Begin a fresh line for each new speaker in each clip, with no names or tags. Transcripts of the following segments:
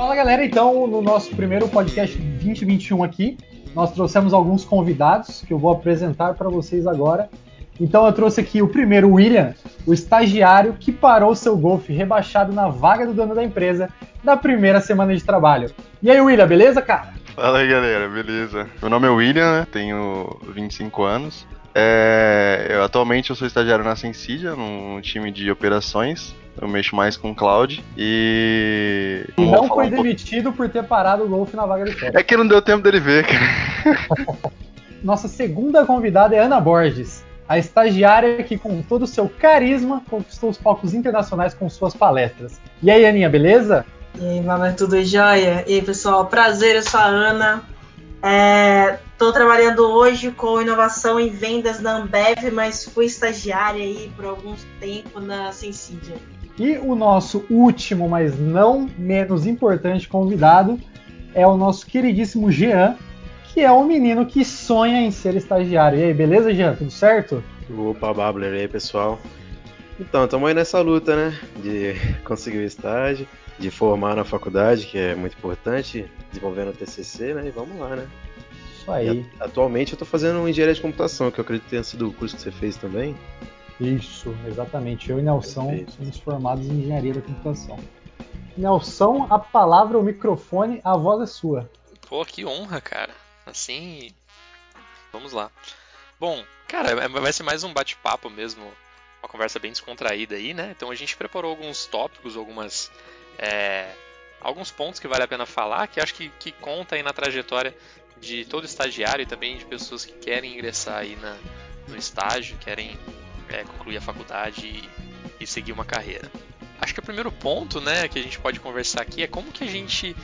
Fala galera, então no nosso primeiro podcast 2021 aqui, nós trouxemos alguns convidados que eu vou apresentar para vocês agora. Então eu trouxe aqui o primeiro, William, o estagiário que parou seu golfe rebaixado na vaga do dono da empresa na primeira semana de trabalho. E aí, William, beleza, cara?
Fala aí, galera, beleza? Meu nome é William, né? tenho 25 anos. É, eu, atualmente eu sou estagiário na Sensidia, num time de operações. Eu mexo mais com cloud
e. E não foi um demitido pouco... por ter parado o golfe na vaga de chefe.
É que não deu tempo dele ver, cara.
Nossa segunda convidada é Ana Borges, a estagiária que, com todo o seu carisma, conquistou os palcos internacionais com suas palestras. E aí, Aninha, beleza?
E aí, mamãe, tudo jóia? E aí, pessoal, prazer, eu sou a Ana. Estou é, trabalhando hoje com inovação em vendas na Ambev, mas fui estagiária aí por algum tempo na Sensidia.
E o nosso último, mas não menos importante convidado é o nosso queridíssimo Jean, que é um menino que sonha em ser estagiário. E aí, beleza, Jean? Tudo certo?
Opa, Babler, e aí, pessoal? Então, estamos aí nessa luta, né? De conseguir o estágio, de formar na faculdade, que é muito importante, desenvolvendo o TCC, né? E vamos lá, né?
Isso aí.
E, atualmente eu estou fazendo engenharia de computação, que eu acredito que tenha sido o curso que você fez também.
Isso, exatamente. Eu e Nelson Perfeito. somos formados em engenharia da computação. Nelson, a palavra, o microfone, a voz é sua.
Pô, que honra, cara. Assim, vamos lá. Bom, cara, é, vai ser mais um bate-papo mesmo, uma conversa bem descontraída aí, né? Então a gente preparou alguns tópicos, algumas é, alguns pontos que vale a pena falar, que acho que, que conta aí na trajetória de todo estagiário e também de pessoas que querem ingressar aí na, no estágio, querem é, concluir a faculdade e, e, seguir uma carreira. Acho que o primeiro ponto, né, que a gente pode conversar aqui é como que a gente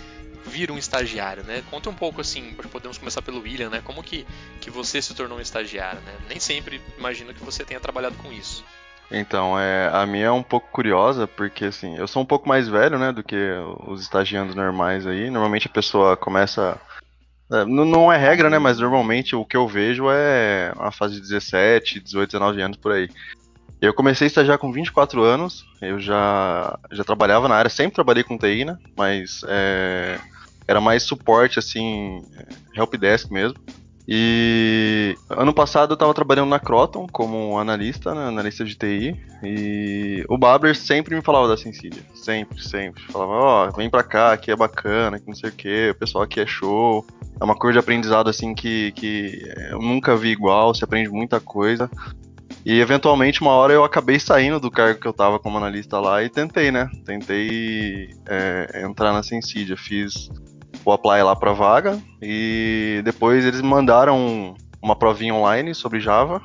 vira um estagiário, né? Conta um pouco assim, podemos começar pelo William, né? Como que, que você se tornou um estagiário, né? Nem sempre imagino que você tenha trabalhado com isso.
Então, é, a minha é um pouco curiosa, porque assim, eu sou um pouco mais velho, né, do que os estagiantes normais aí. Normalmente a pessoa começa. É, não é regra, né, mas normalmente o que eu vejo é uma fase de 17, 18, 19 anos por aí. Eu comecei a estagiar com 24 anos, eu já, já trabalhava na área, sempre trabalhei com TI, né, mas é, era mais suporte, assim, helpdesk mesmo. E ano passado eu estava trabalhando na Croton como analista, né, analista de TI, e o Babler sempre me falava da Sensidia, sempre, sempre. Falava, ó, oh, vem pra cá, aqui é bacana, que não sei o que, o pessoal aqui é show. É uma coisa de aprendizado assim que, que eu nunca vi igual, se aprende muita coisa. E eventualmente uma hora eu acabei saindo do cargo que eu tava como analista lá e tentei, né? Tentei é, entrar na Sensidia, fiz o apply lá para vaga e depois eles mandaram uma provinha online sobre Java.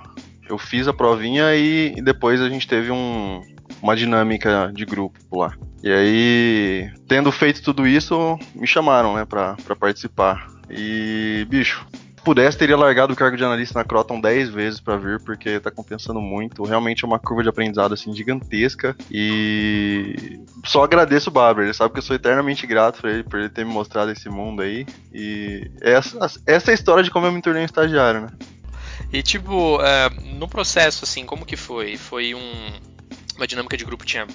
Eu fiz a provinha e depois a gente teve um, uma dinâmica de grupo lá. E aí, tendo feito tudo isso, me chamaram, né, pra participar. E, bicho, pudesse, teria largado o cargo de analista na Croton 10 vezes para vir, porque tá compensando muito. Realmente é uma curva de aprendizado assim gigantesca. E só agradeço o Barber, ele sabe que eu sou eternamente grato por ele, por ele ter me mostrado esse mundo aí. E essa, essa é a história de como eu me tornei um estagiário, né?
E tipo, é, no processo, assim, como que foi? Foi um, uma dinâmica de grupo tinha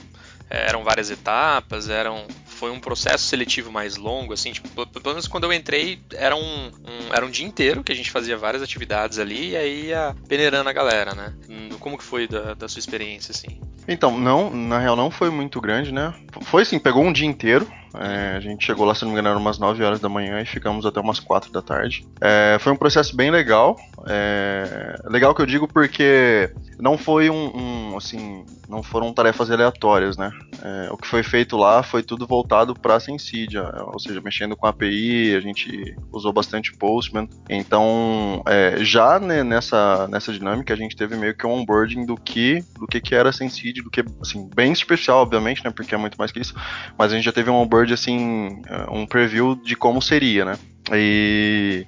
eram várias etapas, eram foi um processo seletivo mais longo, assim, tipo, pelo menos quando eu entrei, era um, um, era um dia inteiro que a gente fazia várias atividades ali e aí ia peneirando a galera, né? Como que foi da, da sua experiência, assim?
Então, não, na real não foi muito grande, né? Foi assim, pegou um dia inteiro, é, a gente chegou lá, se não me engano, umas 9 horas da manhã e ficamos até umas 4 da tarde. É, foi um processo bem legal. É, legal que eu digo porque não foi um, um assim, não foram tarefas aleatórias, né? É, o que foi feito lá foi tudo voltado para a Sensidia, ou seja, mexendo com a API, a gente usou bastante Postman. Então, é, já né, nessa, nessa dinâmica, a gente teve meio que um onboarding do que, do que, que era Sensidia, do que, assim, bem especial, obviamente, né? Porque é muito mais que isso, mas a gente já teve um onboarding Word, assim, um preview de como seria, né? E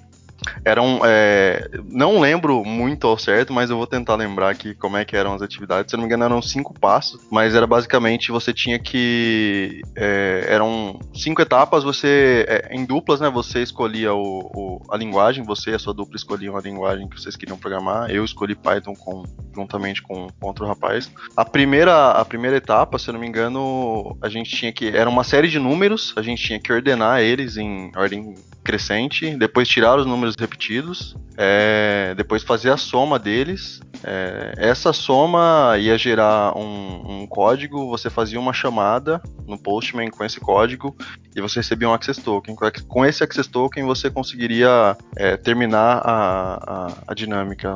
eram. É, não lembro muito ao certo, mas eu vou tentar lembrar aqui como é que eram as atividades. Se não me engano, eram cinco passos, mas era basicamente você tinha que. É, eram cinco etapas, você. É, em duplas, né? Você escolhia o, o, a linguagem, você e a sua dupla escolhiam a linguagem que vocês queriam programar. Eu escolhi Python com, juntamente com, com outro rapaz. A primeira, a primeira etapa, se eu não me engano, a gente tinha que. Era uma série de números, a gente tinha que ordenar eles em ordem crescente, depois tirar os números repetidos, é, depois fazer a soma deles. É, essa soma ia gerar um, um, código, você fazia uma chamada no Postman com esse código e você recebia um Access Token. Com esse Access Token você conseguiria é, terminar a, a, a, dinâmica.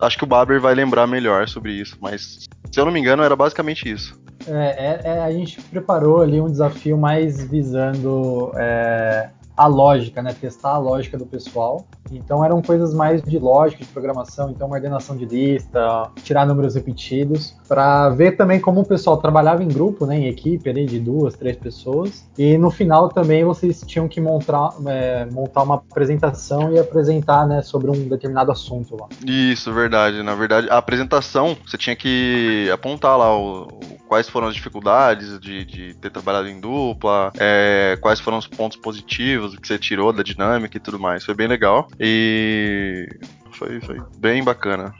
Acho que o Baber vai lembrar melhor sobre isso, mas se eu não me engano era basicamente isso.
É, é, é a gente preparou ali um desafio mais visando é, a lógica, né? Testar a lógica do pessoal. Então eram coisas mais de lógica, de programação, então uma ordenação de lista, tirar números repetidos, para ver também como o pessoal trabalhava em grupo, né, em equipe ali de duas, três pessoas. E no final também vocês tinham que montar, é, montar uma apresentação e apresentar, né, sobre um determinado assunto lá.
Isso, verdade. Na verdade, a apresentação você tinha que apontar lá o, quais foram as dificuldades de, de ter trabalhado em dupla, é, quais foram os pontos positivos que você tirou da dinâmica e tudo mais. Foi bem legal. E foi, foi bem bacana.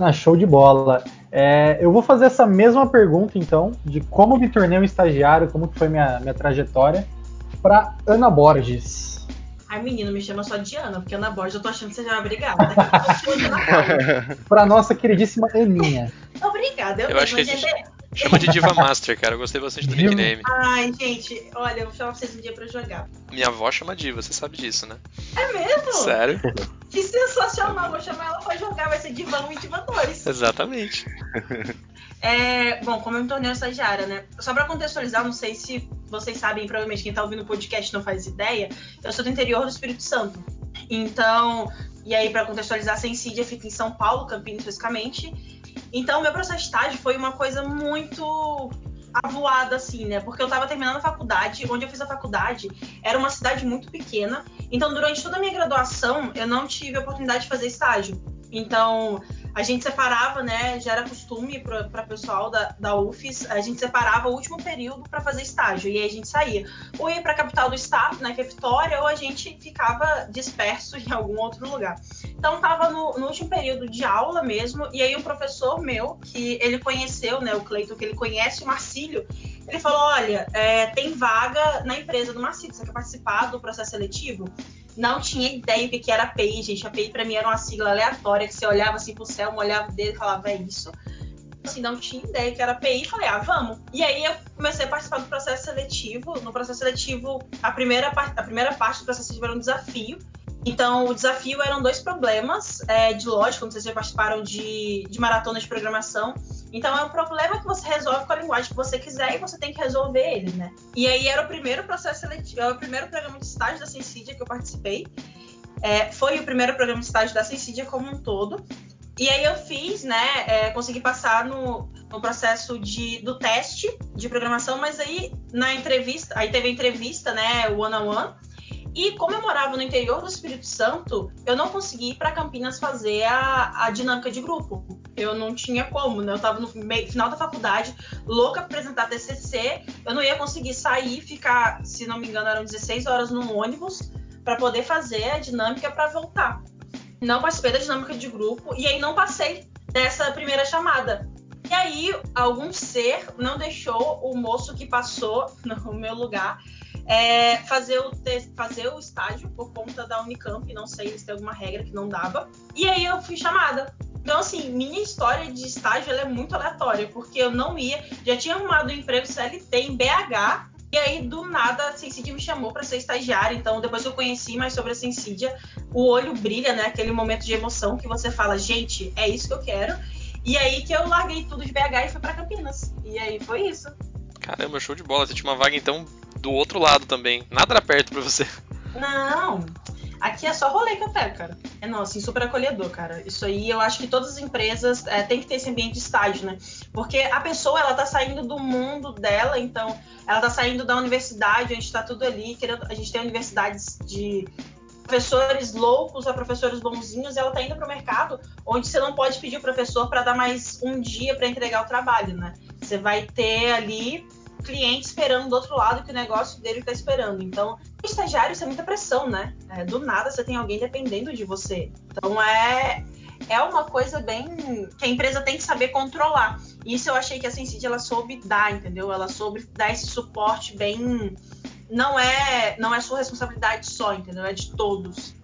Ah, show de bola. É, eu vou fazer essa mesma pergunta, então, de como me tornei um estagiário, como que foi minha, minha trajetória, para Ana Borges.
Ai, menino, me chama só de Ana, porque Ana Borges eu tô achando que você já vai brigar.
para nossa queridíssima Aninha.
Obrigada, eu,
eu acho que gente, Chama de Diva Master, cara. Eu gostei bastante do nickname.
Ai, gente, olha, eu vou chamar vocês um dia pra jogar.
Minha avó chama Diva, você sabe disso, né?
É mesmo?
Sério?
Que sensacional, vou chamar ela pra jogar, vai ser Diva 1 e Diva 2.
Exatamente.
É, bom, como eu me tornei estagiária, né? Só pra contextualizar, não sei se vocês sabem, provavelmente quem tá ouvindo o podcast não faz ideia, eu sou do interior do Espírito Santo. Então, e aí pra contextualizar, a Sensídia fica em São Paulo, Campinas especificamente. Então, meu processo de estágio foi uma coisa muito avoada, assim, né? Porque eu tava terminando a faculdade, onde eu fiz a faculdade era uma cidade muito pequena. Então, durante toda a minha graduação, eu não tive a oportunidade de fazer estágio. Então, a gente separava, né? Já era costume para pessoal da, da UFES, a gente separava o último período para fazer estágio. E aí a gente saía. Ou ia para a capital do estado, né? Que é Vitória, ou a gente ficava disperso em algum outro lugar. Então tava no, no último período de aula mesmo. E aí um professor meu, que ele conheceu, né? O Cleiton, que ele conhece o Marcílio, ele falou: olha, é, tem vaga na empresa do Marcílio, você quer participar do processo seletivo? Não tinha ideia o que, que era API, gente. API para mim era uma sigla aleatória, que você olhava assim pro céu, olhava o dedo e falava, é isso. Assim, não tinha ideia que era API, falei, ah, vamos. E aí eu comecei a participar do processo seletivo. No processo seletivo, a primeira, a primeira parte do processo seletivo era um desafio. Então, o desafio eram dois problemas é, de lógica, não sei se já participaram de, de maratona de programação. Então, é um problema que você resolve com a linguagem que você quiser e você tem que resolver ele, né? E aí era o primeiro processo seletivo, era o primeiro programa de estágio da Sensidia que eu participei. É, foi o primeiro programa de estágio da Sensidia como um todo. E aí eu fiz, né? É, consegui passar no, no processo de, do teste de programação, mas aí na entrevista, aí teve a entrevista, né? One on one. E como eu morava no interior do Espírito Santo, eu não consegui ir para Campinas fazer a, a, dinâmica de grupo. Eu não tinha como, né? Eu estava no meio, final da faculdade, louca para apresentar TCC. Eu não ia conseguir sair, ficar, se não me engano, eram 16 horas no ônibus para poder fazer a dinâmica para voltar. Não participei da dinâmica de grupo e aí não passei dessa primeira chamada. E aí, algum ser não deixou o moço que passou no meu lugar é, fazer, o fazer o estágio por conta da Unicamp, não sei se tem alguma regra que não dava. E aí eu fui chamada. Então, assim, minha história de estágio é muito aleatória, porque eu não ia, já tinha arrumado um emprego CLT em BH, e aí, do nada, a Sensidia me chamou para ser estagiária. Então, depois eu conheci mais sobre a Sensidia, o olho brilha, né? Aquele momento de emoção que você fala, gente, é isso que eu quero. E aí que eu larguei tudo de BH e fui para Campinas. E aí foi isso.
Caramba, show de bola. Você tinha uma vaga, então, do outro lado também. Nada era perto pra você.
Não, aqui é só rolê que eu pego, cara. É não, assim, super acolhedor, cara. Isso aí eu acho que todas as empresas é, têm que ter esse ambiente de estágio, né? Porque a pessoa, ela tá saindo do mundo dela, então ela tá saindo da universidade, onde tá tudo ali. Querendo, a gente tem universidades de professores loucos a professores bonzinhos, ela está indo para o mercado onde você não pode pedir o professor para dar mais um dia para entregar o trabalho, né? Você vai ter ali cliente esperando do outro lado que o negócio dele está esperando. Então, o estagiário isso é muita pressão, né? É, do nada você tem alguém dependendo de você. Então é é uma coisa bem que a empresa tem que saber controlar. Isso eu achei que a Sensid ela soube dar, entendeu? Ela soube dar esse suporte bem não é não é sua responsabilidade só, entendeu? É de todos.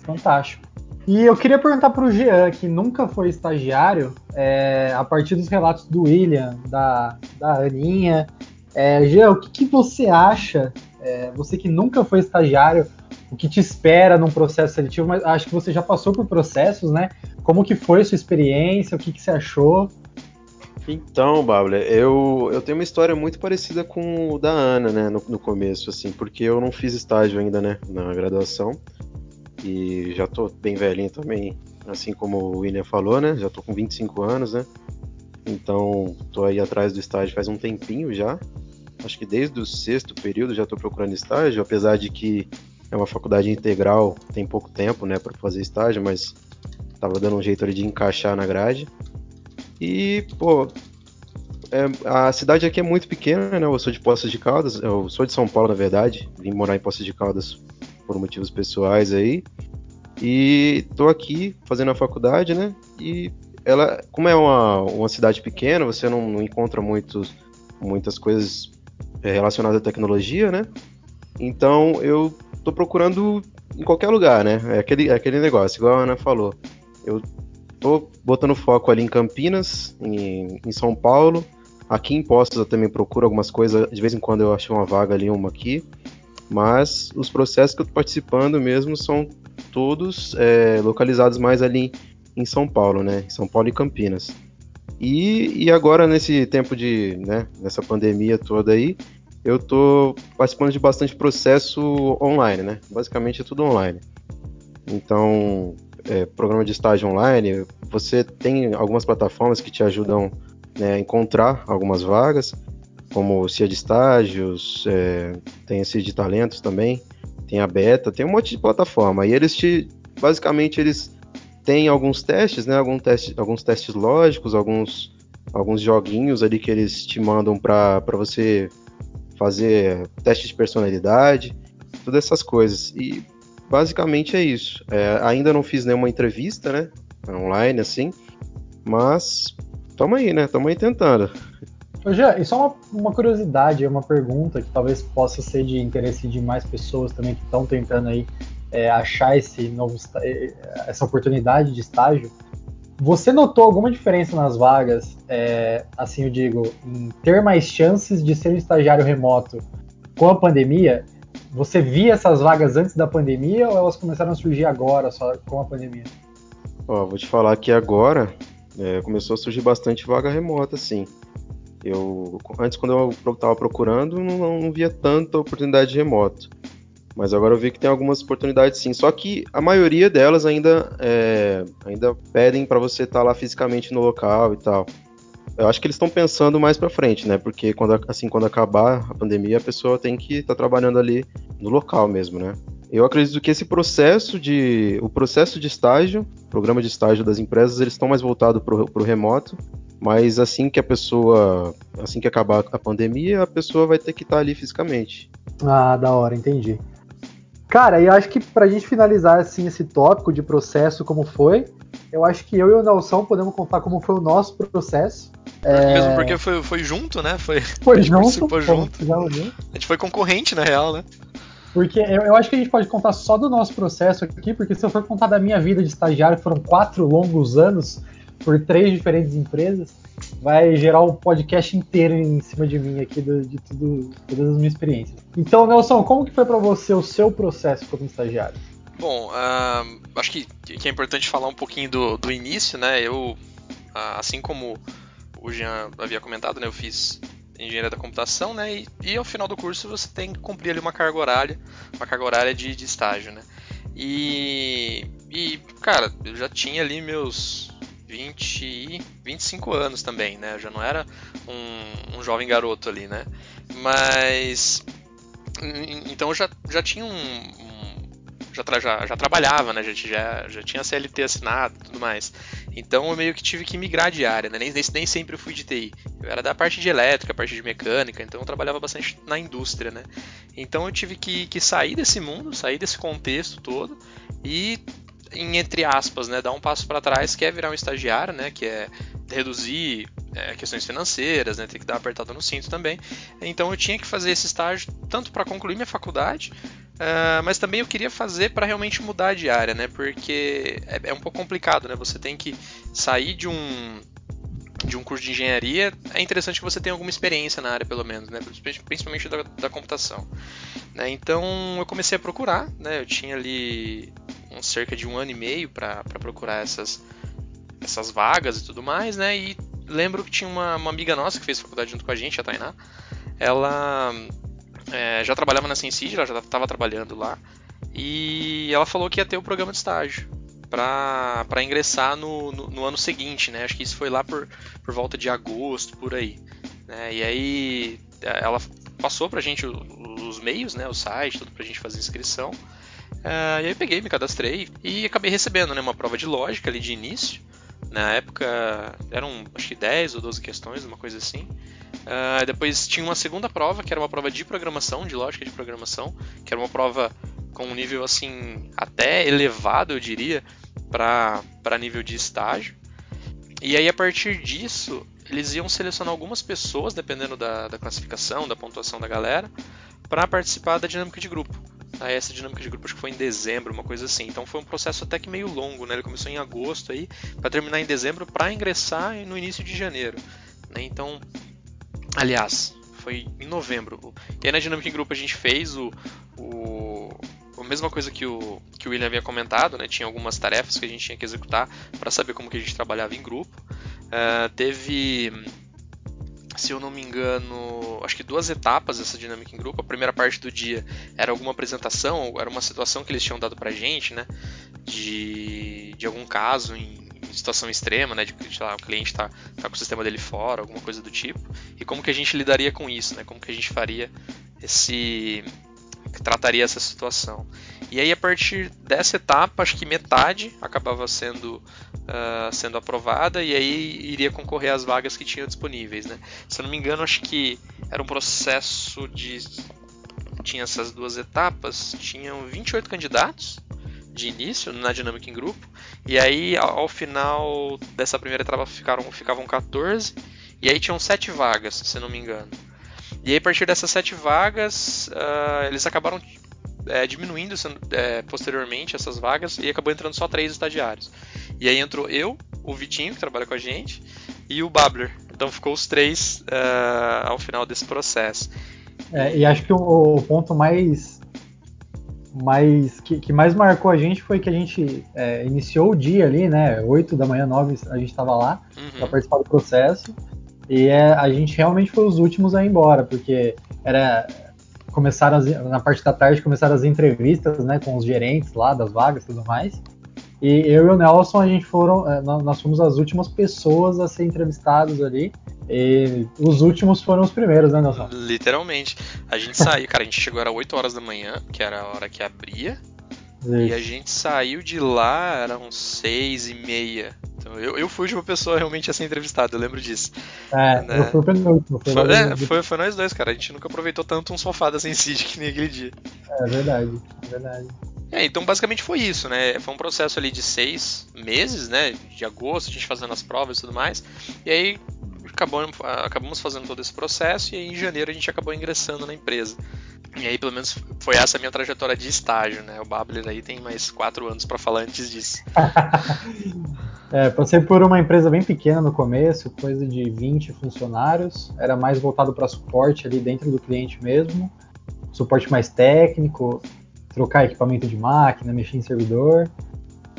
Fantástico. E eu queria perguntar para o Jean, que nunca foi estagiário, é, a partir dos relatos do William, da, da Aninha. É, Jean, o que, que você acha, é, você que nunca foi estagiário, o que te espera num processo seletivo, mas acho que você já passou por processos, né? Como que foi sua experiência, o que, que você achou?
Então, Babla, eu, eu tenho uma história muito parecida com o da Ana, né, no, no começo, assim, porque eu não fiz estágio ainda, né, na graduação, e já tô bem velhinho também, assim como o William falou, né? Já tô com 25 anos, né? Então, tô aí atrás do estágio faz um tempinho já. Acho que desde o sexto período já tô procurando estágio, apesar de que é uma faculdade integral, tem pouco tempo, né, para fazer estágio, mas tava dando um jeito ali de encaixar na grade. E, pô, é, a cidade aqui é muito pequena, né? Eu sou de Poços de Caldas, eu sou de São Paulo, na verdade. Vim morar em Poços de Caldas por motivos pessoais aí. E tô aqui fazendo a faculdade, né? E ela, como é uma, uma cidade pequena, você não, não encontra muitos, muitas coisas é, relacionadas à tecnologia, né? Então eu tô procurando em qualquer lugar, né? É aquele, é aquele negócio, igual a Ana falou. Eu tô botando foco ali em Campinas, em, em São Paulo. Aqui em Postos eu também procuro algumas coisas. De vez em quando eu acho uma vaga ali, uma aqui. Mas os processos que eu estou participando mesmo são todos é, localizados mais ali em São Paulo, né? São Paulo e Campinas. E, e agora nesse tempo de, né, nessa pandemia toda aí, eu estou participando de bastante processo online, né? Basicamente é tudo online. Então, é, programa de estágio online, você tem algumas plataformas que te ajudam né, a encontrar algumas vagas como CIA de estágios, é, tem esse de talentos também, tem a beta, tem um monte de plataforma. E eles te, basicamente, eles têm alguns testes, né? Algum teste, alguns testes lógicos, alguns, alguns joguinhos ali que eles te mandam para você fazer teste de personalidade, todas essas coisas. E basicamente é isso. É, ainda não fiz nenhuma entrevista, né? Online, assim. Mas tamo aí, né? Tamo aí tentando.
Já, e só uma, uma curiosidade, uma pergunta que talvez possa ser de interesse de mais pessoas também que estão tentando aí é, achar esse novo, é, essa oportunidade de estágio. Você notou alguma diferença nas vagas, é, assim eu digo, em ter mais chances de ser um estagiário remoto com a pandemia? Você via essas vagas antes da pandemia ou elas começaram a surgir agora, só com a pandemia?
Ó, vou te falar que agora é, começou a surgir bastante vaga remota, sim. Eu antes quando eu estava procurando não, não, via tanta oportunidade remoto, mas agora eu vi que tem algumas oportunidades sim. Só que a maioria delas ainda é, ainda pedem para você estar tá lá fisicamente no local e tal. Eu acho que eles estão pensando mais para frente, né? Porque quando assim quando acabar a pandemia a pessoa tem que estar tá trabalhando ali no local mesmo, né? Eu acredito que esse processo de o processo de estágio, programa de estágio das empresas, eles estão mais voltados para o remoto mas assim que a pessoa, assim que acabar a pandemia, a pessoa vai ter que estar ali fisicamente.
Ah, da hora, entendi. Cara, e acho que pra gente finalizar assim esse tópico de processo como foi, eu acho que eu e o Nelson podemos contar como foi o nosso processo.
É... Mesmo porque foi, foi junto, né? Foi,
foi junto,
foi junto. A gente foi concorrente, na real, né?
Porque eu, eu, acho que a gente pode contar só do nosso processo aqui, porque se eu for contar da minha vida de estagiário, foram quatro longos anos, por três diferentes empresas, vai gerar um podcast inteiro em cima de mim aqui de, de tudo, todas as minhas experiências. Então, Nelson, como que foi para você o seu processo como estagiário?
Bom, uh, acho que, que, é importante falar um pouquinho do, do início, né? Eu, uh, assim como o Jean havia comentado, né? Eu fiz engenharia da computação, né? E, e, ao final do curso você tem que cumprir ali uma carga horária, uma carga horária de, de estágio, né? E, e, cara, eu já tinha ali meus 20 25 anos também, né? Já não era um, um jovem garoto ali, né? Mas. Então eu já, já tinha um, um já, tra já, já, trabalhava, né? Já, já, já tinha CLT assinado e tudo mais. Então eu meio que tive que migrar de área, né? Nem, nem, sempre fui de TI. Eu era da parte de elétrica, parte de mecânica, então eu trabalhava bastante na indústria, né? Então eu tive que, que sair desse mundo, sair desse contexto todo e em entre aspas, né, dar um passo para trás, que é virar um estagiário, né, que é reduzir é, questões financeiras, né, ter que dar apertada no cinto também. Então eu tinha que fazer esse estágio tanto para concluir minha faculdade, uh, mas também eu queria fazer para realmente mudar de área, né, porque é, é um pouco complicado, né, você tem que sair de um de um curso de engenharia, é interessante que você tenha alguma experiência na área, pelo menos, né? principalmente da, da computação. Né? Então eu comecei a procurar, né? eu tinha ali um, cerca de um ano e meio para procurar essas, essas vagas e tudo mais, né? E lembro que tinha uma, uma, amiga nossa que fez faculdade junto com a gente, a Tainá. Ela é, já trabalhava na Sensid, ela já estava trabalhando lá. E ela falou que ia ter o programa de estágio para ingressar no, no, no, ano seguinte, né? Acho que isso foi lá por, por volta de agosto, por aí. Né? E aí ela passou pra gente os meios, né? O site, tudo pra gente fazer inscrição. Uh, e aí peguei, me cadastrei e acabei recebendo né, uma prova de lógica ali de início. Na época eram acho que 10 ou 12 questões, uma coisa assim. Uh, depois tinha uma segunda prova, que era uma prova de programação, de lógica de programação, que era uma prova com um nível assim até elevado, eu diria, para nível de estágio. E aí a partir disso, eles iam selecionar algumas pessoas, dependendo da, da classificação, da pontuação da galera, para participar da dinâmica de grupo. Aí essa dinâmica de grupo acho que foi em dezembro, uma coisa assim. Então foi um processo até que meio longo, né? Ele começou em agosto aí, para terminar em dezembro, para ingressar no início de janeiro. Né? Então, aliás, foi em novembro. E aí na dinâmica em grupo a gente fez o, o a mesma coisa que o, que o William havia comentado, né? Tinha algumas tarefas que a gente tinha que executar para saber como que a gente trabalhava em grupo. Uh, teve se eu não me engano, acho que duas etapas dessa dinâmica em grupo. A primeira parte do dia era alguma apresentação, era uma situação que eles tinham dado pra gente, né? De, de algum caso em, situação extrema, né? De lá, o cliente está tá com o sistema dele fora, alguma coisa do tipo. E como que a gente lidaria com isso, né? Como que a gente faria esse. Trataria essa situação. E aí, a partir dessa etapa, acho que metade acabava sendo, uh, sendo aprovada e aí iria concorrer às vagas que tinham disponíveis. Né? Se eu não me engano, acho que era um processo de. Tinha essas duas etapas, tinham 28 candidatos de início na dinâmica em grupo, e aí ao final dessa primeira etapa ficaram, ficavam 14, e aí tinham 7 vagas, se não me engano. E aí, a partir dessas 7 vagas, uh, eles acabaram é, diminuindo é, posteriormente essas vagas e acabou entrando só três estagiários. E aí entrou eu, o Vitinho, que trabalha com a gente, e o Babler. Então ficou os três uh, ao final desse processo.
É, e acho que o, o, ponto mais, mais que, que, mais marcou a gente foi que a gente é, iniciou o dia ali, né? 8 da manhã, 9 a gente estava lá uhum. para participar do processo. E é, a gente realmente foi os últimos a ir embora, porque era começaram as, na parte da tarde começaram as entrevistas, né, com os gerentes lá das vagas tudo mais. E eu e o Nelson, a gente foram, eh, nós fomos as últimas pessoas a ser entrevistados ali. E os últimos foram os primeiros, né, Nelson?
Literalmente. A gente saiu, cara, a gente chegou era 8 horas da manhã, que era a hora que abria. Isso. E a gente saiu de lá, eram seis e meia. Então eu, eu fui de uma pessoa realmente a ser entrevistada, eu lembro disso.
É, né? eu fui penúltimo.
Foi, foi, é, foi, foi, nós dois, cara. A gente nunca aproveitou tanto um sofá da Sensid que nem aquele dia.
É verdade, é verdade.
É, então basicamente foi isso, né? Foi um processo ali de seis meses, né? De agosto, a gente fazendo as provas e tudo mais. E aí acabamos, acabamos fazendo todo esse processo e aí, em janeiro a gente acabou ingressando na empresa. E aí, pelo menos, foi essa a minha trajetória de estágio, né? O Babler aí tem mais quatro anos para falar antes disso.
é, passei por uma empresa bem pequena no começo, coisa de 20 funcionários. Era mais voltado para suporte ali dentro do cliente mesmo. Suporte mais técnico, trocar equipamento de máquina, mexer em servidor.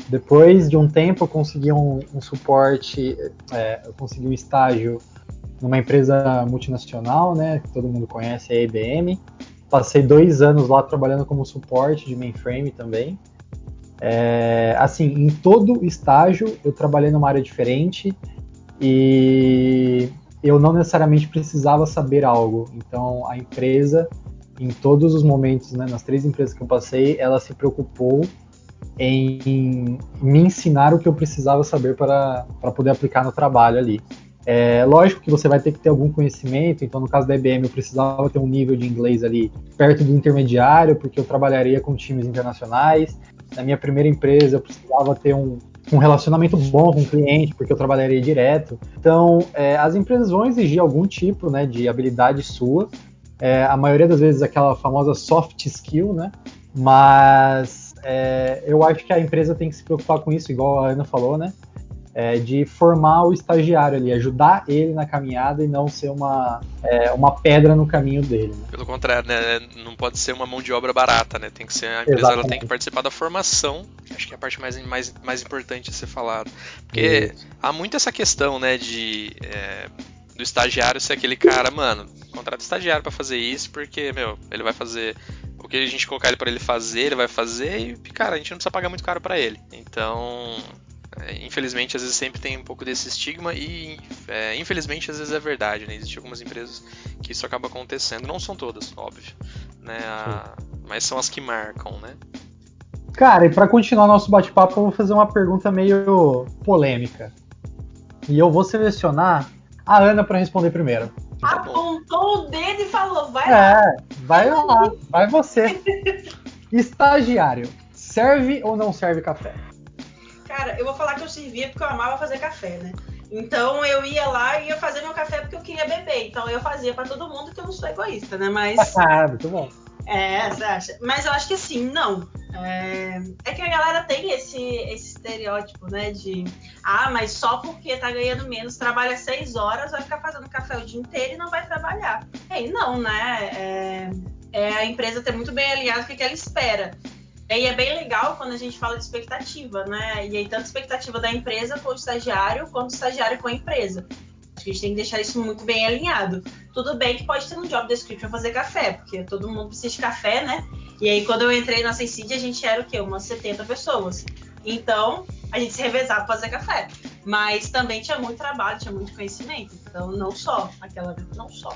Depois de um tempo, eu consegui um, um suporte, é, eu consegui um estágio numa empresa multinacional, né? Que todo mundo conhece, a IBM Passei dois anos lá trabalhando como suporte de mainframe também. É, assim, em todo estágio eu trabalhei numa área diferente e eu não necessariamente precisava saber algo. Então a empresa em todos os momentos, né, nas três empresas que eu passei, ela se preocupou em me ensinar o que eu precisava saber para, para poder aplicar no trabalho ali. É, lógico que você vai ter que ter algum conhecimento, então no caso da IBM eu precisava ter um nível de inglês ali perto do intermediário, porque eu trabalharia com times internacionais. Na minha primeira empresa eu precisava ter um, um relacionamento bom com o cliente, porque eu trabalharia direto. Então, é, as empresas vão exigir algum tipo né, de habilidade sua, é, a maioria das vezes aquela famosa soft skill, né? Mas é, eu acho que a empresa tem que se preocupar com isso, igual a Ana falou, né? É, de formar o estagiário ali, ajudar ele na caminhada e não ser uma, é, uma pedra no caminho dele. Né?
Pelo contrário, né? Não pode ser uma mão de obra barata, né? Tem que ser a empresa ela tem que participar da formação, que acho que é a parte mais, mais, mais importante a ser falada. Porque Isso. há muito essa questão, né, de. É, do estagiário ser aquele cara, mano, contrata estagiário para fazer isso, porque, meu, ele vai fazer o que a gente colocar ele para ele fazer, ele vai fazer e, cara, a gente não precisa pagar muito caro para ele. Então, infelizmente, às vezes sempre tem um pouco desse estigma e, é, infelizmente, às vezes é verdade, né? Existem algumas empresas que isso acaba acontecendo. Não são todas, óbvio, né? A, mas são as que marcam, né?
Cara, e para continuar nosso bate-papo, eu vou fazer uma pergunta meio polêmica. E eu vou selecionar a Ana para responder primeiro.
Apontou o dedo e falou, vai
é, lá. vai lá, vai você. Estagiário, serve ou não serve café?
Cara, eu vou falar que eu servia porque eu amava fazer café, né? Então eu ia lá e ia fazer meu café porque eu queria beber. Então eu fazia para todo mundo que eu não sou egoísta, né? Mas.
Ah, muito bom.
É, você acha? Mas eu acho que assim, não. É... é, que a galera tem esse, esse estereótipo, né? De ah, mas só porque tá ganhando menos, trabalha seis horas, vai ficar fazendo café o dia inteiro e não vai trabalhar. E não, né? É, é a empresa ter muito bem alinhado o que, que ela espera. E é bem legal quando a gente fala de expectativa, né? E aí, tanto expectativa da empresa com o estagiário, quanto o estagiário com a empresa. Acho que a gente tem que deixar isso muito bem alinhado. Tudo bem que pode ter um job description fazer café, porque todo mundo precisa de café, né? E aí, quando eu entrei na Sencid, a gente era o quê? Umas 70 pessoas. Então, a gente se revezava para fazer café. Mas também tinha muito trabalho, tinha muito conhecimento. Então, não só aquela. Não só.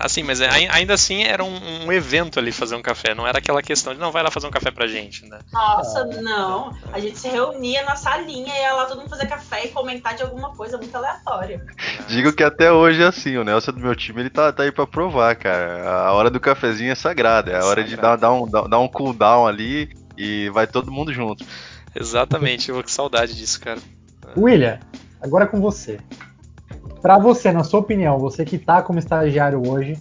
Assim, mas é, ainda assim era um, um, evento ali fazer um café, não era aquela questão de não vai lá fazer um café pra gente, né?
Nossa, não. A gente se reunia na salinha e ia lá todo mundo fazer café e comentar de alguma coisa muito aleatória.
Digo que até hoje é assim, o Nelson do meu time ele tá, tá aí pra provar, cara. A hora do cafezinho é sagrada, é a hora de dar, dar, um, dar um cooldown ali e vai todo mundo junto.
Exatamente, eu vou com saudade disso, cara.
William, agora é com você. Para você, na sua opinião, você que tá como estagiário hoje,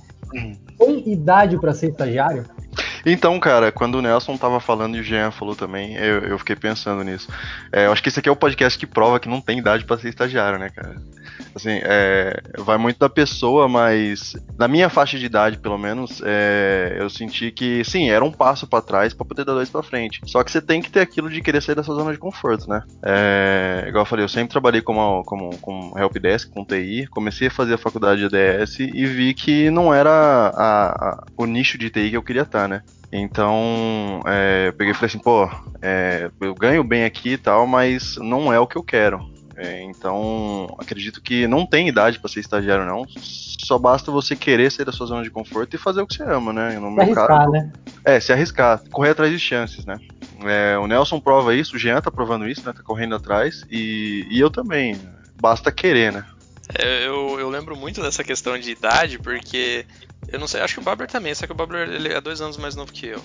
tem idade para ser estagiário?
Então, cara, quando o Nelson tava falando e o Jean falou também, eu, eu fiquei pensando nisso. É, eu acho que esse aqui é o podcast que prova que não tem idade para ser estagiário, né, cara? Assim, é, vai muito da pessoa, mas na minha faixa de idade, pelo menos, é, eu senti que, sim, era um passo para trás para poder dar dois para frente. Só que você tem que ter aquilo de querer sair da sua zona de conforto, né? É, igual eu falei, eu sempre trabalhei como, como helpdesk, com TI, comecei a fazer a faculdade de ADS e vi que não era a, a, o nicho de TI que eu queria estar, né? Então, é, eu peguei e falei assim, pô, é, eu ganho bem aqui e tal, mas não é o que eu quero. É, então, acredito que não tem idade para ser estagiário, não. Só basta você querer sair da sua zona de conforto e fazer o que você ama, né?
No se arriscar, caso, né?
É, se arriscar, correr atrás de chances, né? É, o Nelson prova isso, o Jean tá provando isso, né? Tá correndo atrás, e, e eu também. Basta querer, né?
É, eu, eu lembro muito dessa questão de idade, porque eu não sei, acho que o Babler também, só que o Babler ele é dois anos mais novo que eu.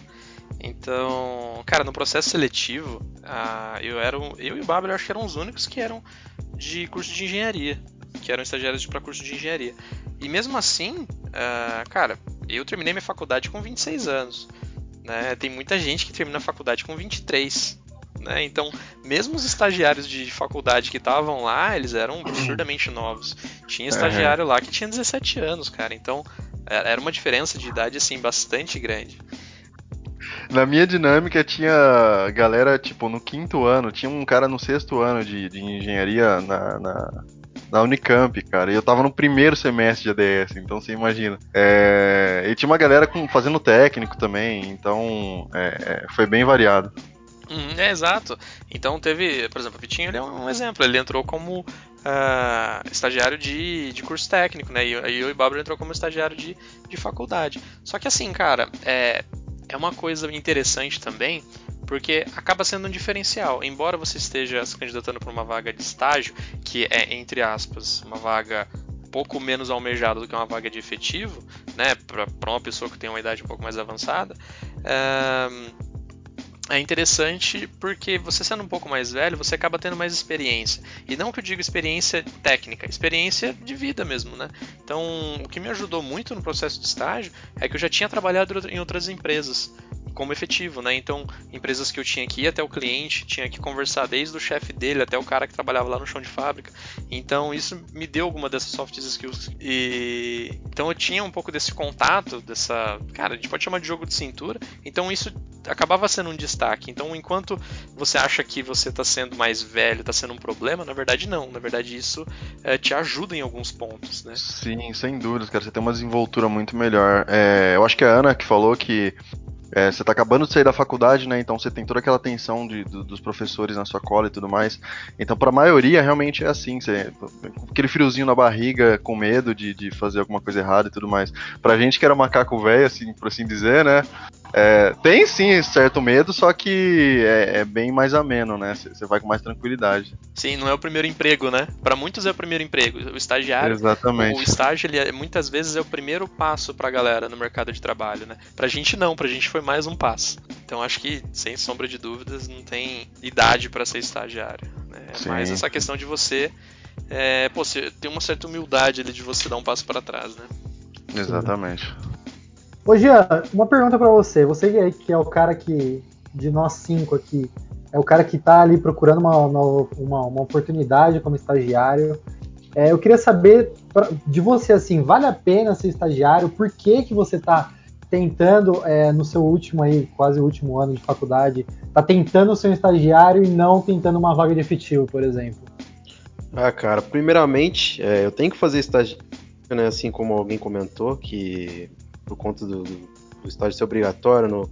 Então, cara, no processo seletivo, uh, eu era um, eu e o Babler acho que eram os únicos que eram de curso de engenharia, que eram estagiários para curso de engenharia. E mesmo assim, uh, cara, eu terminei minha faculdade com 26 anos. Né? Tem muita gente que termina a faculdade com 23. Né? Então, mesmo os estagiários de faculdade que estavam lá, eles eram absurdamente novos. Tinha estagiário lá que tinha 17 anos, cara. Então, é, era uma diferença de idade assim bastante grande.
Na minha dinâmica tinha galera, tipo, no quinto ano, tinha um cara no sexto ano de, de engenharia na, na, na, Unicamp, cara. E eu tava no primeiro semestre de ADS, então você imagina. É, e tinha uma galera com, fazendo técnico também, então é, é foi bem variado.
Uhum, é, exato. Então teve, por exemplo, o Vitinho ele é um exemplo. Ele entrou como uh, estagiário de, de curso técnico, né? E aí o Bárbara entrou como estagiário de, de faculdade. Só que assim, cara, é, é uma coisa interessante também, porque acaba sendo um diferencial. Embora você esteja se candidatando para uma vaga de estágio, que é, entre aspas, uma vaga pouco menos almejada do que uma vaga de efetivo, né, para uma pessoa que tem uma idade um pouco mais avançada, é, é interessante porque você sendo um pouco mais velho, você acaba tendo mais experiência. E não que eu diga experiência técnica, experiência de vida mesmo, né? Então, o que me ajudou muito no processo de estágio é que eu já tinha trabalhado em outras empresas como efetivo, né? Então, empresas que eu tinha que ir até o cliente, tinha que conversar desde o chefe dele até o cara que trabalhava lá no chão de fábrica. Então, isso me deu alguma dessas soft skills. E então eu tinha um pouco desse contato, dessa, cara, a gente pode chamar de jogo de cintura. Então, isso acabava sendo um destaque. Então, enquanto você acha que você está sendo mais velho, está sendo um problema, na verdade não. Na verdade, isso é, te ajuda em alguns pontos, né?
Sim, sem dúvidas, cara. Você tem uma desenvoltura muito melhor. É, eu acho que a Ana que falou que é, você está acabando de sair da faculdade, né? Então você tem toda aquela tensão de, do, dos professores na sua cola e tudo mais. Então, para a maioria, realmente é assim. Você, aquele friozinho na barriga, com medo de, de fazer alguma coisa errada e tudo mais. Pra gente que era macaco velho, assim, por assim dizer, né? É, tem sim certo medo, só que é, é bem mais ameno, né? Você vai com mais tranquilidade.
Sim, não é o primeiro emprego, né? Para muitos é o primeiro emprego. O estagiário,
Exatamente.
o estágio, ele é, muitas vezes é o primeiro passo pra galera no mercado de trabalho, né? Pra gente não, pra gente foi mais um passo. Então acho que, sem sombra de dúvidas, não tem idade para ser estagiário. Né? É mais essa questão de você, é, pô, você tem uma certa humildade ali de você dar um passo para trás, né?
Exatamente.
Ô Jean, uma pergunta para você. Você que é o cara que, de nós cinco aqui, é o cara que está ali procurando uma, uma, uma, oportunidade como estagiário. É, eu queria saber pra, de você, assim, vale a pena ser estagiário? Por que, que você está tentando, é, no seu último aí, quase último ano de faculdade, está tentando ser um estagiário e não tentando uma vaga de efetivo, por exemplo?
Ah, cara, primeiramente, é, eu tenho que fazer estágio, né, assim como alguém comentou, que por conta do, do, do estágio ser obrigatório no,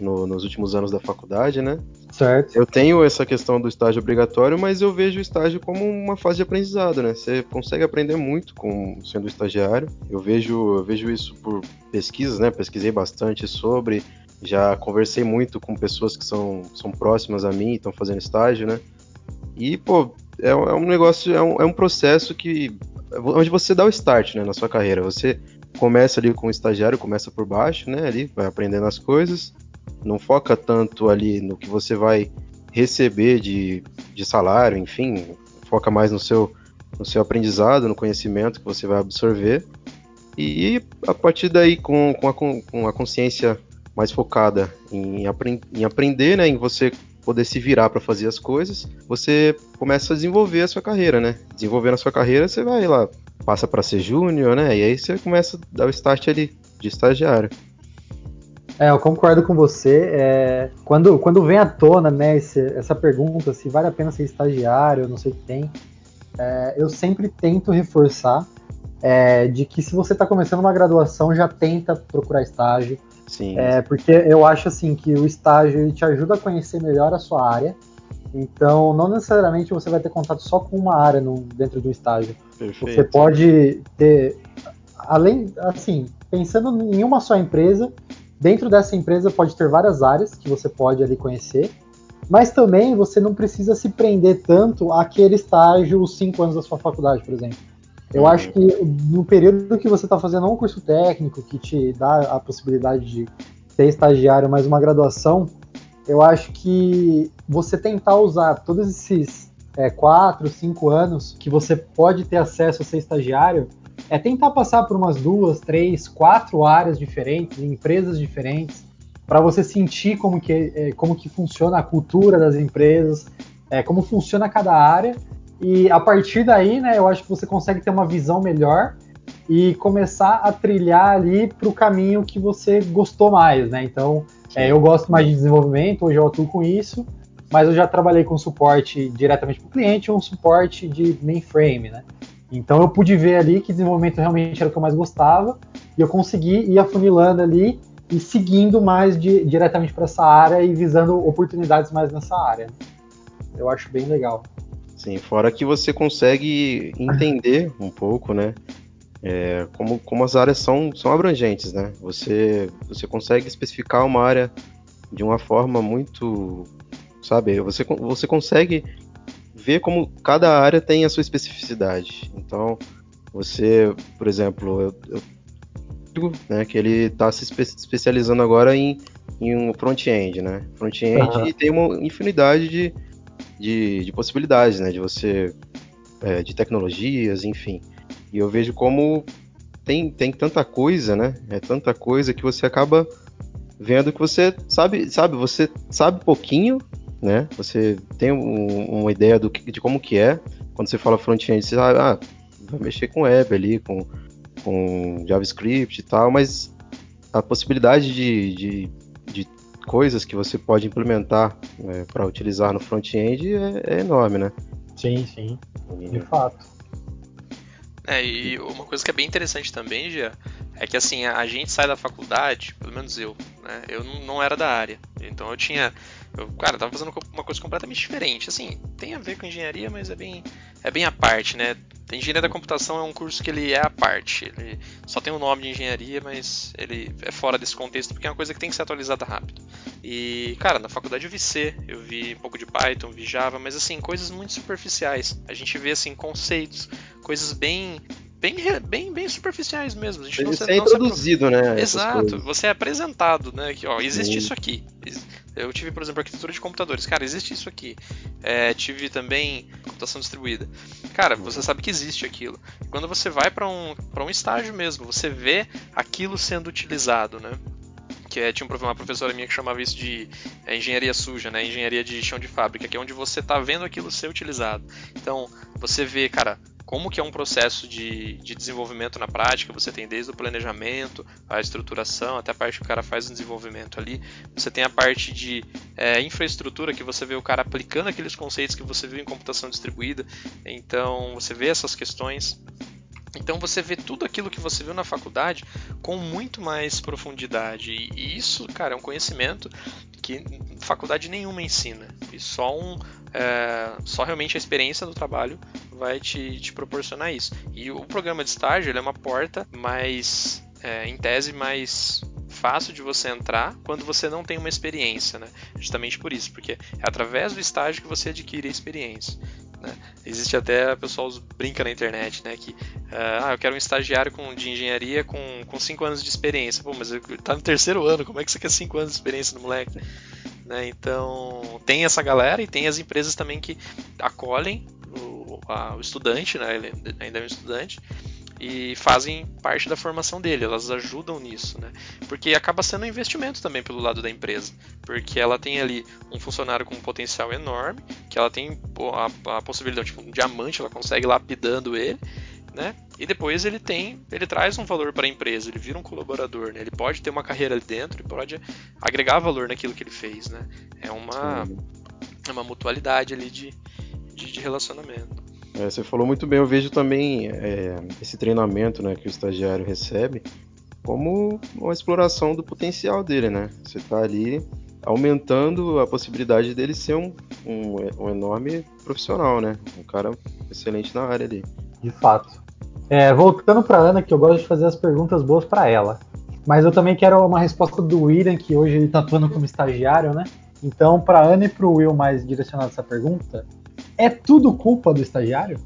no, nos últimos anos da faculdade, né?
Certo.
Eu tenho essa questão do estágio obrigatório, mas eu vejo o estágio como uma fase de aprendizado, né? Você consegue aprender muito com sendo estagiário. Eu vejo, eu vejo isso por pesquisas, né? Pesquisei bastante sobre, já conversei muito com pessoas que são, são próximas a mim e estão fazendo estágio, né? E, pô, é, é um negócio, é um, é um processo que onde você dá o start, né, na sua carreira. Você começa ali com o estagiário, começa por baixo, né? Ali vai aprendendo as coisas, não foca tanto ali no que você vai receber de, de salário, enfim, foca mais no seu, no seu aprendizado, no conhecimento que você vai absorver. E a partir daí, com, com, a, com a consciência mais focada em, em aprender, né, em você poder se virar para fazer as coisas, você começa a desenvolver a sua carreira, né? Desenvolvendo a sua carreira, você vai lá passa para ser júnior, né? E aí você começa a dar o start ali de estagiário.
É, eu concordo com você. É, quando, quando vem à tona né, esse, essa pergunta se vale a pena ser estagiário, não sei o que tem, é, eu sempre tento reforçar é, de que se você está começando uma graduação, já tenta procurar estágio.
Sim.
É, porque eu acho assim que o estágio te ajuda a conhecer melhor a sua área. Então, não necessariamente você vai ter contato só com uma área no, dentro do estágio. Perfeito. Você pode ter, além, assim, pensando em uma só empresa, dentro dessa empresa pode ter várias áreas que você pode ali conhecer, mas também você não precisa se prender tanto àquele estágio, os cinco anos da sua faculdade, por exemplo. Eu uhum. acho que no período que você está fazendo um curso técnico que te dá a possibilidade de ser estagiário, mais uma graduação, eu acho que você tentar usar todos esses é, quatro, cinco anos que você pode ter acesso a ser estagiário, é tentar passar por umas duas, três, quatro áreas diferentes, empresas diferentes, para você sentir como que, é, como que funciona a cultura das empresas, é, como funciona cada área. E a partir daí, né, eu acho que você consegue ter uma visão melhor e começar a trilhar ali para o caminho que você gostou mais, né? Então, é, eu gosto mais de desenvolvimento, hoje eu atuo com isso, mas eu já trabalhei com suporte diretamente para o cliente ou um suporte de mainframe, né? Então eu pude ver ali que desenvolvimento realmente era o que eu mais gostava e eu consegui ir afunilando ali e seguindo mais de, diretamente para essa área e visando oportunidades mais nessa área. Eu acho bem legal.
Sim, fora que você consegue entender um pouco, né? É, como, como as áreas são, são abrangentes, né? Você, você consegue especificar uma área de uma forma muito, sabe? Você, você consegue ver como cada área tem a sua especificidade. Então, você, por exemplo, eu, eu né, que ele está se espe especializando agora em, em um front-end, né? Front-end uhum. tem uma infinidade de, de, de possibilidades, né? De você, é, de tecnologias, enfim. E eu vejo como tem, tem tanta coisa, né? É tanta coisa que você acaba vendo que você sabe, sabe, você sabe pouquinho, né? Você tem um, uma ideia do que, de como que é. Quando você fala front-end, você sabe, ah, vai mexer com web ali, com, com JavaScript e tal, mas a possibilidade de, de, de coisas que você pode implementar né, para utilizar no front-end é, é, enorme, né?
Sim, sim, de fato.
É, e uma coisa que é bem interessante também, Gia, é que assim, a gente sai da faculdade, pelo menos eu, né? Eu não era da área. Então eu tinha. Eu, cara, tava fazendo uma coisa completamente diferente. Assim, tem a ver com engenharia, mas é bem, é bem a parte, né? Engenharia da computação é um curso que ele é a parte. Ele só tem o nome de engenharia, mas ele é fora desse contexto porque é uma coisa que tem que ser atualizada rápido. E, cara, na faculdade eu vi C, eu vi um pouco de Python, vi Java, mas assim, coisas muito superficiais. A gente vê assim conceitos, coisas bem bem, bem, bem superficiais mesmo. A gente
não, se, é introduzido, né?
Exato. Você é apresentado, né? Que ó, existe Sim. isso aqui. Eu tive, por exemplo, arquitetura de computadores. Cara, existe isso aqui. É, tive também computação distribuída. Cara, você sabe que existe aquilo. Quando você vai para um, um estágio mesmo, você vê aquilo sendo utilizado, né? que é, tinha uma professora minha que chamava isso de é, engenharia suja, né? Engenharia de chão de fábrica, que é onde você está vendo aquilo ser utilizado. Então, você vê, cara, como que é um processo de, de desenvolvimento na prática, você tem desde o planejamento, a estruturação, até a parte que o cara faz o desenvolvimento ali, você tem a parte de é, infraestrutura, que você vê o cara aplicando aqueles conceitos que você viu em computação distribuída, então você vê essas questões, então você vê tudo aquilo que você viu na faculdade com muito mais profundidade. E isso, cara, é um conhecimento que faculdade nenhuma ensina. E só um. É, só realmente a experiência do trabalho vai te, te proporcionar isso. E o programa de estágio é uma porta mais. É, em tese, mais fácil de você entrar quando você não tem uma experiência, né? Justamente por isso, porque é através do estágio que você adquire a experiência. Né? Existe até, o pessoal brinca na internet, né? Que, uh, ah, eu quero um estagiário com, de engenharia com 5 anos de experiência. Pô, mas ele tá no terceiro ano, como é que você quer 5 anos de experiência no moleque? Né? Então, tem essa galera e tem as empresas também que acolhem o, a, o estudante, né? Ele ainda é um estudante, e fazem parte da formação dele, elas ajudam nisso, né? Porque acaba sendo um investimento também pelo lado da empresa, porque ela tem ali um funcionário com um potencial enorme, que ela tem a, a possibilidade, tipo, um diamante, ela consegue lapidando ele, né? E depois ele tem, ele traz um valor para a empresa, ele vira um colaborador, né? Ele pode ter uma carreira ali dentro, ele pode agregar valor naquilo que ele fez, né? É uma, é uma mutualidade ali de, de, de relacionamento.
É, você falou muito bem, eu vejo também é, esse treinamento né, que o estagiário recebe como uma exploração do potencial dele, né? Você está ali aumentando a possibilidade dele ser um, um, um, enorme profissional, né? Um cara excelente na área ali.
De fato. É, voltando para Ana, que eu gosto de fazer as perguntas boas para ela. Mas eu também quero uma resposta do William, que hoje ele está atuando como estagiário, né? Então, para Ana e para o Will mais direcionada essa pergunta, é tudo culpa do estagiário?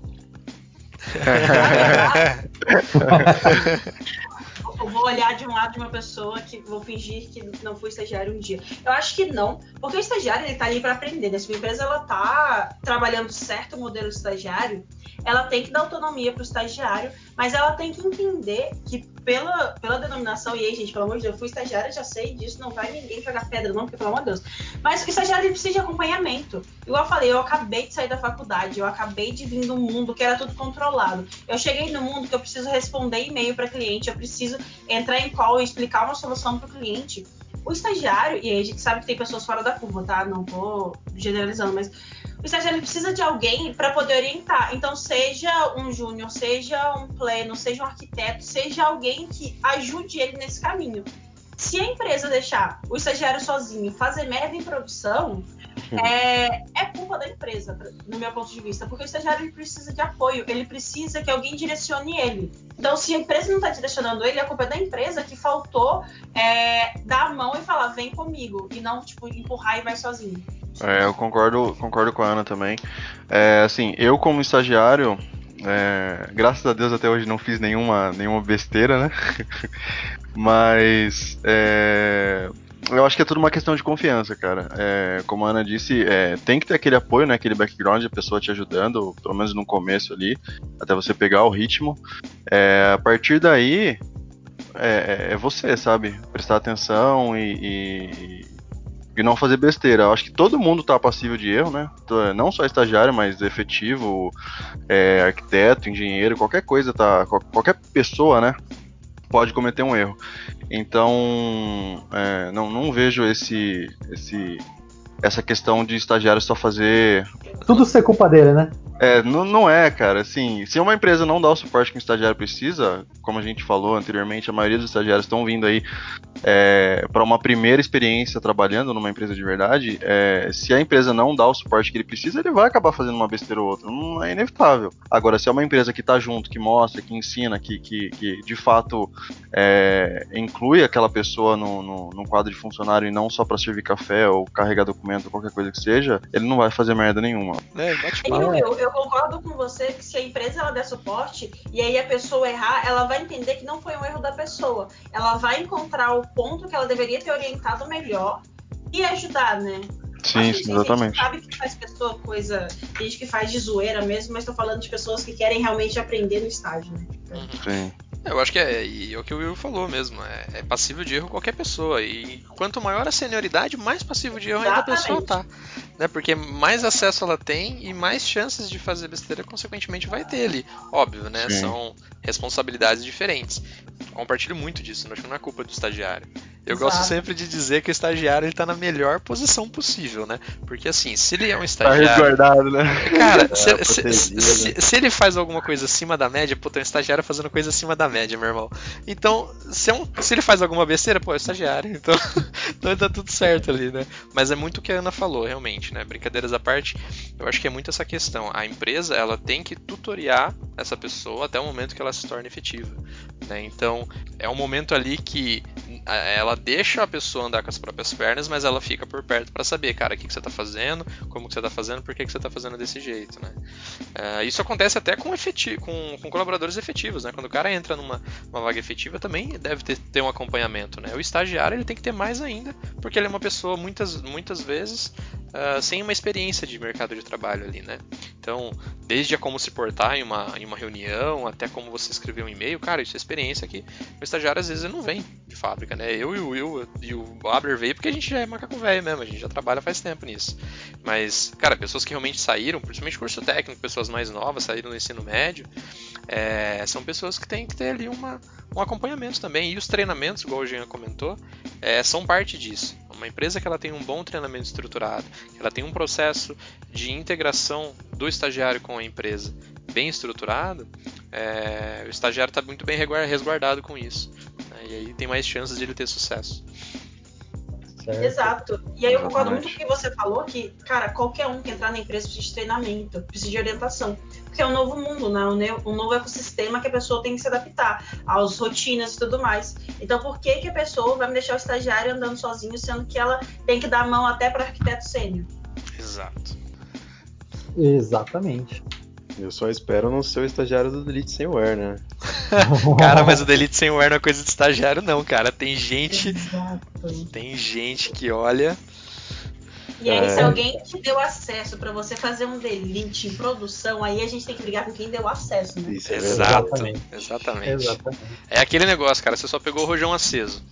eu vou olhar de um lado de uma pessoa que vou fingir que não fui estagiário um dia. Eu acho que não, porque o estagiário ele tá ali para aprender. Né? Se uma empresa ela tá trabalhando certo o modelo estagiário, ela tem que dar autonomia para o estagiário, mas ela tem que entender que pela, pela denominação, e aí, gente, pelo amor de Deus, eu fui estagiária, já sei disso, não vai ninguém pegar pedra, não, porque pelo amor de Deus. Mas o estagiário precisa de acompanhamento. Igual eu falei, eu acabei de sair da faculdade, eu acabei de vir do mundo que era tudo controlado. Eu cheguei no mundo que eu preciso responder e-mail para cliente, eu preciso entrar em call e explicar uma solução para o cliente. O estagiário, e aí a gente sabe que tem pessoas fora da curva, tá? Não tô generalizando, mas o estagiário precisa de alguém para poder orientar. Então, seja um júnior, seja um pleno, seja um arquiteto, seja alguém que ajude ele nesse caminho. Se a empresa deixar o estagiário sozinho fazer merda em produção, é, é culpa da empresa, no meu ponto de vista, porque o estagiário ele precisa de apoio, ele precisa que alguém direcione ele. Então, se a empresa não está direcionando ele, a culpa é da empresa que faltou é, dar a mão e falar, vem comigo, e não, tipo, empurrar e vai sozinho.
É, eu concordo, concordo com a Ana também. É, assim, eu como estagiário, é, graças a Deus até hoje não fiz nenhuma, nenhuma besteira, né? Mas é, eu acho que é tudo uma questão de confiança, cara. É, como a Ana disse, é, tem que ter aquele apoio, né? Aquele background, a pessoa te ajudando, pelo menos no começo ali, até você pegar o ritmo. É, a partir daí, é, é, é você, sabe? Prestar atenção e, e, e, não fazer besteira. Eu acho que todo mundo tá passível de erro, né? Não só estagiário, mas efetivo, é, arquiteto, engenheiro, qualquer coisa, tá? Qualquer pessoa, né? Pode cometer um erro. Então, é, não, não vejo esse, esse, essa questão de estagiário só fazer.
Tudo ser culpa dele, né?
É, não, não é, cara. Assim, se uma empresa não dá o suporte que o estagiário precisa, como a gente falou anteriormente, a maioria dos estagiários estão vindo aí é, para uma primeira experiência trabalhando numa empresa de verdade. É, se a empresa não dá o suporte que ele precisa, ele vai acabar fazendo uma besteira ou outra. Não é inevitável. Agora, se é uma empresa que está junto, que mostra, que ensina, que, que, que de fato é, inclui aquela pessoa no, no, no, quadro de funcionário e não só para servir café ou carregar documento, qualquer coisa que seja, ele não vai fazer merda nenhuma.
É, bate eu, eu, eu concordo com você que se a empresa ela der suporte e aí a pessoa errar, ela vai entender que não foi um erro da pessoa. Ela vai encontrar o ponto que ela deveria ter orientado melhor e ajudar, né?
Sim, sim exatamente.
A gente sabe que faz pessoa coisa, gente que faz de zoeira mesmo, mas tô falando de pessoas que querem realmente aprender no estágio, né?
Sim.
Eu acho que é, e é o que o Will falou mesmo, é, é, passível de erro qualquer pessoa. E quanto maior a senioridade, mais passível de erro ainda a pessoa tá. Né? Porque mais acesso ela tem e mais chances de fazer besteira, consequentemente, vai ter ali. Óbvio, né? Sim. São responsabilidades diferentes. compartilho muito disso, não acho que não é culpa do estagiário. Eu Exato. gosto sempre de dizer que o estagiário ele tá na melhor posição possível, né? Porque assim, se ele é um tá estagiário.
Tá resguardado, né?
Cara, é, se, se, se, se, ele faz alguma coisa acima da média, pô, tem um estagiário fazendo coisa acima da média, meu irmão. Então, se, é um, se ele faz alguma besteira, pô, é estagiário. Então, então tá tudo certo ali, né? Mas é muito o que a Ana falou, realmente, né? Brincadeiras à parte, eu acho que é muito essa questão. A empresa, ela tem que tutoriar essa pessoa até o momento que ela se torne efetiva. Né? Então, é um momento ali que ela deixa a pessoa andar com as próprias pernas, mas ela fica por perto para saber, cara, o que, que você está fazendo, como que você está fazendo, por que, que você está fazendo desse jeito, né? Uh, isso acontece até com, efeti com, com, colaboradores efetivos, né? Quando o cara entra numa vaga efetiva, também deve ter, ter um acompanhamento, né? O estagiário ele tem que ter mais ainda, porque ele é uma pessoa muitas, muitas vezes uh, sem uma experiência de mercado de trabalho ali, né? Então, desde a como se portar em uma, em uma reunião, até como você escrever um e-mail, cara, isso é experiência que o estagiário às vezes não vem de fábrica, né? Eu e o Will e o veio porque a gente já é macaco velho mesmo, a gente já trabalha faz tempo nisso. Mas, cara, pessoas que realmente saíram, principalmente curso técnico, pessoas mais novas, saíram do ensino médio, é, são pessoas que têm que ter ali uma, um acompanhamento também. E os treinamentos, igual o Jean comentou, é, são parte disso. Uma empresa que ela tem um bom treinamento estruturado, que ela tem um processo de integração do estagiário com a empresa bem estruturado, é, o estagiário está muito bem resguardado com isso. Né? E aí tem mais chances de ele ter sucesso.
Certo. Exato. E aí eu concordo muito com o que você falou, que, cara, qualquer um que entrar na empresa precisa de treinamento, precisa de orientação. Porque é um novo mundo, né? Um novo ecossistema que a pessoa tem que se adaptar às rotinas e tudo mais. Então, por que, que a pessoa vai me deixar o estagiário andando sozinho, sendo que ela tem que dar a mão até para arquiteto sênior?
Exato.
Exatamente.
Eu só espero não ser o estagiário do Delete sem wear, né?
cara, mas o Delete sem wear não é coisa de estagiário, não, cara. Tem gente. Exato. Tem gente que olha.
E aí, é... se alguém te deu acesso para você fazer um delete em produção, aí a gente tem que brigar com quem deu acesso, né?
Isso, é Exato, exatamente. exatamente. É aquele negócio, cara, você só pegou o rojão aceso.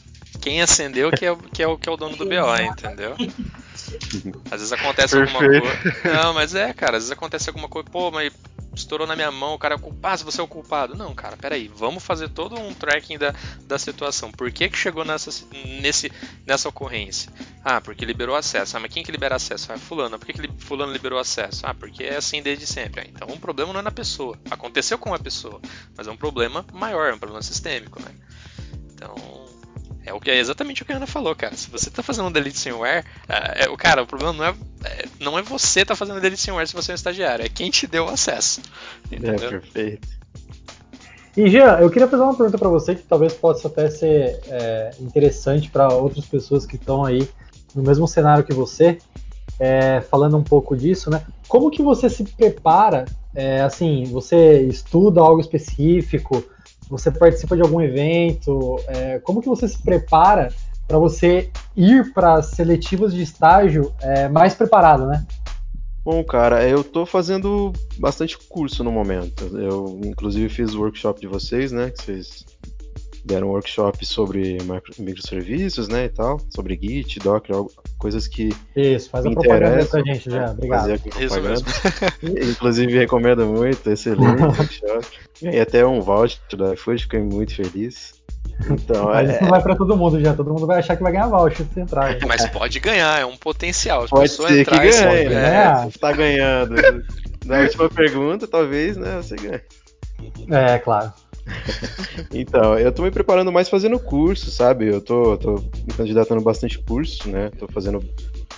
Quem acendeu que é, que é, o, que é o dono do BO, entendeu? Às vezes acontece Perfeito. alguma coisa. Não, mas é, cara, às vezes acontece alguma coisa, pô, mas estourou na minha mão, o cara é culpado, você é o culpado. Não, cara, peraí, vamos fazer todo um tracking da, da situação. Por que, que chegou nessa, nesse, nessa ocorrência? Ah, porque liberou acesso. Ah, mas quem que libera acesso? Ah, fulano. Por que, que fulano liberou acesso? Ah, porque é assim desde sempre. Ah, então o problema não é na pessoa. Aconteceu com a pessoa, mas é um problema maior, é um problema sistêmico, né? Então, é o que é exatamente o que a Ana falou, cara. Se você tá fazendo um delete sem wear, é, é, o cara, o problema não é é, não é você tá fazendo DelicinWare se você é um estagiário, é quem te deu o acesso. Entendeu?
É, perfeito.
E Jean, eu queria fazer uma pergunta para você que talvez possa até ser é, interessante para outras pessoas que estão aí no mesmo cenário que você, é, falando um pouco disso, né? Como que você se prepara? É, assim, você estuda algo específico? Você participa de algum evento? É, como que você se prepara para você ir para seletivas de estágio é, mais preparado, né?
Bom, cara, eu tô fazendo bastante curso no momento. Eu, inclusive, fiz o workshop de vocês, né? Que vocês deram um workshop sobre microserviços, né, e tal, sobre Git, Docker, coisas que
Isso, faz a propaganda pra gente já, obrigado.
Isso mesmo.
inclusive, recomendo muito, excelente workshop. Ganhei até um voucher da iFood, fiquei muito feliz. Então,
Mas
é...
isso não vai pra todo mundo já, todo mundo vai achar que vai ganhar voucher se entrar. né?
Mas pode ganhar, é um potencial. Se a
Pode ser
entrar
que
e
ganhe, né?
É.
Você tá ganhando. Na última pergunta, talvez, né, você ganhe.
É, claro.
Então, eu tô me preparando mais fazendo curso, sabe? Eu tô, tô me candidatando bastante curso, né? Tô fazendo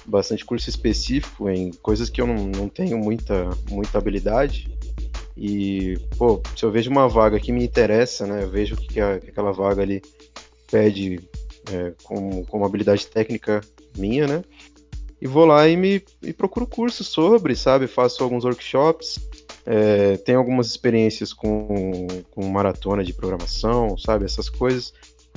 bastante curso específico em coisas que eu não, não tenho muita, muita habilidade. E, pô, se eu vejo uma vaga que me interessa, né? Eu vejo que, que aquela vaga ali pede é, como, como habilidade técnica minha, né? E vou lá e me e procuro curso sobre, sabe? Faço alguns workshops, é, tenho algumas experiências com, com maratona de programação, sabe? Essas coisas.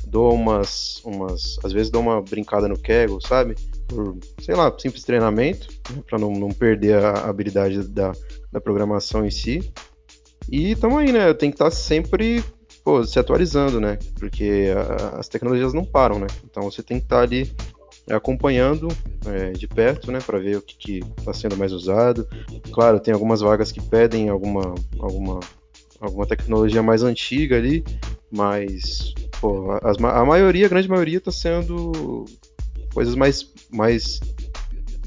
Dou umas, umas. Às vezes dou uma brincada no Kaggle, sabe? Por, sei lá, simples treinamento, né? para não, não perder a habilidade da, da programação em si. E tamo aí, né? Eu tenho que estar sempre pô, se atualizando, né? Porque a- as tecnologias não param, né? Então você tem que estar ali acompanhando é, de perto, né, para ver o que está sendo mais usado. Claro, tem algumas vagas que pedem alguma, alguma, alguma tecnologia mais antiga ali, mas pô, ma- a maioria, a grande maioria, está sendo coisas mais, mais,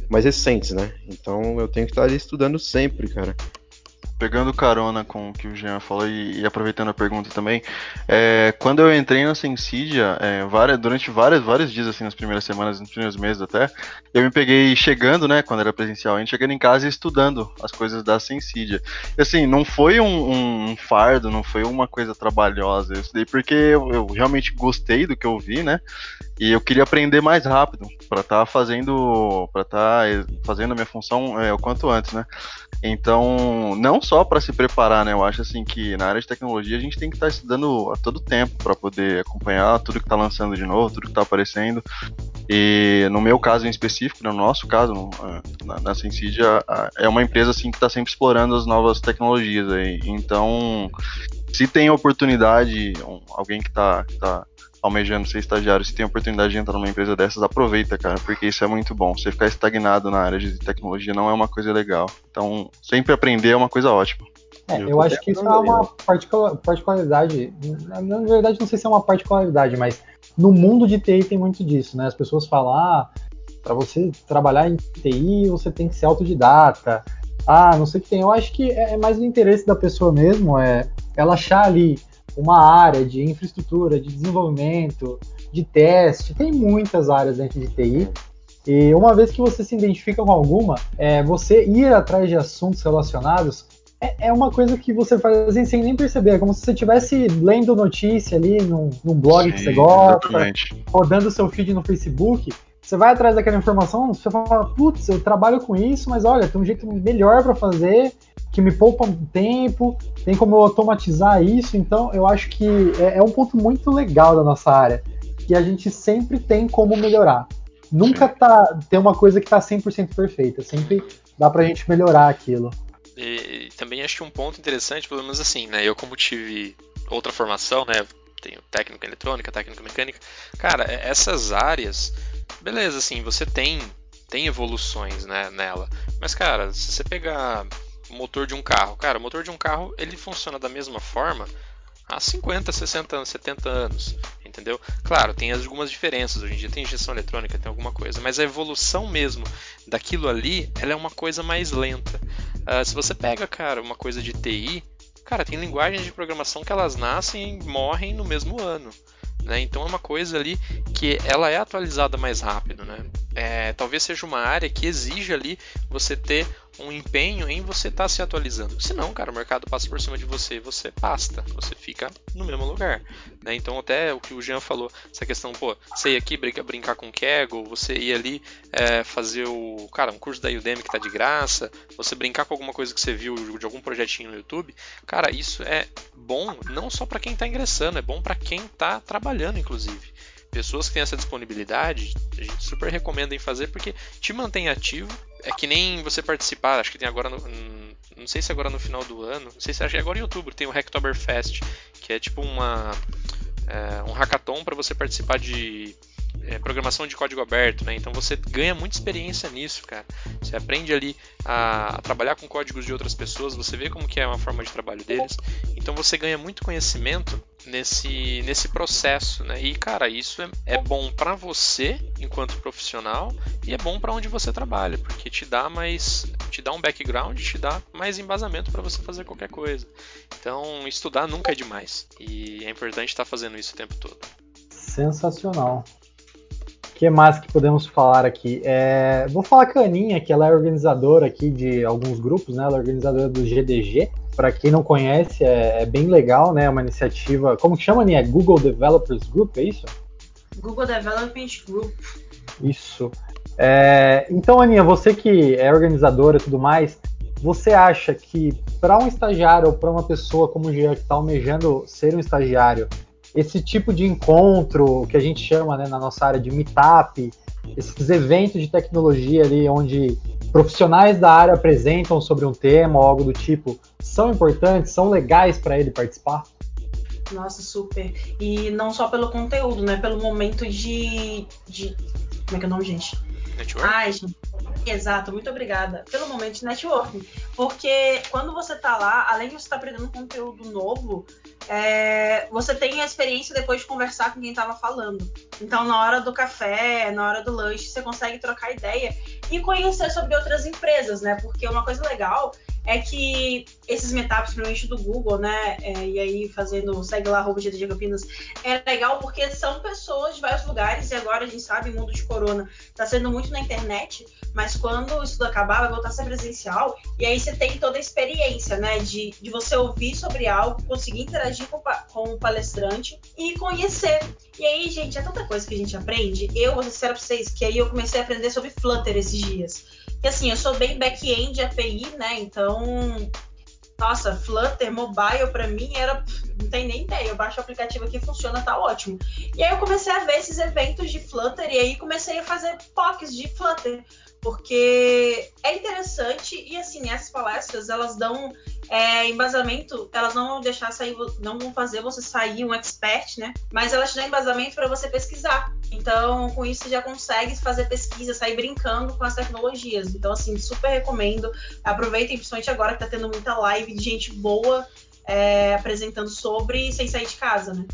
mais recentes, né? Então eu tenho que estar ali estudando sempre, cara.
Pegando carona com o que o Jean falou e, e aproveitando a pergunta também, é, quando eu entrei na Sensidia, é, várias- durante várias, vários dias, assim, nas primeiras semanas, nos primeiros meses até, eu me peguei chegando, né, quando era presencial, a gente chegando em casa e estudando as coisas da Sensidia. E, assim, não foi um, um fardo, não foi uma coisa trabalhosa, eu estudei porque eu, eu realmente gostei do que eu vi, né, e eu queria aprender mais rápido, para estar fazendo, para estar fazendo a minha função é, o quanto antes, né. Então, não só para se preparar, né? Eu acho assim que na área de tecnologia a gente tem que estar estudando a todo tempo para poder acompanhar tudo que está lançando de novo, tudo que está aparecendo. E no meu caso em específico, no nosso caso, no- na, na Sensidia, é uma empresa assim que está sempre explorando as novas tecnologias aí. Então, se tem oportunidade, alguém que está que tá almejando ser estagiário, se tem oportunidade de entrar numa empresa dessas, aproveita, cara, porque isso é muito bom. Você ficar estagnado na área de tecnologia não é uma coisa legal. Então, sempre aprender é uma coisa ótima.
É,
Eu
eu acho que isso é uma particula- particularidade. Na, verdade, não sei se é uma particularidade, mas no mundo de TI tem muito disso, né? As pessoas falam, ah, para você trabalhar em TI, você tem que ser autodidata. Ah, não sei o que tem. Eu acho que é é mais o interesse da pessoa mesmo, é ela achar ali uma área de infraestrutura, de desenvolvimento, de teste. Tem muitas áreas dentro de TI. E uma vez que você se identifica com alguma, é, você ir atrás de assuntos relacionados é, é uma coisa que você faz assim, sem nem perceber. É como se você estivesse lendo notícia ali num, num blog que
Sim,
você gosta,
Exatamente.
rodando seu feed no Facebook. Você vai atrás daquela informação, você fala, putz, eu trabalho com isso, mas olha, tem um jeito melhor para fazer, que me poupa um tempo, tem como eu automatizar isso. Então, eu acho que é, é um ponto muito legal da nossa área, que a gente sempre tem como melhorar. Nunca tá, tem uma coisa que tá 100% perfeita, sempre dá pra gente melhorar aquilo.
E também acho que um ponto interessante, pelo menos assim, né? Eu como tive outra formação, né? Tenho técnica eletrônica, técnica mecânica. Cara, essas áreas, beleza, assim, você tem tem evoluções, né, nela. Mas cara, se você pegar motor de um carro, cara, o motor de um carro, ele funciona da mesma forma há 50, 60 anos, 70 anos, entendeu? Claro, tem algumas diferenças, hoje em dia tem injeção eletrônica, tem alguma coisa, mas a evolução mesmo daquilo ali, ela é uma coisa mais lenta. Ah, se você pega, cara, uma coisa de TI, cara, tem linguagens de programação que elas nascem e morrem no mesmo ano. Né? Então é uma coisa ali que ela é atualizada mais rápido, né? é, talvez seja uma área que exija ali você ter um empenho em você estar tá se atualizando. Senão, cara, o mercado passa por cima de você você pasta, você fica no mesmo lugar. Né? Então, até o que o Jean falou, essa questão, pô, você ir aqui brincar, brincar com Kaggle, você ir ali é, fazer o, cara, um curso da Udemy que tá de graça, você brincar com alguma coisa que você viu de algum projetinho no YouTube, cara, isso é bom não só para quem está ingressando, é bom para quem está trabalhando, inclusive pessoas que têm essa disponibilidade, a gente super recomenda em fazer porque te mantém ativo. É que nem você participar, acho que tem agora no, não sei se agora no final do ano, não sei se agora em outubro tem o Hacktoberfest, que é tipo uma é, um hackathon para você participar de é, programação de código aberto, né? Então você ganha muita experiência nisso, cara. Você aprende ali a, a, trabalhar com códigos de outras pessoas, você vê como que é uma forma de trabalho deles. Então você ganha muito conhecimento nesse, nesse processo, né? E cara, isso é, é bom para você enquanto profissional e é bom para onde você trabalha, porque te dá mais, te dá um background, te dá mais embasamento para você fazer qualquer coisa. Então estudar nunca é demais e é importante estar fazendo isso o tempo todo.
Sensacional que mais que podemos falar aqui? É, vou falar com a Aninha, que ela é organizadora aqui de alguns grupos, né? Ela é organizadora do GDG. Para quem não conhece, é, é, bem legal, né? Uma iniciativa. Como que chama, Aninha? Google Developers Group, é isso?
Google Development Group.
Isso. É, então, Aninha, você que é organizadora e tudo mais, você acha que para um estagiário ou para uma pessoa como o Jean que está almejando ser um estagiário, esse tipo de encontro que a gente chama né, na nossa área de meetup, esses eventos de tecnologia ali onde profissionais da área apresentam sobre um tema ou algo do tipo, são importantes, são legais para ele participar?
Nossa, super. E não só pelo conteúdo, né? Pelo momento de. de... Como é que é o nome, gente?
Network?
Ai, gente. Exato, muito obrigada. Pelo momento de networking. Porque quando você tá lá, além de você estar tá aprendendo conteúdo novo, é, você tem a experiência depois de conversar com quem estava falando. Então, na hora do café, na hora do lanche, você consegue trocar ideia e conhecer sobre outras empresas, né? Porque uma coisa legal é que esses meetups, principalmente do Google, né? É, e aí fazendo, segue lá, arroba GDG Campinas, é legal porque são pessoas de vários lugares, e agora a gente sabe, mundo de corona está sendo muito na internet, mas quando isso tudo acabar, vai voltar a ser presencial, e aí você tem toda a experiência, né? De, de você ouvir sobre algo, conseguir interagir com, com o palestrante e conhecer. E aí, gente, é tanta coisa que a gente aprende. Eu vou ser sincera pra vocês, que aí eu comecei a aprender sobre Flutter esses dias. Que assim, eu sou bem back-end API, né? Então, nossa, Flutter mobile para mim era não tem nem ideia. Eu baixo o aplicativo aqui, funciona, tá ótimo. E aí eu comecei a ver esses eventos de Flutter e aí comecei a fazer POCs de Flutter, porque é interessante e assim, essas palestras, elas dão é, embasamento, elas não vão deixar sair, não vão fazer você sair um expert, né? Mas elas te dão embasamento para você pesquisar. Então, com isso, você já consegue fazer pesquisa, sair brincando com as tecnologias. Então, assim, super recomendo. Aproveitem, principalmente agora que tá tendo muita live de gente boa é, apresentando sobre sem sair de casa, né?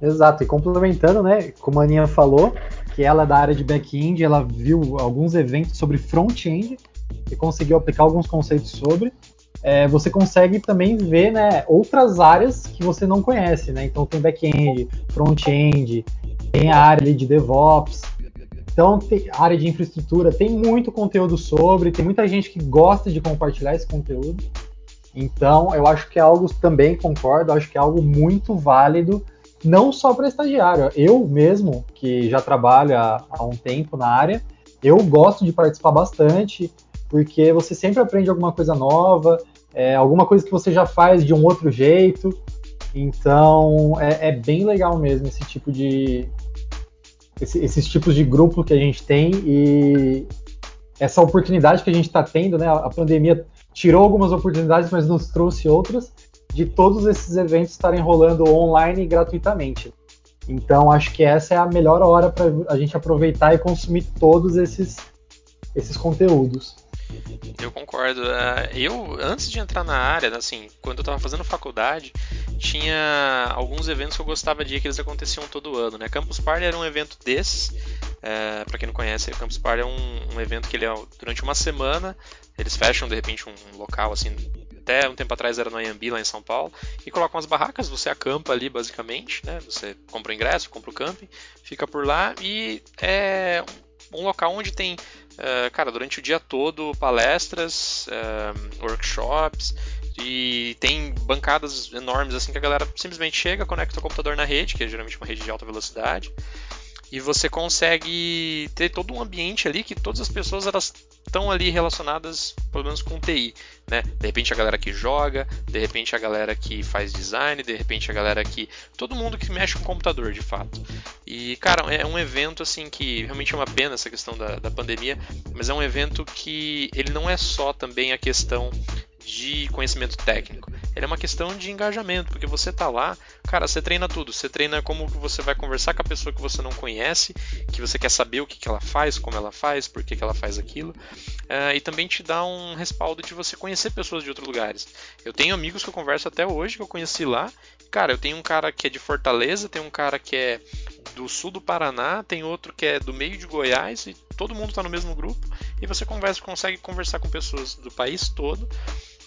Exato, e complementando, né, como a Aninha falou, que ela é da área de back-end, ela viu alguns eventos sobre front-end e conseguiu aplicar alguns conceitos sobre é, você consegue também ver né, outras áreas que você não conhece. Né? Então tem back-end, front-end, tem a área de DevOps. Então, tem, área de infraestrutura tem muito conteúdo sobre, tem muita gente que gosta de compartilhar esse conteúdo. Então, eu acho que é algo, também concordo, acho que é algo muito válido, não só para estagiário. Eu mesmo, que já trabalho há, há um tempo na área, eu gosto de participar bastante, porque você sempre aprende alguma coisa nova, é, alguma coisa que você já faz de um outro jeito. Então é, é bem legal mesmo esse tipo de. Esse, esses tipos de grupo que a gente tem e essa oportunidade que a gente está tendo, né? A pandemia tirou algumas oportunidades, mas nos trouxe outras, de todos esses eventos estarem rolando online gratuitamente. Então acho que essa é a melhor hora para a gente aproveitar e consumir todos esses, esses conteúdos.
Eu concordo. É, eu, antes de entrar na área, assim, quando eu estava fazendo faculdade, tinha alguns eventos que eu gostava de ir, que eles aconteciam todo ano, né? Campus Party era um evento desses. É, para quem não conhece, Campus Party é um, um, evento que ele é durante uma semana, eles fecham de repente um local assim, até um tempo atrás era no Ayambi lá em São Paulo, e colocam as barracas, você acampa ali basicamente, né? Você compra o ingresso, compra o camping, fica por lá e é um local onde tem, uh, cara, durante o dia todo palestras, uh, workshops e tem bancadas enormes assim que a galera simplesmente chega, conecta o computador na rede, que é geralmente uma rede de alta velocidade, e você consegue ter todo um ambiente ali que todas as pessoas elas estão ali relacionadas, pelo menos com TI, né? De repente a galera que joga, de repente a galera que faz design, de repente a galera que todo mundo que mexe com computador, de fato. E cara, é um evento assim que realmente é uma pena essa questão da, da pandemia, mas é um evento que ele não é só também a questão de conhecimento técnico. Ele é uma questão de engajamento, porque você tá lá, cara, você treina tudo. Você treina como você vai conversar com a pessoa que você não conhece, que você quer saber o que, que ela faz, como ela faz, por que, que ela faz aquilo. Uh, e também te dá um respaldo de você conhecer pessoas de outros lugares. Eu tenho amigos que eu converso até hoje, que eu conheci lá. Cara, eu tenho um cara que é de Fortaleza, tem um cara que é do sul do Paraná, tem outro que é do meio de Goiás, e todo mundo está no mesmo grupo. E você conversa, consegue conversar com pessoas do país todo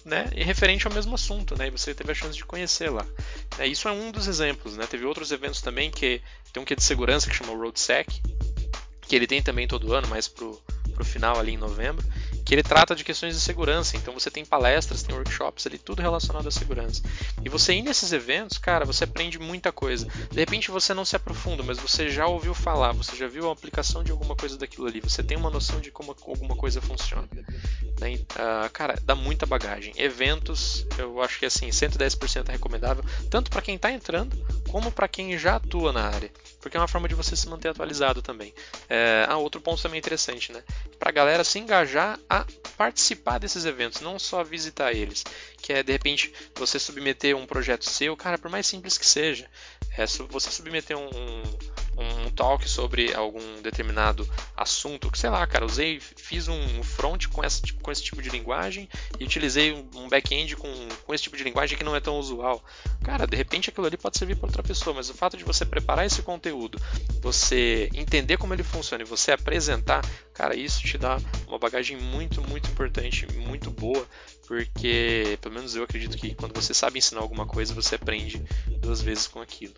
né, referente ao mesmo assunto, né, e você teve a chance de conhecer lá. É, isso é um dos exemplos, né, teve outros eventos também que tem um que é de segurança que chama RoadSec, que ele tem também todo ano, mais pro, pro final ali em novembro, que ele trata de questões de segurança. Então você tem palestras, tem workshops ali, tudo relacionado à segurança. E você ir nesses eventos, cara, você aprende muita coisa. De repente você não se aprofunda, mas você já ouviu falar, você já viu a aplicação de alguma coisa daquilo ali, você tem uma noção de como alguma coisa funciona. Né? Uh, cara, dá muita bagagem. Eventos, eu acho que assim, 110% é recomendável, tanto para quem está entrando, como para quem já atua na área. Porque é uma forma de você se manter atualizado também. É, ah, outro ponto também interessante, né? Para a galera se engajar a participar desses eventos, não só visitar eles. Que é de repente você submeter um projeto seu, cara, por mais simples que seja, é, você submeter um, um, um talk sobre algum determinado assunto, que sei lá, cara, usei, fiz um front com, essa, com esse tipo de linguagem e utilizei um back-end com, com esse tipo de linguagem que não é tão usual. Cara, de repente aquilo ali pode servir para outra pessoa, mas o fato de você preparar esse conteúdo, você entender como ele funciona e você apresentar, cara, isso te dá uma bagagem muito, muito importante, muito boa, porque pelo menos eu acredito que quando você sabe ensinar alguma coisa, você aprende duas vezes com aquilo.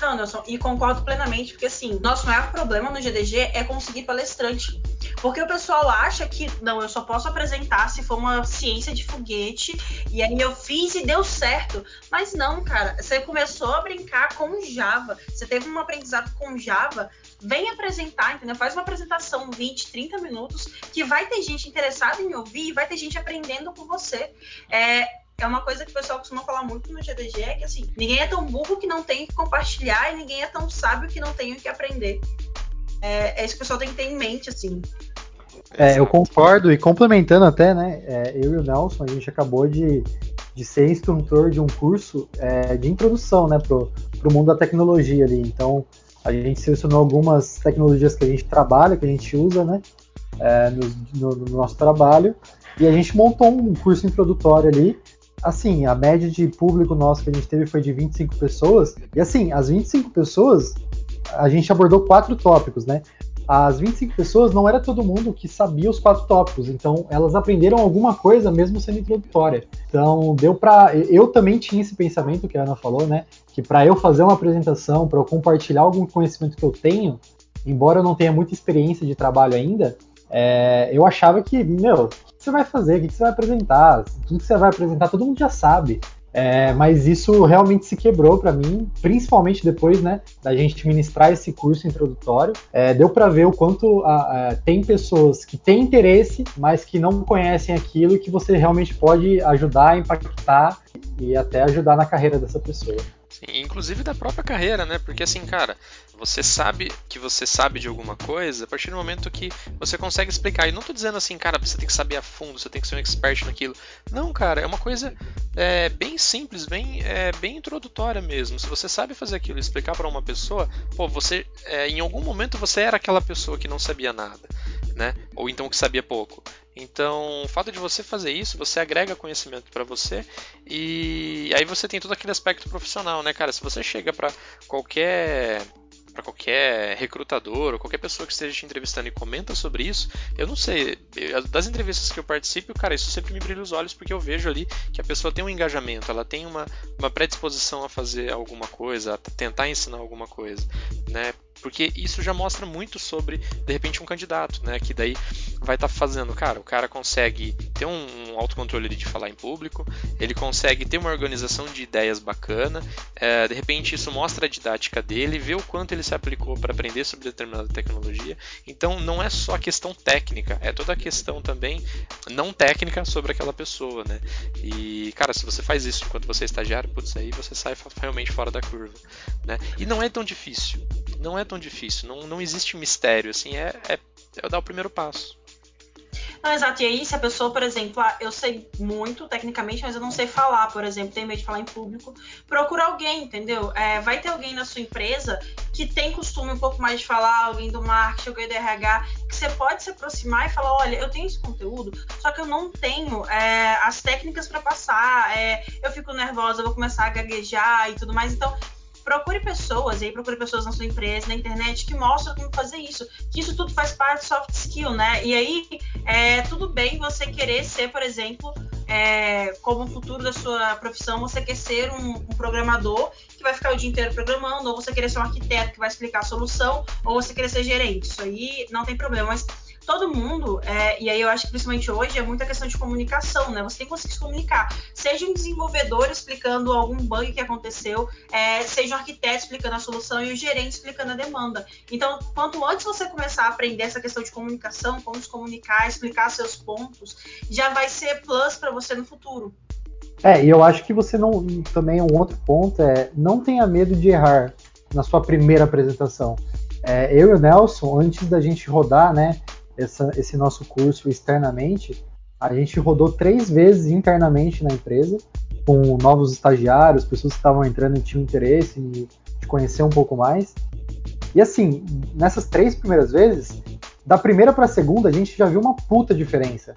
Não, e concordo plenamente, porque assim, nosso maior problema no GDG é conseguir palestrante. Porque o pessoal acha que, não, eu só posso apresentar se for uma ciência de foguete, e aí eu fiz e deu certo. Mas não, cara, você começou a brincar com Java, você teve um aprendizado com Java, vem apresentar, entendeu? Faz uma apresentação 20, 30 minutos, que vai ter gente interessada em ouvir vai ter gente aprendendo com você. É, é uma coisa que o pessoal costuma falar muito no GDG, é que assim, ninguém é tão burro que não tem que compartilhar e ninguém é tão sábio que não tem o que aprender. É, é isso que o pessoal tem que ter em mente, assim.
É, eu concordo, e complementando até, né, é, eu e o Nelson, a gente acabou de, de ser instrutor de um curso é, de introdução, né, pro, pro mundo da tecnologia ali. Então, a gente selecionou algumas tecnologias que a gente trabalha, que a gente usa, né, é, no, no, no nosso trabalho, e a gente montou um curso introdutório ali, assim, a média de público nosso que a gente teve foi de 25 pessoas. E assim, as 25 pessoas, a gente abordou quatro tópicos, né? As 25 pessoas não era todo mundo que sabia os quatro tópicos, então elas aprenderam alguma coisa mesmo sendo introdutória. Então deu para eu também tinha esse pensamento que a Ana falou, né? Que para eu fazer uma apresentação, para eu compartilhar algum conhecimento que eu tenho, embora eu não tenha muita experiência de trabalho ainda, é, eu achava que, meu, que você vai fazer, o que você vai apresentar, tudo que você vai apresentar todo mundo já sabe. É, mas isso realmente se quebrou para mim, principalmente depois né, da gente ministrar esse curso introdutório. É, deu para ver o quanto a, a, tem pessoas que têm interesse, mas que não conhecem aquilo e que você realmente pode ajudar, impactar e até ajudar na carreira dessa pessoa.
Sim, inclusive da própria carreira, né? Porque assim, cara, você sabe que você sabe de alguma coisa a partir do momento que você consegue explicar. E não tô dizendo assim, cara, você tem que saber a fundo, você tem que ser um expert naquilo. Não, cara, é uma coisa é, bem simples, bem, é, bem introdutória mesmo. Se você sabe fazer aquilo e explicar para uma pessoa, pô, você é, em algum momento você era aquela pessoa que não sabia nada, né? Ou então que sabia pouco. Então, o fato de você fazer isso, você agrega conhecimento para você e aí você tem todo aquele aspecto profissional, né, cara? Se você chega para qualquer para qualquer recrutador ou qualquer pessoa que esteja te entrevistando e comenta sobre isso, eu não sei, das entrevistas que eu participo, cara, isso sempre me brilha os olhos porque eu vejo ali que a pessoa tem um engajamento, ela tem uma, uma predisposição a fazer alguma coisa, a tentar ensinar alguma coisa, né? Porque isso já mostra muito sobre, de repente, um candidato, né? Que daí vai estar tá fazendo, cara, o cara consegue ter um, autocontrole de falar em público, ele consegue ter uma organização de ideias bacana, é, de repente isso mostra a didática dele, vê o quanto ele se aplicou para aprender sobre determinada tecnologia. Então não é só a questão técnica, é toda a questão também não técnica sobre aquela pessoa, né? E, cara, se você faz isso enquanto você é estagiário, putz, aí você sai realmente fora da curva, né? E não é tão difícil, não é tão difícil, não, não existe mistério, assim, é, é, é dar o primeiro passo.
Não, exato. E aí, se a pessoa, por exemplo, ah, eu sei muito tecnicamente, mas eu não sei falar, por exemplo, tenho medo de falar em público, procura alguém, entendeu? É, vai ter alguém na sua empresa que tem costume um pouco mais de falar, alguém do marketing, alguém do RH, que você pode se aproximar e falar: olha, eu tenho esse conteúdo, só que eu não tenho é, as técnicas para passar, é, eu fico nervosa, eu vou começar a gaguejar e tudo mais. Então, procure pessoas, e aí procure pessoas na sua empresa, na internet, que mostram como fazer isso. Que isso tudo faz parte de soft skill, né? E aí, é tudo bem você querer ser, por exemplo, é, como futuro da sua profissão, você quer ser um, um, programador que vai ficar o dia inteiro programando, ou você querer ser um arquiteto que vai explicar a solução, ou você querer ser gerente. Isso aí não tem problema. Mas todo mundo, é, e aí eu acho que principalmente hoje, é muita questão de comunicação, né? Você tem que conseguir se comunicar. Seja um desenvolvedor explicando algum bug que aconteceu, é, seja um arquiteto explicando a solução e o gerente explicando a demanda. Então, quanto antes você começar a aprender essa questão de comunicação, como se comunicar, explicar seus pontos, já vai ser plus para você no futuro.
É, e eu acho que você não. Também um outro ponto é não tenha medo de errar na sua primeira apresentação. É, eu e o Nelson, antes da gente rodar, né, essa, esse nosso curso externamente, a gente rodou três vezes internamente na empresa, com novos estagiários, pessoas que estavam entrando e tinham interesse em te conhecer um pouco mais. E assim, nessas três primeiras vezes, da primeira para a segunda, a gente já viu uma puta diferença.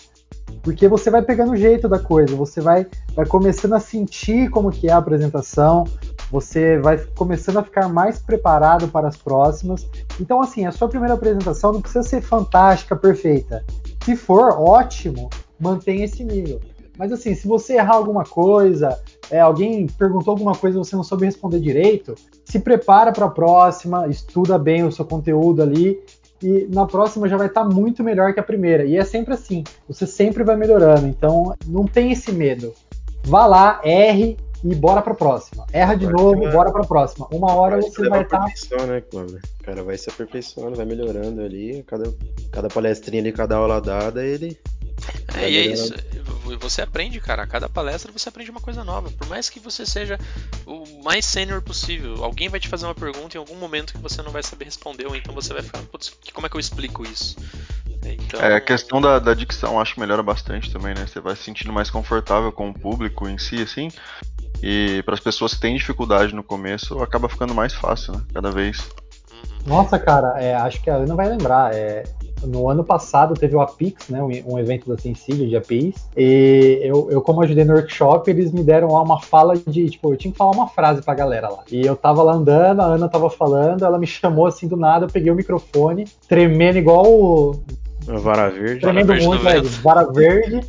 Porque você vai pegando o jeito da coisa, você vai, vai começando a sentir como que é a apresentação, você vai começando a ficar mais preparado para as próximas. Então, assim, a sua primeira apresentação não precisa ser fantástica, perfeita. Se for ótimo, mantenha esse nível. Mas assim, se você errar alguma coisa, é, alguém perguntou alguma coisa e você não soube responder direito, se prepara para a próxima, estuda bem o seu conteúdo ali e na próxima já vai estar tá muito melhor que a primeira. E é sempre assim, você sempre vai melhorando. Então não tem esse medo. Vá lá, erre e bora pra próxima. Erra de novo, bora pra próxima. Uma hora vai você vai estar. Tá...
Né, o cara vai se aperfeiçoando, vai melhorando ali. Cada, cada palestrinha ali, cada aula dada, ele.
É, e é isso. Você aprende, cara. A cada palestra você aprende uma coisa nova. Por mais que você seja o mais sênior possível, alguém vai te fazer uma pergunta em algum momento que você não vai saber responder, ou então você vai ficar, putz, como é que eu explico isso?
Então... É, a questão da, da dicção acho que melhora bastante também, né? Você vai se sentindo mais confortável com o público em si, assim. E para as pessoas que têm dificuldade no começo, acaba ficando mais fácil, né? Cada vez.
Nossa, cara, é, acho que a Ana vai lembrar. É, no ano passado teve o Apix, né, um, um evento da Sensível de APIs, e eu, eu, como ajudei no workshop, eles me deram lá uma fala de, tipo, eu tinha que falar uma frase pra galera lá. E eu tava lá andando, a Ana tava falando, ela me chamou assim do nada, eu peguei o microfone, tremendo igual o...
Vara verde.
Tremendo
vara
muito, verde, é, vara verde.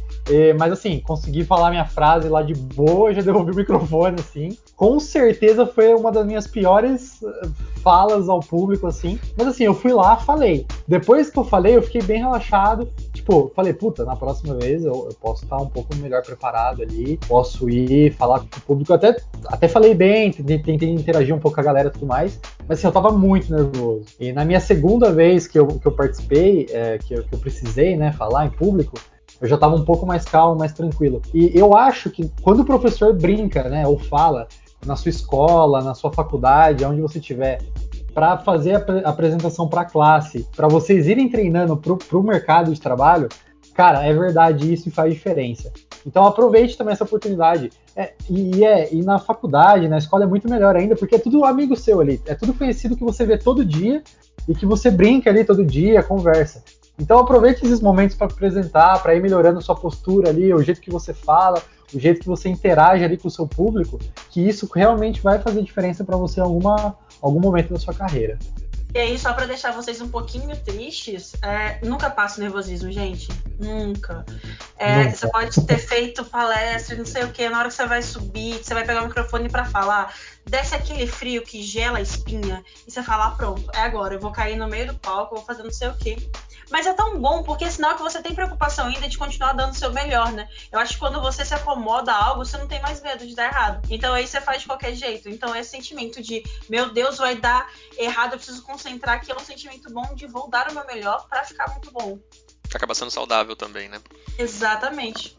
Mas assim, consegui falar minha frase lá de boa, já devolvi o microfone, assim. Com certeza foi uma das minhas piores eh, falas ao público, assim. Mas assim, eu fui lá, falei. Depois que eu falei, eu fiquei bem relaxado. Tipo, falei, puta, na próxima vez eu, eu posso estar um pouco melhor preparado ali. Posso ir falar com o público. Até, até falei bem, tentei interagir um pouco com a galera e tudo mais. Mas assim, eu tava muito nervoso. E na minha segunda vez que eu, que eu participei, é, que, eu, que eu precisei, né, falar em público, eu já estava um pouco mais calmo, mais tranquilo. E eu acho que quando o professor brinca, né, ou fala na sua escola, na sua faculdade, onde você estiver, para fazer a apresentação para a classe, para vocês irem treinando para o mercado de trabalho, cara, é verdade isso e faz diferença. Então aproveite também essa oportunidade. É, e, é, e na faculdade, na escola é muito melhor ainda, porque é tudo amigo seu ali, é tudo conhecido que você vê todo dia e que você brinca ali todo dia, conversa. Então aproveite esses momentos para apresentar, para ir melhorando sua postura ali, o jeito que você fala, o jeito que você interage ali com o seu público, que isso realmente vai fazer diferença para você em alguma, algum momento da sua carreira.
E aí, só para deixar vocês um pouquinho tristes, é, nunca passa nervosismo, gente. Nunca. É, nunca. Você pode ter feito palestra, não sei o que, na hora que você vai subir, você vai pegar o microfone para falar, desce aquele frio que gela a espinha, e você fala, ah, pronto, é agora, eu vou cair no meio do palco, vou fazer não sei o que. Mas é tão bom, porque é sinal que você tem preocupação ainda de continuar dando o seu melhor, né? Eu acho que quando você se acomoda a algo, você não tem mais medo de dar errado. Então aí você faz de qualquer jeito. Então esse sentimento de, meu Deus, vai dar errado, eu preciso concentrar, que é um sentimento bom de vou dar o meu melhor para ficar muito bom.
Acaba sendo saudável também, né?
Exatamente.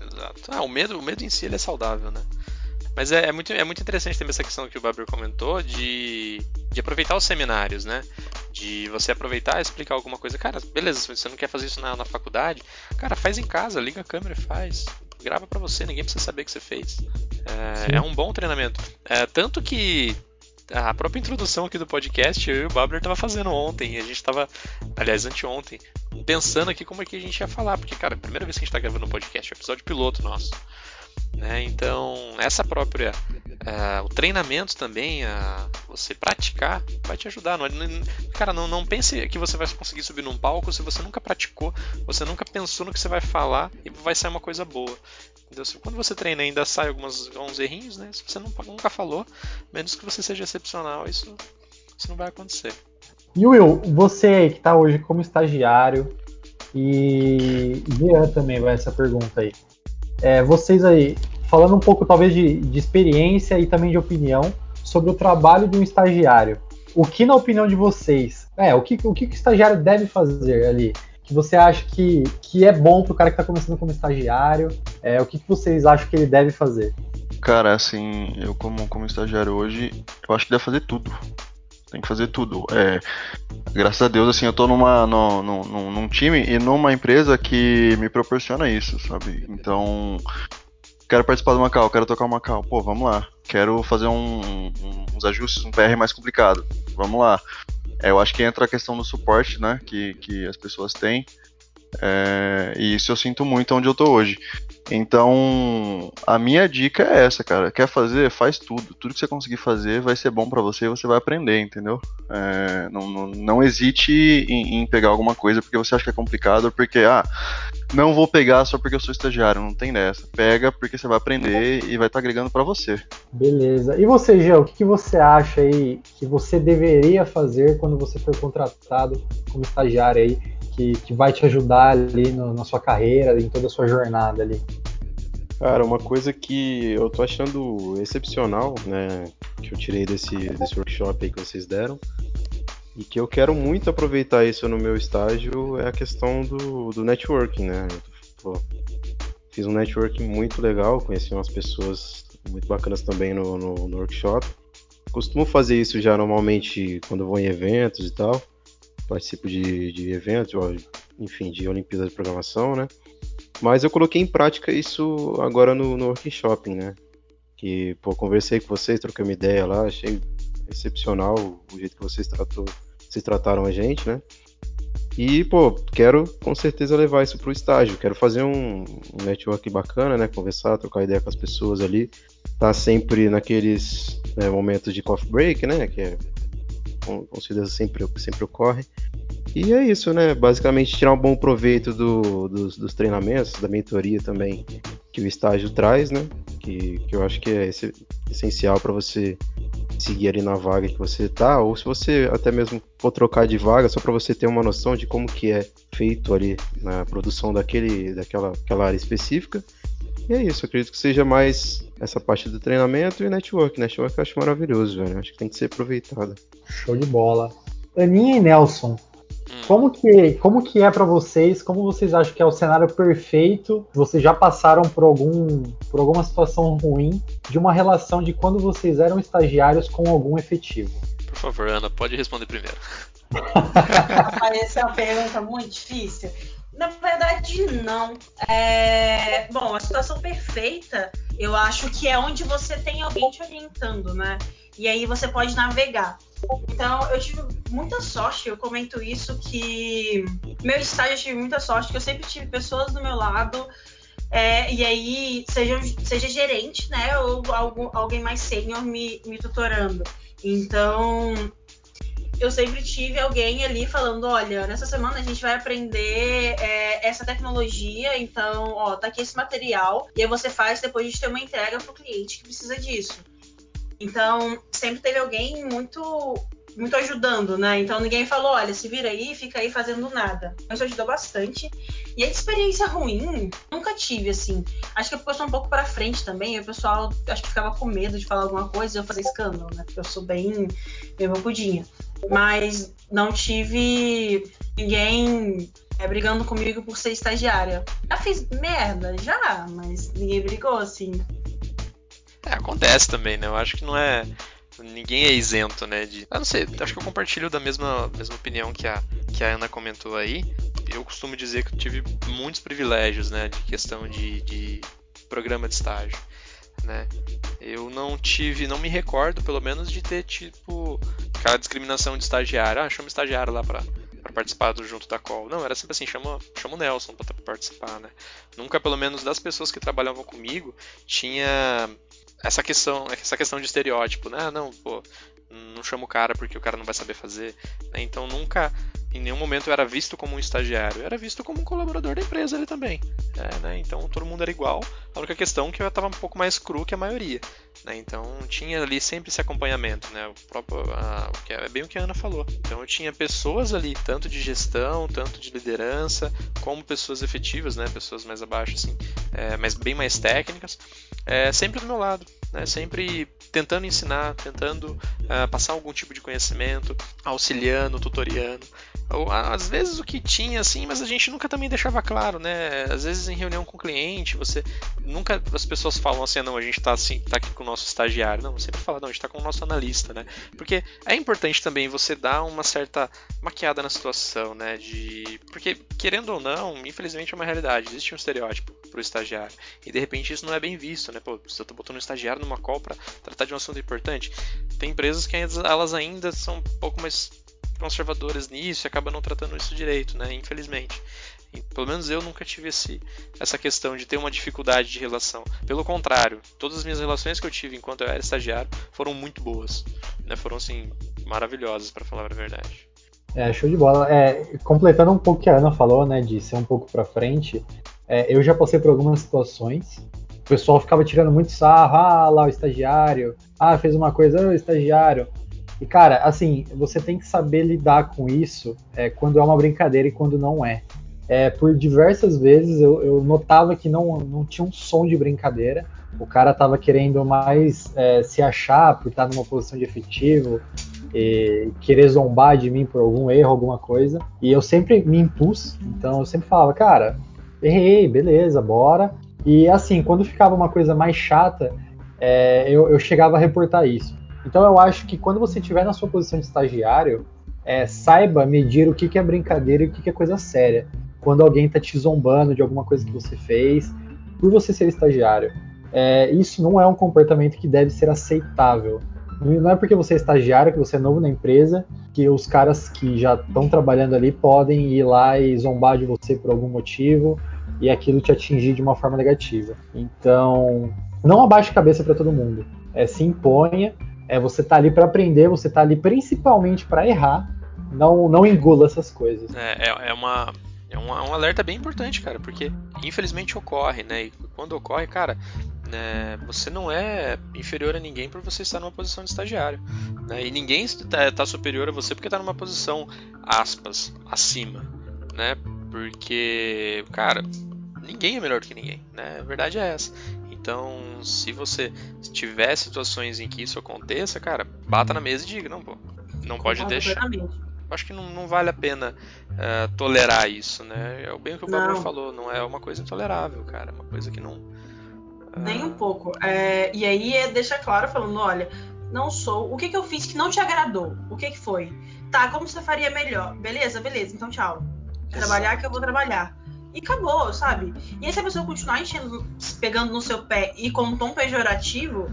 Exato. Ah, o medo, o medo em si é saudável, né? Mas é, é, muito, é muito interessante também essa questão que o Baber comentou de, de aproveitar os seminários, né? De você aproveitar e explicar alguma coisa. Cara, beleza, se você não quer fazer isso na, na faculdade, cara, faz em casa, liga a câmera e faz. Grava para você, ninguém precisa saber que você fez. É, é um bom treinamento. É, tanto que a própria introdução aqui do podcast, eu e o Babler tava fazendo ontem, e a gente tava, aliás, anteontem, pensando aqui como é que a gente ia falar, porque, cara, é a primeira vez que a gente tá gravando um podcast, é o episódio piloto nosso. Essa própria. Uh, o treinamento também, uh, você praticar, vai te ajudar. Não, não, cara, não, não pense que você vai conseguir subir num palco se você nunca praticou, você nunca pensou no que você vai falar e vai sair uma coisa boa. Quando você treina ainda sai algumas, alguns errinhos, né? Se você não, nunca falou, menos que você seja excepcional, isso, isso não vai acontecer.
E Will, você que está hoje como estagiário, e Jean também vai essa pergunta aí é, vocês aí, falando um pouco talvez de, de experiência e também de opinião sobre o trabalho de um estagiário. O que, na opinião de vocês, é, o que o, que o estagiário deve fazer ali? Que você acha que, que é bom para o cara que está começando como estagiário? É, o que, que vocês acham que ele deve fazer?
Cara, assim, eu como, como estagiário hoje, eu acho que deve fazer tudo. Tem que fazer tudo. É, graças a Deus, assim, eu tô numa, no, no, num time e numa empresa que me proporciona isso, sabe? Então, quero participar do Macau, quero tocar o Macau, pô, vamos lá. Quero fazer um, um, uns ajustes, um PR mais complicado, vamos lá. É, eu acho que entra a questão do suporte, né, que, que as pessoas têm. É, e isso eu sinto muito onde eu tô hoje. Então, a minha dica é essa, cara. Quer fazer? Faz tudo. Tudo que você conseguir fazer vai ser bom para você e você vai aprender, entendeu? É, não, não, não, hesite em, em, pegar alguma coisa porque você acha que é complicado, porque, ah, não vou pegar só porque eu sou estagiário. Não tem dessa. Pega porque você vai aprender e vai estar tá agregando para você.
Beleza. E você, Gê, o que, que você acha aí que você deveria fazer quando você for contratado como estagiário aí? que, que vai te ajudar ali no, na sua carreira, em toda a sua jornada ali?
Cara, uma coisa que eu tô achando excepcional, né, que eu tirei desse, desse workshop aí que vocês deram, e que eu quero muito aproveitar isso no meu estágio, é a questão do, do networking, né? Pô, fiz um networking muito legal, conheci umas pessoas muito bacanas também no, no, no workshop. Costumo fazer isso já normalmente quando vou em eventos e tal participo de, de eventos, enfim, de Olimpíadas de Programação, né? Mas eu coloquei em prática isso agora no, no workshop, né? Que, pô, conversei com vocês, troquei uma ideia lá, achei excepcional o jeito que vocês, tratou, vocês trataram a gente, né? E, pô, quero com certeza levar isso pro estágio. Quero fazer um, network bacana, né? Conversar, trocar ideia com as pessoas ali. Tá sempre naqueles né, momentos de coffee break, né? Que é com, com certeza sempre, sempre ocorre. E é isso, né? Basicamente tirar um bom proveito do, dos, dos, treinamentos, da mentoria também que o estágio traz, né? Que, que eu acho que é essencial para você seguir ali na vaga que você tá, ou se você até mesmo for trocar de vaga, só para você ter uma noção de como que é feito ali na produção daquele, daquela aquela área específica. E é isso, acredito que seja mais essa parte do treinamento e network. Network eu acho maravilhoso, velho. Acho que tem que ser aproveitado.
Show de bola. Aninha e Nelson. Como que, como que é para vocês? Como vocês acham que é o cenário perfeito? Vocês já passaram por algum por alguma situação ruim de uma relação de quando vocês eram estagiários com algum efetivo?
Por favor, Ana, pode responder primeiro.
Essa é uma pergunta muito difícil. Na verdade, não. É... Bom, a situação perfeita, eu acho que é onde você tem alguém te orientando, né? E aí você pode navegar. Então, eu tive muita sorte, eu comento isso, que meu estágio eu tive muita sorte, que eu sempre tive pessoas do meu lado, é, e aí, seja, seja gerente, né, ou alguém mais sênior me, me tutorando. Então, eu sempre tive alguém ali falando, olha, nessa semana a gente vai aprender é, essa tecnologia, então, ó, tá aqui esse material, e aí você faz depois de ter uma entrega pro cliente que precisa disso. Então, sempre teve alguém muito muito ajudando, né? Então ninguém falou, olha, se vira aí, fica aí fazendo nada. Isso ajudou bastante. E a experiência ruim, nunca tive, assim. Acho que eu sou um pouco para frente também. O pessoal acho que ficava com medo de falar alguma coisa e eu fazer escândalo, né? Porque eu sou bem, bem bocudinha. Mas não tive ninguém é, brigando comigo por ser estagiária. Já fiz merda, já, mas ninguém brigou, assim.
É, acontece também, né? Eu acho que não é. Ninguém é isento, né? De... Eu não sei, acho que eu compartilho da mesma, mesma opinião que a, que a Ana comentou aí. Eu costumo dizer que eu tive muitos privilégios, né? De questão de, de programa de estágio. Né? Eu não tive, não me recordo, pelo menos, de ter tipo aquela discriminação de estagiário. Ah, chama estagiário lá pra, pra participar do junto da call. Não, era sempre assim, chama, chama o Nelson pra participar, né? Nunca, pelo menos das pessoas que trabalhavam comigo, tinha essa questão, essa questão de estereótipo, né? Ah, não, pô, não chama o cara porque o cara não vai saber fazer. Né? Então nunca, em nenhum momento eu era visto como um estagiário, eu era visto como um colaborador da empresa ali também. É, né? Então todo mundo era igual. A única questão é que eu estava um pouco mais cru que a maioria. Né? Então tinha ali sempre esse acompanhamento, né? O próprio, o que é bem o que a Ana falou. Então eu tinha pessoas ali, tanto de gestão, tanto de liderança, como pessoas efetivas, né? Pessoas mais abaixo, assim, é, mas bem mais técnicas, é, sempre do meu lado né? sempre tentando ensinar, tentando uh, passar algum tipo de conhecimento, auxiliando, tutoriando. Às vezes o que tinha assim, mas a gente nunca também deixava claro, né? Às vezes em reunião com o cliente, você nunca as pessoas falam assim, ah, não, a gente está assim, tá aqui com o nosso estagiário. Não, sempre fala, não, a gente está com o nosso analista, né? Porque é importante também você dar uma certa maquiada na situação, né? De porque querendo ou não, infelizmente é uma realidade, existe um estereótipo para o estagiário e de repente isso não é bem visto, né? Pô, você tá botando um estagiário numa call para tratar de um assunto importante. Tem empresas que elas ainda são um pouco mais conservadoras nisso e acabam não tratando isso direito, né? Infelizmente. E, pelo menos eu nunca tive esse, essa questão de ter uma dificuldade de relação. Pelo contrário, todas as minhas relações que eu tive enquanto eu era estagiário foram muito boas. Né? Foram, assim, maravilhosas, para falar a verdade.
É, show de bola. É, completando um pouco o que a Ana falou, né, de ser um pouco para frente, é, eu já passei por algumas situações o pessoal ficava tirando muito sarro, ah, lá o estagiário, ah, fez uma coisa, o estagiário. E, cara, assim, você tem que saber lidar com isso é, quando é uma brincadeira e quando não é. é por diversas vezes eu, eu, notava que não, não tinha um som de brincadeira. O cara tava querendo mais é, se achar por estar numa posição de efetivo, e querer zombar de mim por algum erro, alguma coisa. E eu sempre me impus, então eu sempre falava, cara, errei, beleza, bora. E assim, quando ficava uma coisa mais chata, é, eu, eu, chegava a reportar isso. Então eu acho que quando você estiver na sua posição de estagiário, é, saiba medir o que, que é brincadeira e o que, que é coisa séria. Quando alguém está te zombando de alguma coisa que você fez, por você ser estagiário. É, isso não é um comportamento que deve ser aceitável. Não é porque você é estagiário, que você é novo na empresa, que os caras que já estão trabalhando ali podem ir lá e zombar de você por algum motivo e aquilo te atingir de uma forma negativa. Então, não abaixe a cabeça para todo mundo. É, se imponha. É, você tá ali para aprender, você tá ali principalmente para errar. Não, não engula essas coisas.
É, é, é uma, é um, alerta bem importante, cara, porque infelizmente ocorre, né? E quando ocorre, cara, né, você não é inferior a ninguém por você estar numa posição de estagiário. Né? E ninguém está tá superior a você porque está numa posição, aspas, acima. Né? Porque, cara, ninguém é melhor do que ninguém, né? A verdade é essa. Então, se você tiver situações em que isso aconteça, cara, bata na mesa e diga, não, pô, não pode deixar. Acho que não, não, vale a pena uh, tolerar isso, né? É o bem que o Pablo falou, não é uma coisa intolerável, cara, é uma coisa que não.
Uh... Nem um pouco. É, e aí é, deixa claro falando, olha, não sou. O que, que eu fiz que não te agradou? O que, que foi? Tá, como você faria melhor? Beleza, beleza, então tchau. Trabalhar que eu vou trabalhar e acabou, sabe? E aí se a pessoa continuar enchendo, pegando no seu pé e com um tom pejorativo,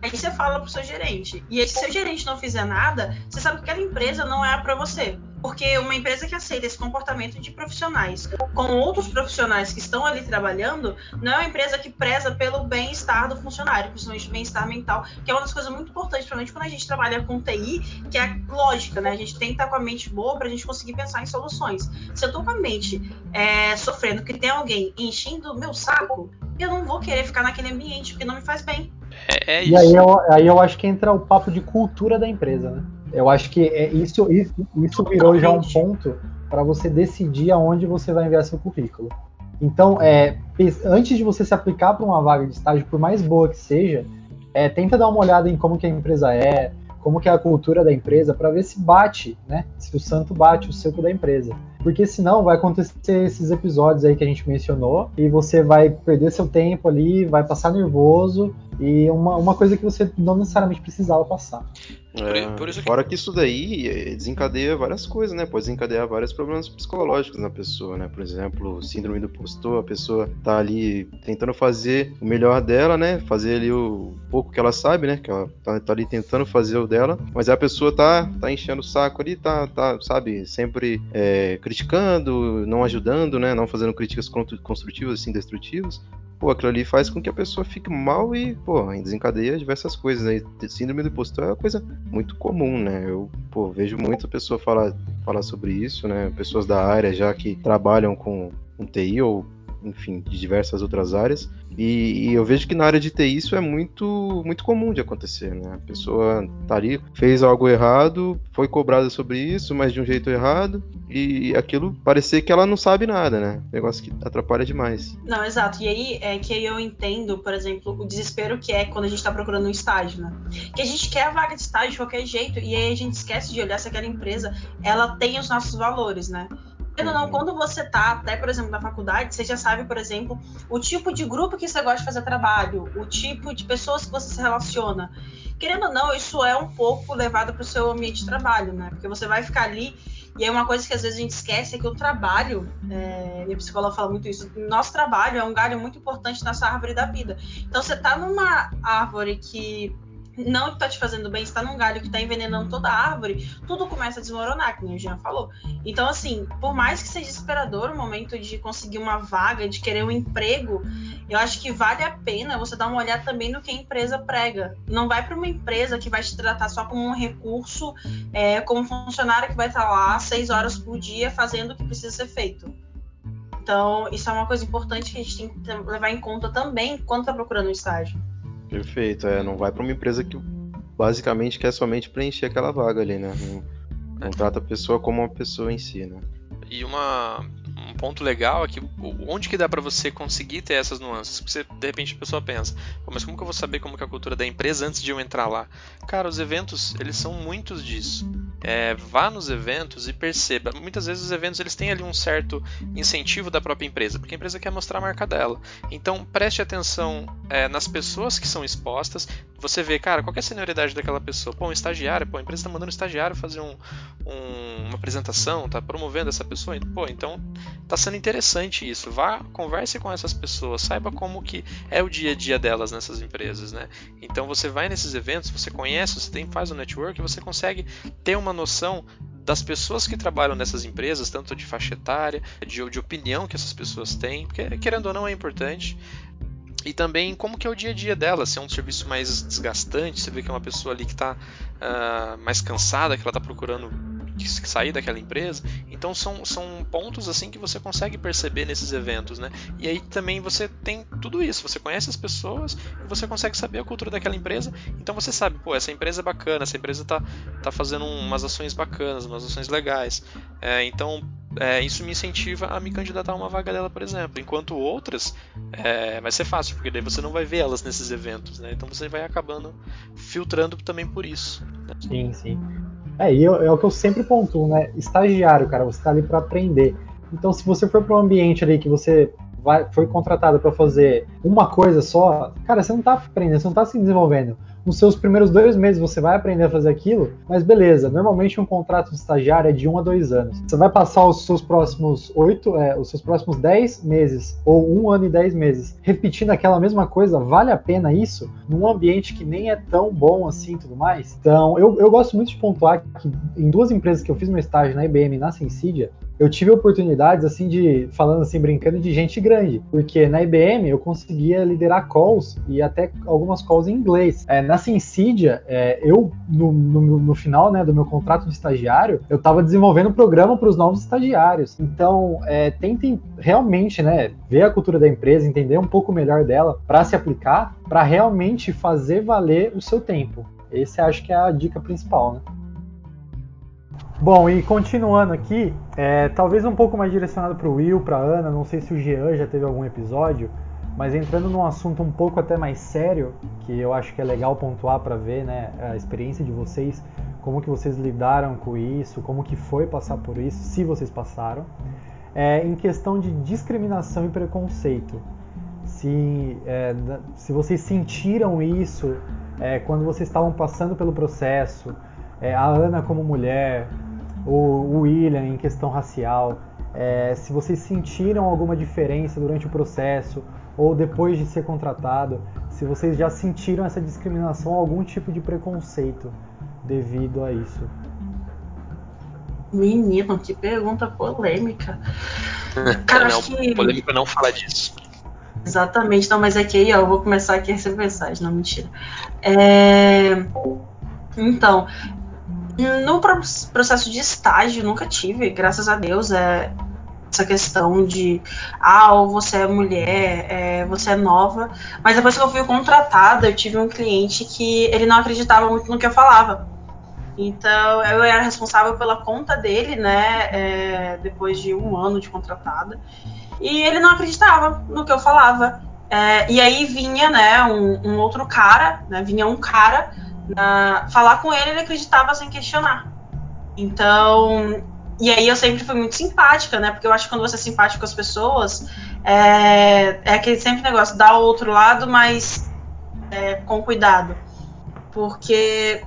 aí você fala pro seu gerente. E aí se seu gerente não fizer nada, você sabe que aquela empresa não é para você. Porque uma empresa que aceita esse comportamento de profissionais com outros profissionais que estão ali trabalhando, não é uma empresa que preza pelo bem-estar do funcionário, principalmente bem-estar mental, que é uma das coisas muito importantes, principalmente quando a gente trabalha com TI, que é lógica, né? A gente tem que estar com a mente boa para a gente conseguir pensar em soluções. Se eu tô com a mente é, sofrendo que tem alguém enchendo o meu saco, eu não vou querer ficar naquele ambiente, porque não me faz bem.
É, é isso.
E aí eu, aí eu acho que entra o papo de cultura da empresa, né? Eu acho que é isso, isso, isso virou já um ponto para você decidir aonde você vai enviar seu currículo. Então, é, antes de você se aplicar para uma vaga de estágio, por mais boa que seja, é, tenta dar uma olhada em como que a empresa é, como que é a cultura da empresa, para ver se bate, né? Se o santo bate o cerco da empresa. Porque senão vai acontecer esses episódios aí que a gente mencionou e você vai perder seu tempo ali, vai passar nervoso e uma, uma coisa que você não necessariamente precisava passar.
É, por, por que... Fora que isso daí eh, desencadeia várias coisas, né? Pode desencadear vários problemas psicológicos na pessoa, né? Por exemplo, síndrome do postor, a pessoa tá ali tentando fazer o melhor dela, né? Fazer ali o pouco que ela sabe, né? Que ela tá, tá ali tentando fazer o dela, mas a pessoa tá, tá enchendo o saco ali, tá, tá sabe, sempre é, criticando, não ajudando, né? Não fazendo críticas construtivas, assim, destrutivas pô, aquilo ali faz com que a pessoa fique mal e, pô, desencadeia diversas coisas. Né? Síndrome do impostor é uma coisa muito comum, né? Eu, pô, vejo muita pessoa falar, falar sobre isso, né? Pessoas da área já que trabalham com, com TI ou enfim, de diversas outras áreas. E, e, eu vejo que na área de TI isso é muito, muito comum de acontecer, né? A pessoa tá ali, fez algo errado, foi cobrada sobre isso, mas de um jeito errado, e aquilo parecer que ela não sabe nada, né? Negócio que atrapalha demais.
Não, exato. E aí é que eu entendo, por exemplo, o desespero que é quando a gente tá procurando um estágio, né? Que a gente quer a vaga de estágio de qualquer jeito, e aí a gente esquece de olhar se aquela empresa ela tem os nossos valores, né? Querendo ou não, quando você tá, até por exemplo, na faculdade, você já sabe, por exemplo, o tipo de grupo que você gosta de fazer trabalho, o tipo de pessoas que você se relaciona. Querendo ou não, isso é um pouco levado para o seu ambiente de trabalho, né? Porque você vai ficar ali e é uma coisa que às vezes a gente esquece é que o trabalho, é, minha psicóloga fala muito isso, nosso trabalho é um galho muito importante nessa árvore da vida. Então você tá numa árvore que não está te fazendo bem, está num galho que está envenenando toda a árvore, tudo começa a desmoronar, como o Jean falou. Então, assim, por mais que seja desesperador o momento de conseguir uma vaga, de querer um emprego, eu acho que vale a pena você dar uma olhada também no que a empresa prega. Não vai para uma empresa que vai te tratar só como um recurso, é, como funcionário que vai estar lá seis horas por dia fazendo o que precisa ser feito. Então, isso é uma coisa importante que a gente tem que levar em conta também quando está procurando um estágio.
Perfeito, é, não vai para uma empresa que basicamente quer somente preencher aquela vaga ali, né? Não, não trata a pessoa como uma pessoa em si, né?
E uma, um ponto legal é que onde que dá para você conseguir ter essas nuances? Porque você, de repente a pessoa pensa, mas como que eu vou saber como que é a cultura da empresa antes de eu entrar lá? Cara, os eventos, eles são muitos disso. É, vá nos eventos e perceba. Muitas vezes os eventos eles têm ali um certo incentivo da própria empresa, porque a empresa quer mostrar a marca dela. Então preste atenção é, nas pessoas que são expostas. Você vê, cara, qual é a senioridade daquela pessoa? Pô, um estagiário, pô, a empresa está mandando um estagiário fazer um, um, uma apresentação, está promovendo essa pessoa. Pô, então tá sendo interessante isso. Vá, converse com essas pessoas, saiba como que é o dia a dia delas nessas empresas, né? Então você vai nesses eventos, você conhece, você tem, faz o network, você consegue ter uma noção das pessoas que trabalham nessas empresas, tanto de faixa etária, de, de opinião que essas pessoas têm, porque querendo ou não é importante e também como que é o dia a dia dela, se é um serviço mais desgastante, você vê que é uma pessoa ali que está uh, ah, mais cansada, que ela está procurando sair daquela empresa. Então são, são pontos assim que você consegue perceber nesses eventos, né? E aí também você tem tudo isso, você conhece as pessoas e você consegue saber a cultura daquela empresa. Então você sabe, pô, essa empresa é bacana, essa empresa tá, tá fazendo umas ações bacanas, umas ações legais. É, então é, isso me incentiva a me candidatar a uma vaga dela, por exemplo. Enquanto outras é, vai ser fácil, porque daí você não vai ver elas nesses eventos, né? Então você vai acabando filtrando também por isso.
Né? Sim, sim. É, e eu, é o que eu sempre pontuo, né? Estagiário, cara, você tá ali para aprender. Então, se você for para um ambiente ali que você vai, foi contratado para fazer uma coisa só, cara, você não tá aprendendo, você não tá se desenvolvendo. Nos seus primeiros dois meses você vai aprender a fazer aquilo, mas beleza, normalmente um contrato de estagiário é de um a dois anos. Você vai passar os seus próximos oito, é, os seus próximos dez meses, ou um ano e dez meses, repetindo aquela mesma coisa, vale a pena isso? Num ambiente que nem é tão bom assim tudo mais? Então, eu, eu gosto muito de pontuar que em duas empresas que eu fiz meu estágio na IBM e na Sensidia, eu tive oportunidades, assim, de, falando assim, brincando, de gente grande. Porque na IBM eu conseguia liderar calls e até algumas calls em inglês. É, na Sensidia, é, eu, no, no, no, final né, do meu contrato de estagiário, eu estava desenvolvendo um programa para os novos estagiários. Então, é, tentem realmente, né, ver a cultura da empresa, entender um pouco melhor dela para se aplicar, para realmente fazer valer o seu tempo. Esse acho que é a dica principal, né? Bom, e continuando aqui, é, talvez um pouco mais direcionado para o Will, para Ana, não sei se o Jean já teve algum episódio, mas entrando num assunto um pouco até mais sério, que eu acho que é legal pontuar para ver né, a experiência de vocês, como que vocês lidaram com isso, como que foi passar por isso, se vocês passaram, é, em questão de discriminação e preconceito. Se, é, se vocês sentiram isso é, quando vocês estavam passando pelo processo, é, a Ana como mulher, o William em questão racial, é, se vocês sentiram alguma diferença durante o processo ou depois de ser contratado, se vocês já sentiram essa discriminação ou algum tipo de preconceito devido a isso.
Menino, que pergunta polêmica.
Cara, não, que... polêmica não falar disso.
Exatamente, não, mas é que aí ó, eu vou começar aqui a receber mensagem, não, mentira. É... Então, no processo de estágio, nunca tive, graças a Deus, é, essa questão de ah, ou você é mulher, é, você é nova. Mas depois que eu fui contratada, eu tive um cliente que ele não acreditava muito no que eu falava. Então eu era responsável pela conta dele, né? É, depois de um ano de contratada. E ele não acreditava no que eu falava. É, e aí vinha, né, um, um outro cara, né, vinha um cara na, falar com ele, ele acreditava sem questionar. Então, e aí eu sempre fui muito simpática, né? Porque eu acho que quando você é simpático com as pessoas, é, é aquele sempre negócio, dá o outro lado, mas é, com cuidado. Porque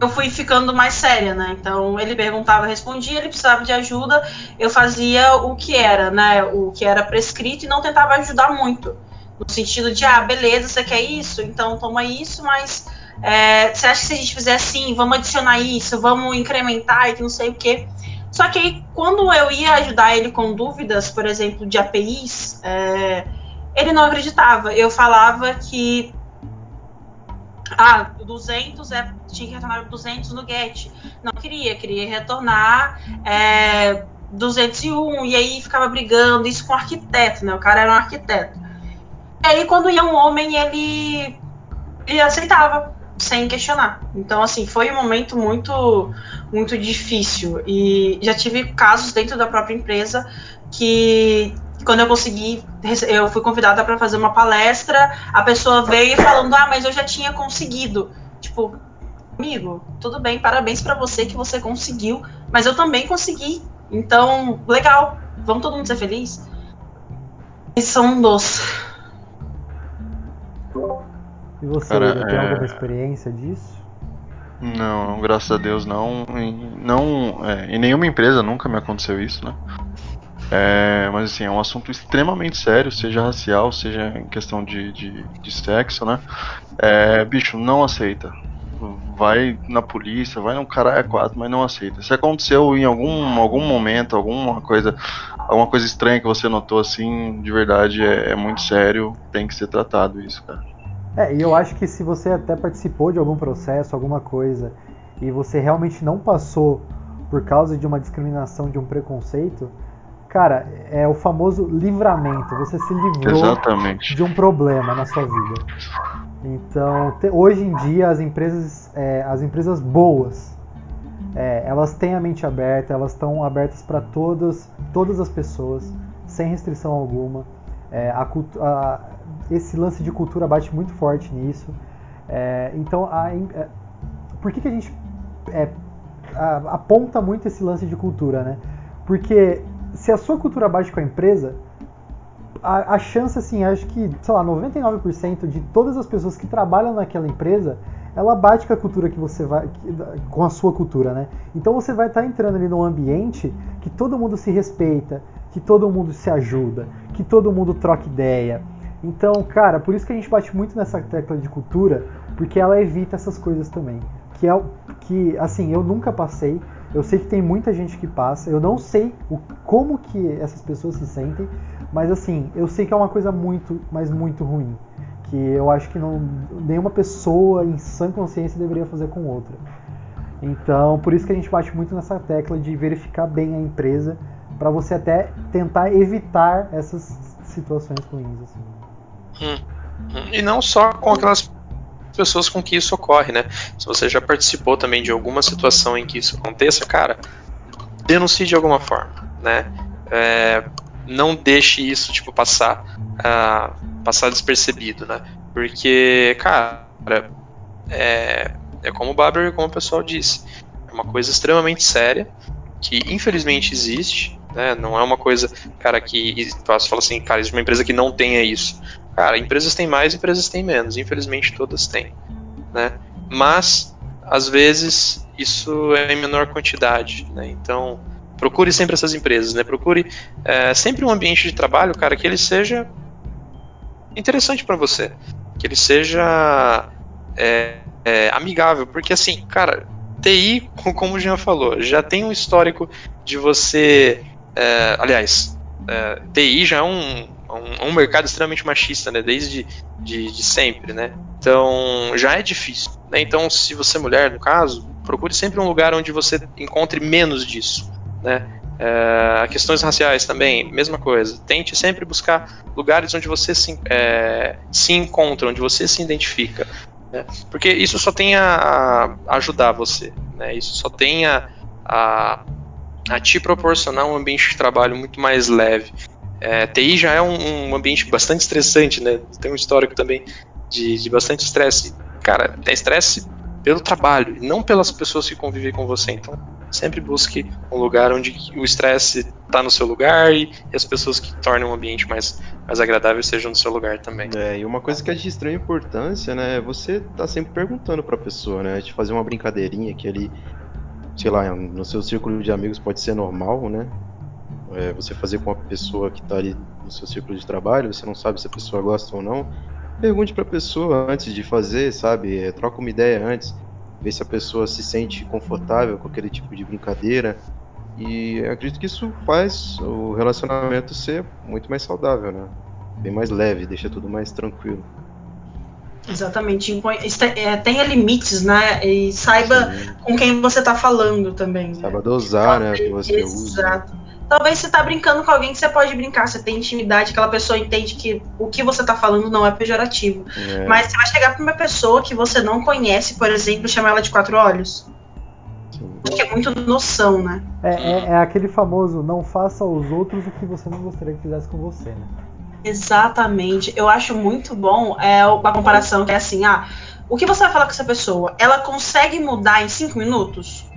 eu fui ficando mais séria, né? Então ele perguntava, respondia, ele precisava de ajuda, eu fazia o que era, né? O que era prescrito e não tentava ajudar muito. No sentido de, ah, beleza, você quer isso? Então toma isso, mas é, você acha que se a gente fizer assim, vamos adicionar isso, vamos incrementar e que não sei o quê. Só que aí, quando eu ia ajudar ele com dúvidas, por exemplo, de APIs, é, ele não acreditava. Eu falava que ah, 200 é, tinha que retornar 200 no GET. Não queria, queria retornar é, 201. E aí ficava brigando, isso com o arquiteto, né? O cara era um arquiteto. E aí, quando ia um homem, ele, ele aceitava sem questionar. Então, assim, foi um momento muito, muito difícil. E já tive casos dentro da própria empresa que, quando eu consegui, eu fui convidada para fazer uma palestra, a pessoa veio falando: Ah, mas eu já tinha conseguido. Tipo, amigo, tudo bem, parabéns para você que você conseguiu, mas eu também consegui. Então, legal, vamos todo mundo ser feliz. São dos.
Você Cara, tem é... alguma experiência disso?
Não, graças a Deus não. não é, em nenhuma empresa nunca me aconteceu isso, né? É, mas assim, é um assunto extremamente sério, seja racial, seja em questão de, de, de sexo, né? É, bicho, não aceita. Vai na polícia, vai no caralho quatro, mas não aceita. Se aconteceu em algum, algum momento, alguma coisa, alguma coisa estranha que você notou assim, de verdade é, é muito sério, tem que ser tratado isso, cara.
É, e eu acho que se você até participou de algum processo, alguma coisa, e você realmente não passou por causa de uma discriminação, de um preconceito, cara, é o famoso livramento. Você se livrou
Exatamente.
de um problema na sua vida. Então, te, hoje em dia, as empresas, é, as empresas boas, é, elas têm a mente aberta, elas estão abertas para todas, todas as pessoas, sem restrição alguma. É, a, a, esse lance de cultura bate muito forte nisso. É, então, a, é, por que, que a gente é, a, aponta muito esse lance de cultura, né? Porque se a sua cultura bate com a empresa, a, a chance, assim, acho que, sei lá, 99% de todas as pessoas que trabalham naquela empresa, ela bate com a cultura que você vai. com a sua cultura, né? Então você vai estar tá entrando ali num ambiente que todo mundo se respeita, que todo mundo se ajuda, que todo mundo troca ideia. Então, cara, por isso que a gente bate muito nessa tecla de cultura, porque ela evita essas coisas também. Que é que, assim, eu nunca passei, eu sei que tem muita gente que passa, eu não sei o, como que essas pessoas se sentem, mas assim, eu sei que é uma coisa muito, mas muito ruim. Que eu acho que não, nenhuma pessoa em sã consciência deveria fazer com outra. Então, por isso que a gente bate muito nessa tecla de verificar bem a empresa, para você até tentar evitar essas situações ruins. Assim.
Hum, hum. E não só com aquelas pessoas com que isso ocorre, né? Se você já participou também de alguma situação em que isso aconteça, cara, denuncie de alguma forma, né? É, não deixe isso tipo passar uh, passar despercebido, né? Porque, cara, é, é como o Baber e como o pessoal disse, é uma coisa extremamente séria que infelizmente existe, né? Não é uma coisa, cara, que você fala assim, cara, existe uma empresa que não tenha isso. Cara, empresas têm mais, empresas têm menos. Infelizmente todas têm, né? Mas às vezes isso é em menor quantidade, né? Então procure sempre essas empresas, né? Procure é, sempre um ambiente de trabalho, cara, que ele seja interessante para você, que ele seja é, é, amigável, porque assim, cara, TI, como o Jean falou, já tem um histórico de você, é, aliás, é, TI já é um, um, um, mercado extremamente machista, né? Desde de, de sempre, né? Então já é difícil. Né? Então, se você é mulher, no caso, procure sempre um lugar onde você encontre menos disso né? É, questões raciais também, mesma coisa. Tente sempre buscar lugares onde você se, é, se encontra, onde você se identifica. Né? Porque isso só tem a, ajudar você. Né? Isso só tem a, a, a, te proporcionar um ambiente de trabalho muito mais leve. É, TI já é um, um, ambiente bastante estressante, né? Tem um histórico também de, de bastante estresse. Cara, é estresse pelo trabalho, não pelas pessoas que convivem com você. Então, sempre busque um lugar onde o estresse está no seu lugar e, as pessoas que tornam o ambiente mais, mais agradável sejam no seu lugar também.
É, e uma coisa que é de estranha importância, né, é você tá sempre perguntando para a pessoa, né, de fazer uma brincadeirinha que ali, sei lá, no seu círculo de amigos pode ser normal, né, é, você fazer com a pessoa que está ali no seu círculo de trabalho, você não sabe se a pessoa gosta ou não, pergunte para a pessoa antes de fazer, sabe, é, troca uma ideia antes ver se a pessoa se sente confortável com aquele tipo de brincadeira. E acredito que isso faz o relacionamento ser muito mais saudável, né? Bem mais leve, deixa tudo mais tranquilo.
Exatamente. É, tenha limites, né? E saiba Sim. com quem você está falando também. Né?
Saiba dosar, né? Que você Exato.
Talvez você tá brincando com alguém que você pode brincar, você tem intimidade, aquela pessoa entende que o que você tá falando não é pejorativo. É. Mas você vai chegar pra uma pessoa que você não conhece, por exemplo, e chamar ela de quatro olhos. Acho que é muito noção, né?
É, é, é, aquele famoso não faça aos outros o que você não gostaria que fizesse com você, né?
Exatamente. Eu acho muito bom é uma comparação que é assim, ah, o que você vai falar com essa pessoa? Ela consegue mudar em cinco minutos?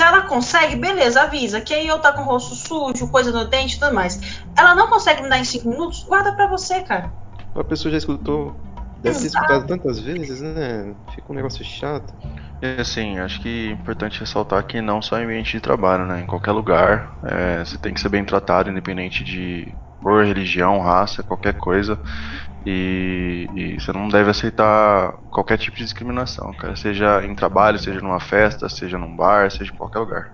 Se ela consegue, beleza, avisa. Que aí eu tá com o rosto sujo, coisa no dente e tudo mais. Ela não consegue me dar em 5 minutos, guarda pra você, cara.
A pessoa já escutou. Deve ter escutado tantas vezes, né? Fica um negócio chato.
E assim, acho que é importante ressaltar que não só em ambiente de trabalho, né? Em qualquer lugar, é, você tem que ser bem tratado, independente de cor, religião, raça, qualquer coisa. E, e, você não deve aceitar qualquer tipo de discriminação, cara. Seja em trabalho, seja numa festa, seja num bar, seja em qualquer lugar.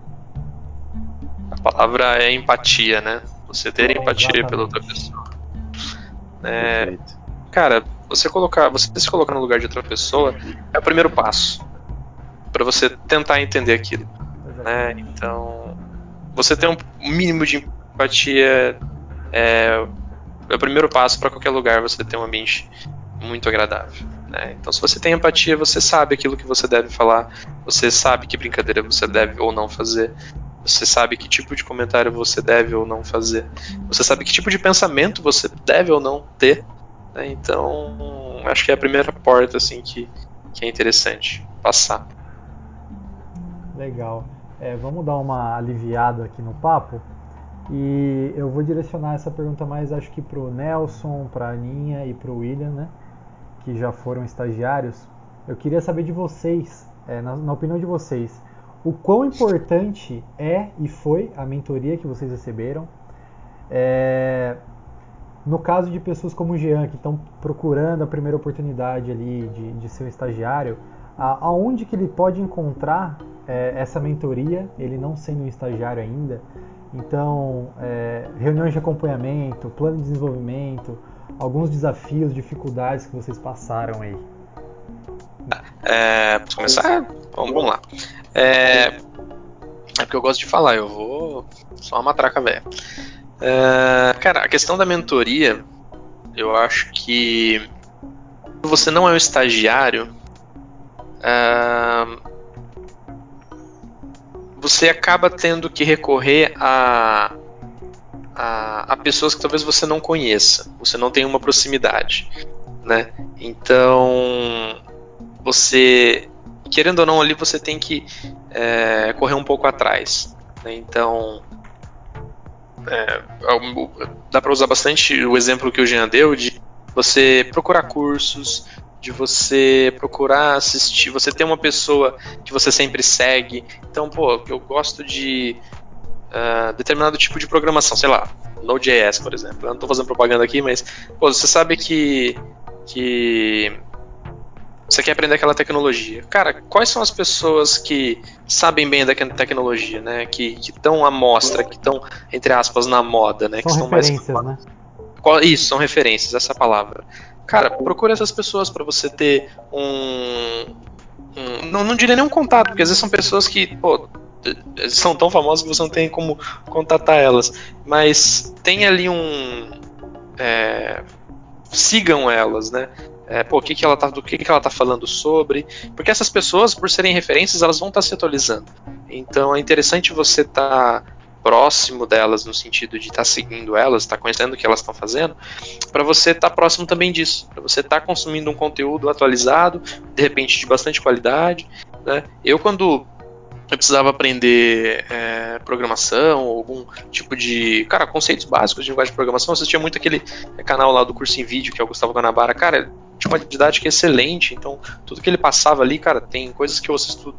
A palavra é empatia, né? Você ter empatia Exatamente. pela outra pessoa. É, cara, você colocar, você se colocar no lugar de outra pessoa é o primeiro passo para você tentar entender aquilo, né? Então, você ter um mínimo de empatia é, é o primeiro passo para qualquer lugar você ter um ambiente muito agradável. Né? Então, se você tem empatia, você sabe aquilo que você deve falar, você sabe que brincadeira você deve ou não fazer, você sabe que tipo de comentário você deve ou não fazer, você sabe que tipo de pensamento você deve ou não ter. Né? Então, acho que é a primeira porta assim que, que é interessante passar.
Legal. É, vamos dar uma aliviada aqui no papo. E eu vou direcionar essa pergunta mais, acho que para o Nelson, para a Aninha e para o William, né? Que já foram estagiários. Eu queria saber de vocês, é, na, na opinião de vocês, o quão importante é e foi a mentoria que vocês receberam. É, no caso de pessoas como o Jean, que estão procurando a primeira oportunidade ali de, de ser um estagiário, a, aonde que ele pode encontrar é, essa mentoria, ele não sendo um estagiário ainda? Então, é, reuniões de acompanhamento, plano de desenvolvimento, alguns desafios, dificuldades que vocês passaram aí.
É, posso começar? Bom, vamos lá. É, é porque eu gosto de falar, eu vou só uma matraca velha. É, cara, a questão da mentoria, eu acho que você não é um estagiário, é, você acaba tendo que recorrer a, a, a, pessoas que talvez você não conheça, você não tenha uma proximidade, né? Então, você, querendo ou não, ali você tem que é, correr um pouco atrás. Né? Então, é, dá para usar bastante o exemplo que o Jean deu de você procurar cursos, de você procurar assistir, você ter uma pessoa que você sempre segue. Então, pô, eu gosto de uh, determinado tipo de programação, sei lá, Node.js, por exemplo. Eu não estou fazendo propaganda aqui, mas pô, você sabe que que você quer aprender aquela tecnologia. Cara, quais são as pessoas que sabem bem da tecnologia, né? Que estão à mostra, que estão, entre aspas, na moda, né?
São
que
referências,
mais...
né?
Isso, são referências, essa é palavra. Cara, procure essas pessoas para você ter um. um não, não diria nem um contato, porque às vezes são pessoas que, pô, são tão famosas que você não tem como contatar elas. Mas tem ali um. É, sigam elas, né? É, pô, o que, que ela tá, do que, que ela tá falando sobre. Porque essas pessoas, por serem referências, elas vão estar tá se atualizando. Então é interessante você estar. Tá próximo delas no sentido de estar tá seguindo elas, estar tá conhecendo o que elas estão fazendo, para você estar tá próximo também disso, para você estar tá consumindo um conteúdo atualizado, de repente de bastante qualidade. Né? Eu quando eu precisava aprender é, programação, algum tipo de. Cara, conceitos básicos de linguagem de programação. Eu assistia muito aquele canal lá do curso em vídeo, que é o Gustavo Guanabara. Cara, tinha uma didática excelente, então tudo que ele passava ali, cara, tem coisas que eu assisto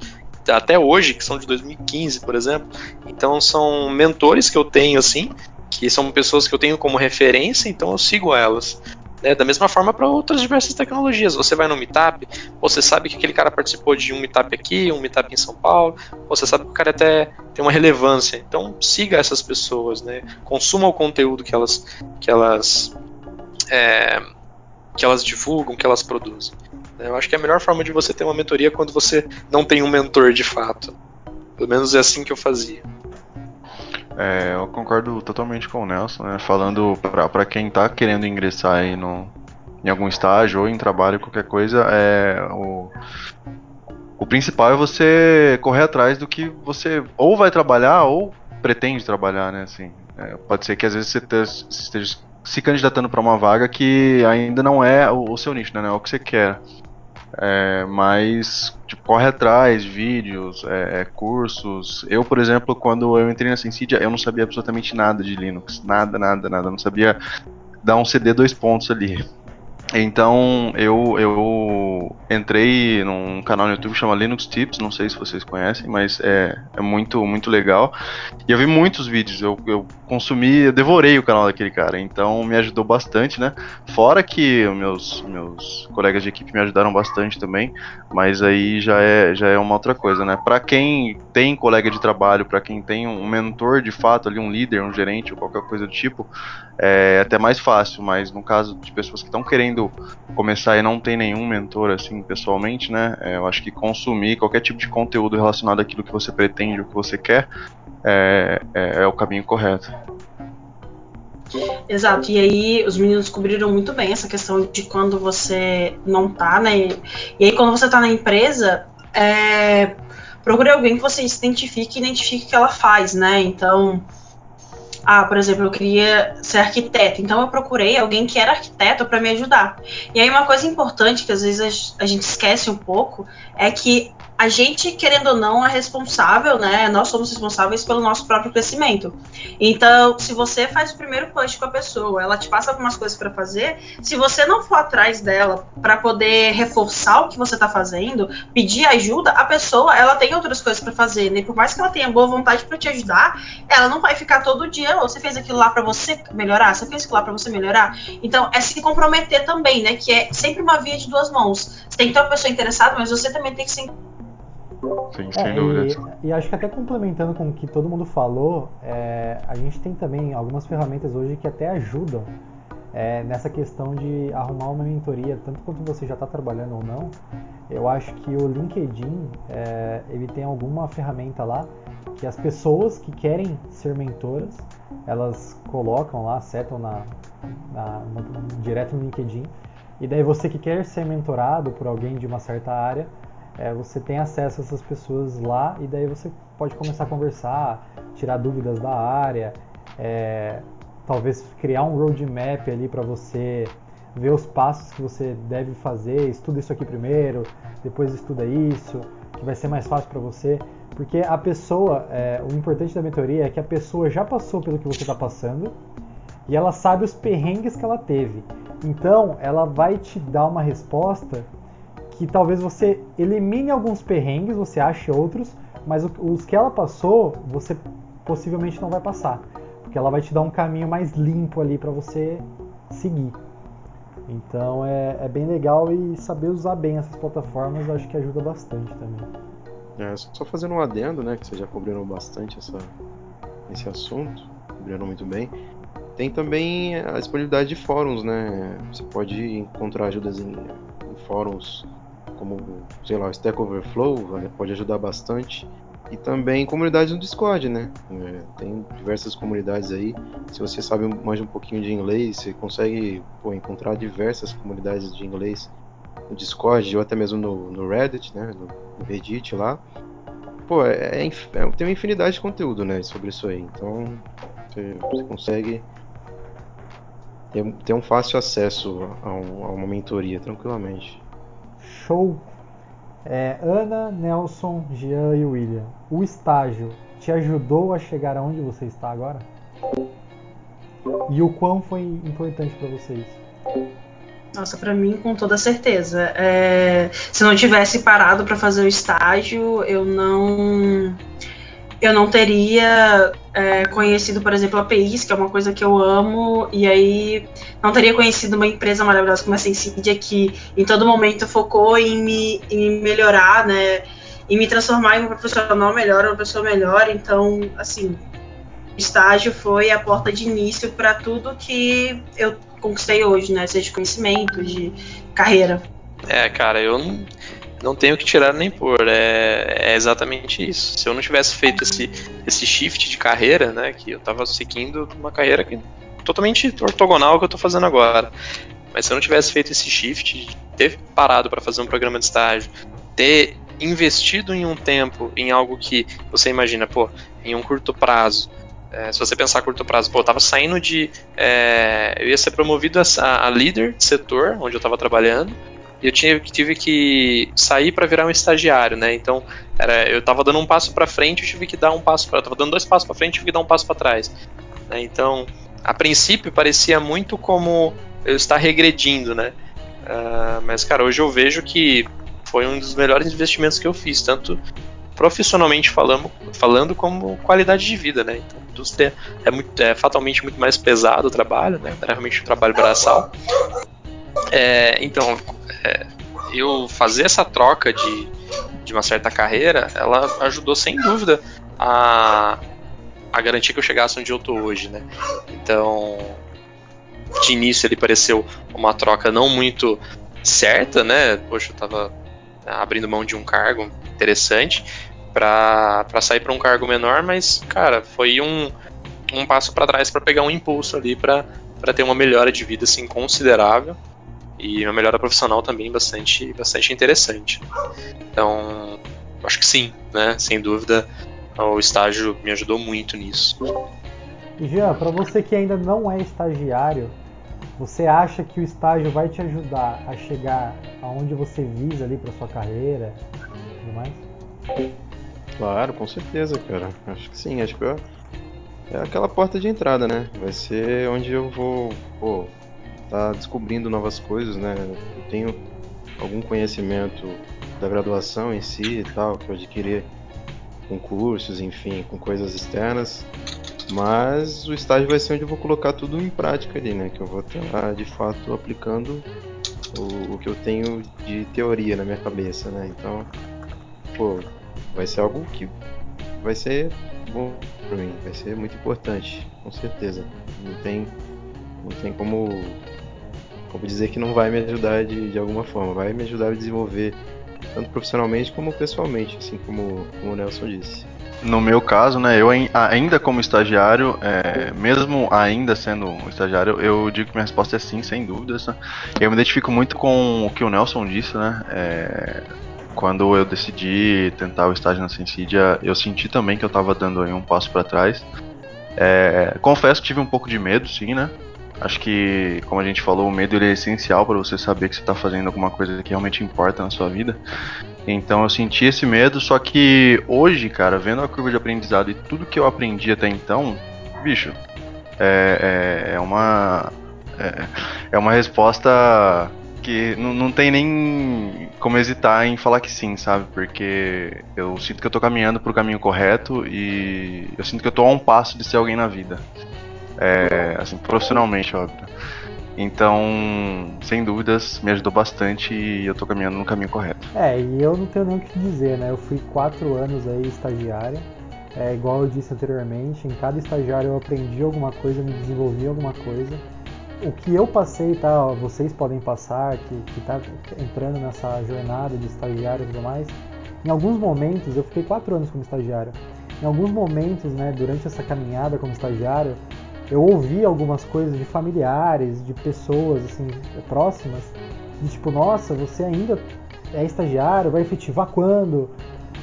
até hoje, que são de 2015, por exemplo. Então são mentores que eu tenho, assim, que são pessoas que eu tenho como referência, então eu sigo elas. Né? Da mesma forma para outras diversas tecnologias. Você vai no Meetup, você sabe que aquele cara participou de um Meetup aqui, um Meetup em São Paulo, você sabe que o cara até tem uma relevância. Então siga essas pessoas, né? consuma o conteúdo que elas, que elas, é, que elas divulgam, que elas produzem. Eu acho que é a melhor forma de você ter uma mentoria é quando você não tem um mentor de fato. Pelo menos é assim que eu fazia.
É, eu concordo totalmente com o Nelson, né? Falando para quem está querendo ingressar aí no, em algum estágio ou em trabalho, qualquer coisa, é o, o principal é você correr atrás do que você ou vai trabalhar ou pretende trabalhar, né? Assim, é, pode ser que às vezes você esteja se candidatando para uma vaga que ainda não é o, o seu nicho, né? Não é o que você quer. É, mas tipo, corre atrás, vídeos, é, é, cursos. Eu, por exemplo, quando eu entrei na Sensidia, eu não sabia absolutamente nada de Linux. Nada, nada, nada. Eu não sabia dar um CD dois pontos ali. Então eu, eu entrei num canal no YouTube que chama Linux Tips, não sei se vocês conhecem, mas é, é muito, muito legal. E eu vi muitos vídeos, eu, eu consumi, eu devorei o canal daquele cara, então me ajudou bastante, né? Fora que meus, meus colegas de equipe me ajudaram bastante também, mas aí já é, já é uma outra coisa, né? Para quem tem colega de trabalho, para quem tem um mentor de fato ali, um líder, um gerente ou qualquer coisa do tipo, é até mais fácil, mas no caso de pessoas que estão querendo começar e não tem nenhum mentor assim pessoalmente, né? É, eu acho que consumir qualquer tipo de conteúdo relacionado àquilo que você pretende, o que você quer, é, é, é o caminho correto.
Exato, e aí os meninos cobriram muito bem essa questão de quando você não tá, né? E aí quando você tá na empresa, é, procure alguém que você se identifique e identifique o que ela faz, né? Então, ah, por exemplo, eu queria ser arquiteto, então eu procurei alguém que era arquiteto para me ajudar. E aí uma coisa importante que às vezes a gente esquece um pouco é que a gente, querendo ou não, é responsável, né? Nós somos responsáveis pelo nosso próprio crescimento. Então, se você faz o primeiro push com a pessoa, ela te passa algumas coisas para fazer, se você não for atrás dela para poder reforçar o que você tá fazendo, pedir ajuda, a pessoa, ela tem outras coisas para fazer, né? Por mais que ela tenha boa vontade para te ajudar, ela não vai ficar todo dia, oh, você fez aquilo lá para você melhorar, você fez aquilo lá para você melhorar. Então, é se comprometer também, né? Que é sempre uma via de duas mãos. Você tem que ter uma pessoa interessada, mas você também tem que ser
Sim, sem é, dúvida.
E, e, acho que até complementando com o que todo mundo falou, é, a gente tem também algumas ferramentas hoje que até ajudam é, nessa questão de arrumar uma mentoria, tanto quanto você já está trabalhando ou não. Eu acho que o LinkedIn é, ele tem alguma ferramenta lá que as pessoas que querem ser mentoras elas colocam lá, setam na, na, direto no LinkedIn. E daí você que quer ser mentorado por alguém de uma certa área, é, você tem acesso a essas pessoas lá e daí você pode começar a conversar, tirar dúvidas da área, é, talvez criar um roadmap ali para você ver os passos que você deve fazer, estuda isso aqui primeiro, depois estuda isso, que vai ser mais fácil para você, porque a pessoa, é, o importante da mentoria é que a pessoa já passou pelo que você está passando e ela sabe os perrengues que ela teve. Então, ela vai te dar uma resposta que talvez você elimine alguns perrengues, você ache outros, mas os que ela passou, você possivelmente não vai passar, porque ela vai te dar um caminho mais limpo ali para você seguir. Então é, é, bem legal e saber usar bem essas plataformas acho que ajuda bastante também.
É, só fazendo um adendo, né, que vocês já cobriram bastante essa, esse assunto, cobriram muito bem. Tem também a disponibilidade de fóruns, né? Você pode encontrar ajudas em, em fóruns como, sei lá, o Stack Overflow, né, pode ajudar bastante. E também comunidades no Discord, né? É, tem diversas comunidades aí. Se você sabe mais um pouquinho de inglês, você consegue pô, encontrar diversas comunidades de inglês no Discord ou até mesmo no, no Reddit, né? No, Reddit lá. Pô, é, é, é, tem uma infinidade de conteúdo, né? Sobre isso aí. Então, você, você consegue ter, ter, um fácil acesso a, um, a uma mentoria tranquilamente.
Show! É, Ana, Nelson, Jean e William, o estágio te ajudou a chegar aonde você está agora? E o quão foi importante para vocês?
Nossa, para mim, com toda certeza. É, se não tivesse parado para fazer o estágio, eu não eu não teria é, conhecido, por exemplo, a APIs, que é uma coisa que eu amo, e aí não teria conhecido uma empresa maravilhosa como a Sensidia, que em todo momento focou em me, em melhorar, né, em me transformar em um profissional melhor, uma pessoa melhor. Então, assim, estágio foi a porta de início para tudo que eu conquistei hoje, né, seja de conhecimento, de carreira.
É, cara, eu não não tenho que tirar nem pôr. É, é, exatamente isso. Se eu não tivesse feito esse, esse shift de carreira, né, que eu estava seguindo uma carreira que, totalmente ortogonal que eu estou fazendo agora. Mas se eu não tivesse feito esse shift, ter parado para fazer um programa de estágio, ter investido em um tempo em algo que você imagina, pô, em um curto prazo. É, se você pensar a curto prazo, pô, eu tava saindo de. É, eu ia ser promovido a, a líder de setor onde eu estava trabalhando eu tinha, tive que sair para virar um estagiário, né? Então, era, eu estava dando um passo para frente, eu tive que dar um passo para, tava dando dois passos para frente, eu tive que dar um passo para trás. Né? Então, a princípio parecia muito como eu estar regredindo, né? Uh, mas, cara, hoje eu vejo que foi um dos melhores investimentos que eu fiz, tanto profissionalmente falando, falando como qualidade de vida, né? Então, é, muito, é fatalmente muito mais pesado o trabalho, né? É realmente um trabalho braçal. É, então, é, eu fazer essa troca de, de uma certa carreira, ela ajudou sem dúvida a, a garantir que eu chegasse onde eu tô hoje, né? Então, de início ele pareceu uma troca não muito certa, né? Poxa, eu tava abrindo mão de um cargo interessante para sair para um cargo menor, mas, cara, foi um, um passo para trás para pegar um impulso ali para ter uma melhora de vida assim considerável e uma melhora profissional também bastante, bastante interessante. Então, acho que sim, né? Sem dúvida, o estágio me ajudou muito nisso.
E Jean, para você que ainda não é estagiário, você acha que o estágio vai te ajudar a chegar aonde você visa ali para sua carreira, tudo mais?
Claro, com certeza, cara. Acho que sim, acho que é aquela porta de entrada, né? Vai ser onde eu vou, pô, tá descobrindo novas coisas, né? Eu tenho algum conhecimento da graduação em si e tal, que eu adquiri com cursos, enfim, com coisas externas. Mas o estágio vai ser onde eu vou colocar tudo em prática ali, né? Que eu vou estar de fato aplicando o, o que eu tenho de teoria na minha cabeça, né? Então, pô, vai ser algo que vai ser bom para mim, vai ser muito importante, com certeza. Não tem, não tem como, como dizer que não vai me ajudar de, de alguma forma, vai me ajudar a desenvolver tanto profissionalmente como pessoalmente, assim como, como o Nelson disse.
No meu caso, né, eu ainda como estagiário, é, mesmo ainda sendo um estagiário, eu digo que minha resposta é sim, sem dúvidas. Né? Eu me identifico muito com o que o Nelson disse, né? É, quando eu decidi tentar o estágio na Sensidia, eu senti também que eu estava dando aí um passo para trás. É, confesso que tive um pouco de medo, sim, né? Acho que, como a gente falou, o medo ele é essencial para você saber que você está fazendo alguma coisa que realmente importa na sua vida. Então eu senti esse medo, só que hoje, cara, vendo a curva de aprendizado e tudo que eu aprendi até então, bicho, é, é, é uma é, é uma resposta que não, não tem nem como hesitar em falar que sim, sabe? Porque eu sinto que eu tô caminhando pro caminho correto e eu sinto que eu tô a um passo de ser alguém na vida. É, assim, profissionalmente, óbvio. Então, sem dúvidas, me ajudou bastante e eu tô caminhando no caminho correto.
É, e eu não tenho nem o que dizer, né? Eu fui quatro anos aí estagiário. É, igual eu disse anteriormente, em cada estagiário eu aprendi alguma coisa, me desenvolvi alguma coisa. O que eu passei, tá? Vocês podem passar, que, que tá entrando nessa jornada de estagiário e tudo mais. Em alguns momentos, eu fiquei quatro anos como estagiário. Em alguns momentos, né, durante essa caminhada como estagiário, eu ouvi algumas coisas de familiares, de pessoas assim próximas, de tipo, nossa, você ainda é estagiário, vai efetivar quando?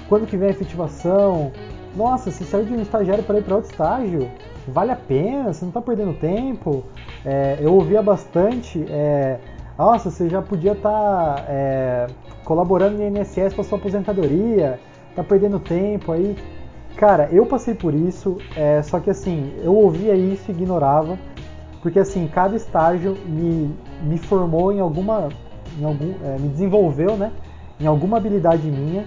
Quando que vem a efetivação? Nossa, você saiu de um estagiário para ir para outro estágio? Vale a pena? Você não está perdendo tempo? É, eu ouvia bastante, é, nossa, você já podia estar tá, é, colaborando no INSS para sua aposentadoria, tá perdendo tempo aí. Cara, eu passei por isso, é, só que assim, eu ouvia isso e ignorava, porque assim, cada estágio me, me formou em alguma, em algum, é, me desenvolveu, né, em alguma habilidade minha,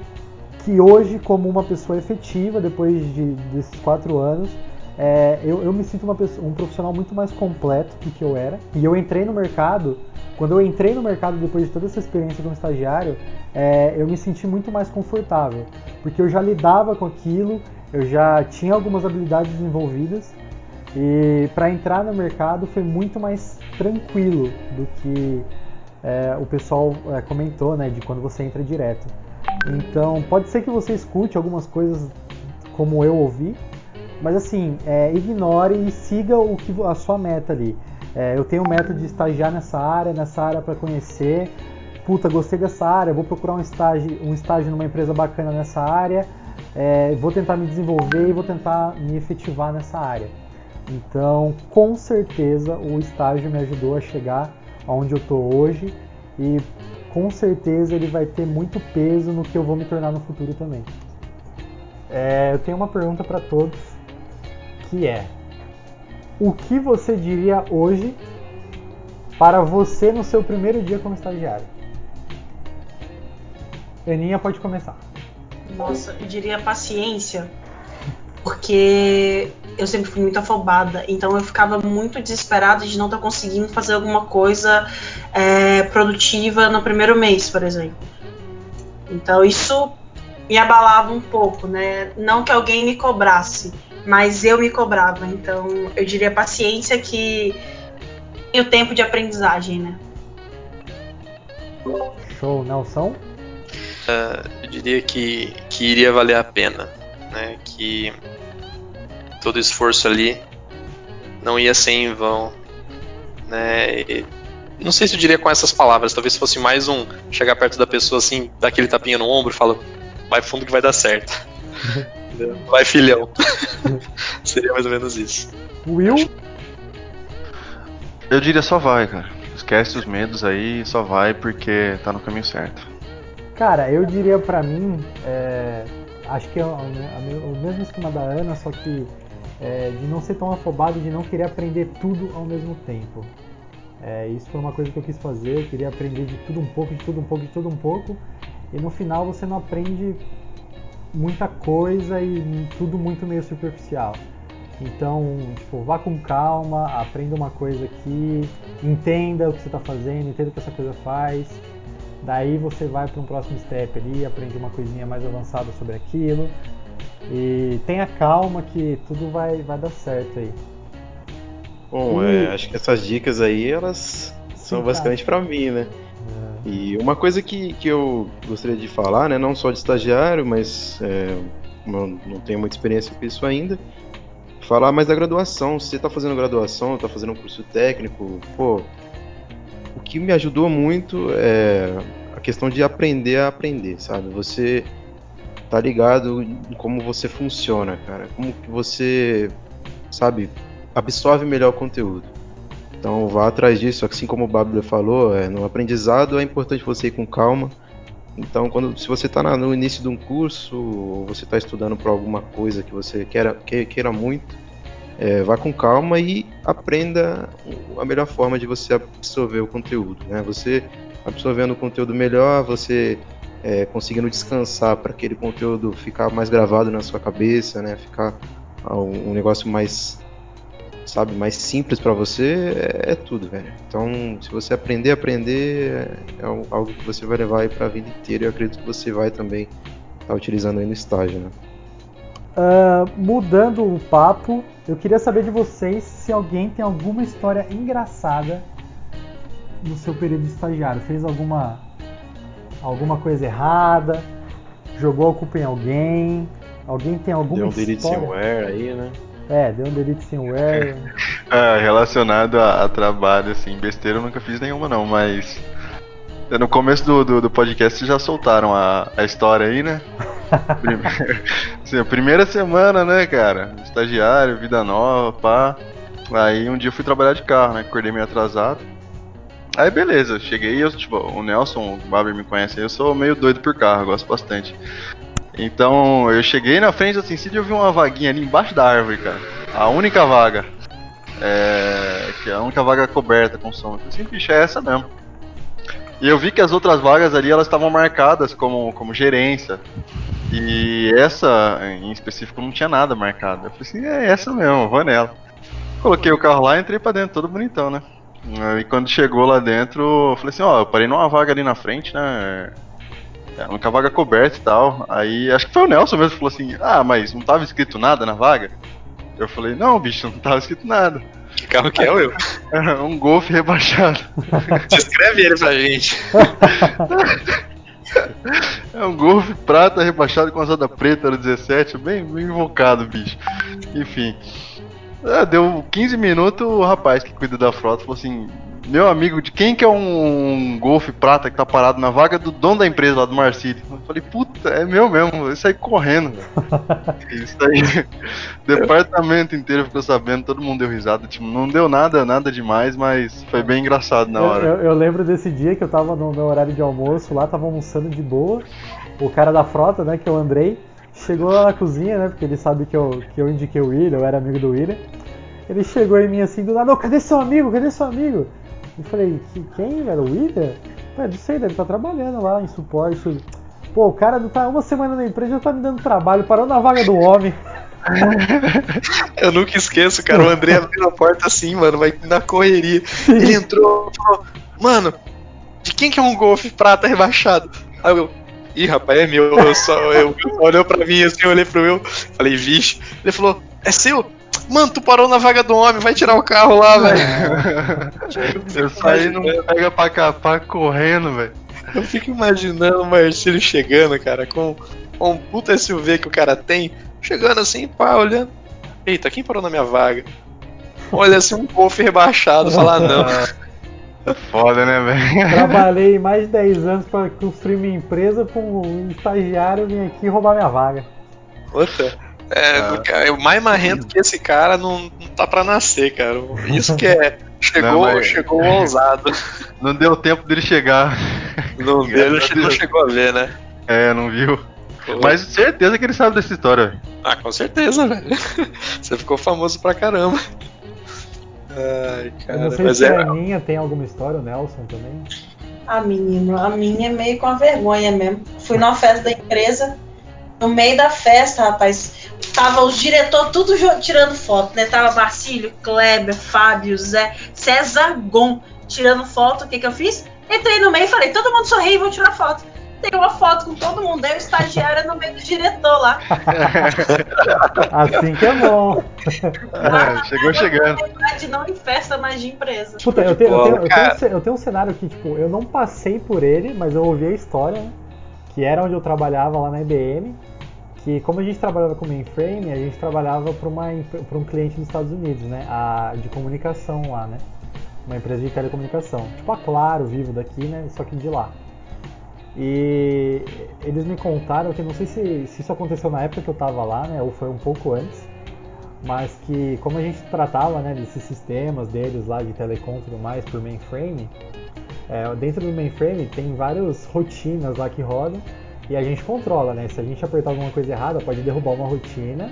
que hoje, como uma pessoa efetiva, depois de, desses quatro anos, é, eu, eu, me sinto uma pessoa, um profissional muito mais completo do que eu era. E eu entrei no mercado, quando eu entrei no mercado depois de toda essa experiência como estagiário, é, eu me senti muito mais confortável, porque eu já lidava com aquilo, eu já tinha algumas habilidades desenvolvidas e para entrar no mercado foi muito mais tranquilo do que é, o pessoal é, comentou, né, de quando você entra direto. Então pode ser que você escute algumas coisas como eu ouvi, mas assim é, ignore e siga o que a sua meta ali. É, eu tenho meta de estagiar nessa área, nessa área para conhecer. Puta, gostei dessa área, vou procurar um estágio, um estágio numa empresa bacana nessa área é, vou tentar me desenvolver e vou tentar me efetivar nessa área. Então, com certeza, o estágio me ajudou a chegar aonde eu estou hoje e com certeza ele vai ter muito peso no que eu vou me tornar no futuro também. É, eu tenho uma pergunta para todos, que é: o que você diria hoje para você no seu primeiro dia como estagiário? Aninha pode começar.
Nossa, eu diria paciência, porque eu sempre fui muito afobada, então eu ficava muito desesperada de não estar tá conseguindo fazer alguma coisa é, produtiva no primeiro mês, por exemplo. Então isso me abalava um pouco, né? Não que alguém me cobrasse, mas eu me cobrava. Então eu diria paciência que e o tempo de aprendizagem, né?
Show, Nelson?
Uh, eu diria que, que iria valer a pena, né? Que todo esforço ali não ia ser em vão, né? E não sei se eu diria com essas palavras, talvez fosse mais um chegar perto da pessoa assim, dar aquele tapinha no ombro e falar, vai fundo que vai dar certo. vai filhão. Seria mais ou menos isso.
Will?
Eu diria só vai, cara. Esquece os medos aí, só vai porque tá no caminho certo.
Cara, eu diria para mim, é, acho que é o, o mesmo esquema da Ana, só que é, de não ser tão afobado, de não querer aprender tudo ao mesmo tempo. É, isso foi uma coisa que eu quis fazer, eu queria aprender de tudo um pouco, de tudo um pouco, de tudo um pouco, e no final você não aprende muita coisa e tudo muito meio superficial. Então, tipo, vá com calma, aprenda uma coisa aqui, entenda o que você está fazendo, entenda o que essa coisa faz. Daí você vai para um próximo step ali, aprende uma coisinha mais avançada sobre aquilo. E tenha calma que tudo vai, vai dar certo aí.
Bom, e... é, acho que essas dicas aí, elas são Sim, basicamente para mim, né? É. E uma coisa que, que eu gostaria de falar, né, não só de estagiário, mas é, não, não tenho muita experiência com isso ainda, falar mais da graduação. Se você está fazendo graduação, está fazendo um curso técnico, pô, o que me ajudou muito é a questão de aprender a aprender, sabe? Você tá ligado em como você funciona, cara, como que você, sabe, absorve melhor o conteúdo. Então vá atrás disso, assim como o Babler falou, é, no aprendizado é importante você ir com calma. Então, quando, se você está no início de um curso, ou você está estudando para alguma coisa que você queira, queira muito, é, vá com calma e aprenda a melhor forma de você absorver o conteúdo. Né? Você absorvendo o conteúdo melhor, você é, conseguindo descansar para aquele conteúdo ficar mais gravado na sua cabeça, né? ficar um, um negócio mais sabe, mais simples para você, é, é, tudo, velho. Então, se você aprender aprender, é, é algo que você vai levar aí para a vida inteira e eu acredito que você vai também estar tá utilizando aí no estágio, né?
Uh, mudando o papo, eu queria saber de vocês se alguém tem alguma história engraçada no seu período de estagiário. Fez alguma alguma coisa errada? Jogou a culpa em alguém? Alguém tem alguma
Deu
um
delete somewhere aí, né?
É, deu um delete somewhere.
ah, relacionado a, a, trabalho, assim, besteira eu nunca fiz nenhuma não, mas no começo do, do, do podcast já soltaram a, a história aí, né? Primeira, primeira semana, né, cara? Estagiário, vida nova, pá. Aí um dia eu fui trabalhar de carro, né? Acordei meio atrasado. Aí beleza, cheguei, eu, tipo, o Nelson, o Baber me conhece, eu sou meio doido por carro, gosto bastante. Então eu cheguei na frente assim, se eu vi uma vaguinha ali embaixo da árvore, cara. A única vaga. É, que é a única vaga coberta com som. Eu assim, bicho, é essa mesmo. E eu vi que as outras vagas ali elas estavam marcadas como, como gerência. E essa em específico não tinha nada marcado. Eu falei assim, é essa mesmo, vou nela. Coloquei o carro lá e entrei pra dentro, todo bonitão, né? E quando chegou lá dentro, eu falei assim, ó, eu parei numa vaga ali na frente, né? É, a única vaga coberta e tal. Aí acho que foi o Nelson mesmo que falou assim, ah, mas não tava escrito nada na vaga? Eu falei, não, bicho, não tava escrito nada.
Que carro que é, Will?
um Golf rebaixado.
Descreve ele pra gente.
É um Golf prata rebaixado com asada preta no 17, bem, bem invocado, bicho. Enfim. É, deu 15 minutos, o rapaz que cuida da frota falou assim: Meu amigo, de quem que é um Golf prata que tá parado na vaga do dono da empresa lá do Marcílio? Eu falei, puta, é meu mesmo, isso aí correndo. isso aí. Departamento inteiro ficou sabendo, todo mundo deu risada. Tipo, não deu nada, nada demais, mas foi bem engraçado na hora.
Eu, eu, eu lembro desse dia que eu tava no meu horário de almoço lá, tava almoçando de boa. O cara da frota, né, que é o Andrei chegou lá na cozinha, né? Porque ele sabe que eu, que eu indiquei o William, eu era amigo do William. Ele chegou em mim assim do nada, cadê seu amigo? Cadê seu amigo? Eu falei, que, quem? Era o William? Falei, não sei, deve estar tá trabalhando lá em suporte. Pô, o cara não tá uma semana na empresa já tá me dando trabalho, parou na vaga do homem.
Eu nunca esqueço, cara. O André abriu a porta assim, mano, vai na correria. Ele entrou falou, mano, de quem que é um golfe prata rebaixado? Aí eu, Ih, rapaz, é meu. Eu só, eu, olhou pra mim assim, eu olhei pro meu. Falei, vixe. Ele falou, é seu? Mano, tu parou na vaga do homem, vai tirar o carro lá, velho.
eu saí não pega pra capar correndo, velho.
Eu fico imaginando o Marcelo chegando, cara, com, com um puta SUV que o cara tem, chegando assim, pá, olhando. Eita, quem parou na minha vaga? Olha assim, um golfe rebaixado, falar não.
Foda, né, velho?
Trabalhei mais de 10 anos para construir minha empresa com um estagiário vir aqui roubar minha vaga.
Puta. É, ah. o mais marrento que esse cara não, não tá pra nascer, cara. Isso que é. Chegou, não, mas... chegou ousado.
Não deu tempo dele chegar.
Não, dele, não chegou a ver, né?
É, não viu. Mas certeza que ele sabe dessa história. velho.
Ah, com certeza, velho. Você ficou famoso pra caramba. Ai,
Eu
cara,
não sei
mas
se
é.
a Aninha tem alguma história, o Nelson também.
Ah, menino, a minha é meio com a vergonha mesmo. Fui numa festa da empresa, no meio da festa, rapaz, tava os diretores tudo tirando foto, né? Tava Marcílio, Kleber, Fábio, Zé, César Gon tirando foto. O que que eu fiz? Entrei no meio e falei, todo mundo sorri, vou tirar foto. Tem uma foto com todo mundo, eu estagiária no meio do diretor lá.
Assim que é bom.
É, chegou chegando.
De não em festa, mas de empresa.
Puta, eu tenho, eu, tenho, eu, tenho um, eu tenho um cenário que, tipo, eu não passei por ele, mas eu ouvi a história, né? Que era onde eu trabalhava lá na IBM. Que como a gente trabalhava com mainframe, a gente trabalhava para um cliente dos Estados Unidos, né? A, de comunicação lá, né? Uma empresa de telecomunicação. Tipo a Claro, Vivo daqui, né? Só que de lá. E eles me contaram que não sei se, se isso aconteceu na época que eu tava lá, né? Ou foi um pouco antes mas que como a gente tratava né, desses sistemas deles lá de telecom e tudo mais por mainframe, é, dentro do mainframe tem várias rotinas lá que rodam e a gente controla, né? Se a gente apertar alguma coisa errada, pode derrubar uma rotina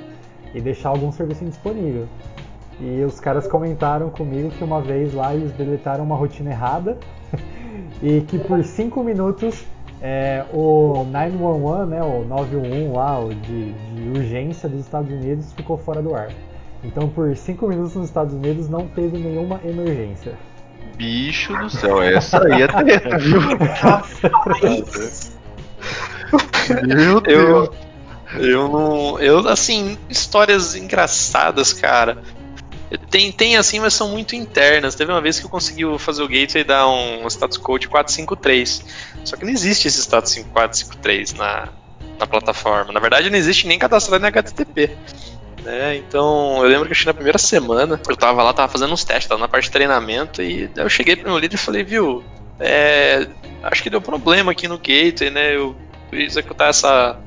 e deixar algum serviço indisponível. E os caras comentaram comigo que uma vez lá eles deletaram uma rotina errada e que por 5 minutos é, o 911, né, o 911 lá, o de, de urgência dos Estados Unidos ficou fora do ar. Então por 5 minutos nos Estados Unidos não teve nenhuma emergência.
Bicho do céu, essa aí é treta, viu? Meu Deus.
Eu, eu não. Eu, assim, histórias engraçadas, cara. Tem, tem assim, mas são muito internas. Teve uma vez que eu consegui fazer o gateway e dar um status code 453. Só que não existe esse status 453 na, na plataforma. Na verdade, não existe nem cadastrado em HTTP. Né? Então, eu lembro que eu cheguei na primeira semana, eu tava lá, tava fazendo uns testes, tava na parte de treinamento, e eu cheguei pro meu líder e falei, viu, é, acho que deu problema aqui no gateway, né? Eu fui executar essa,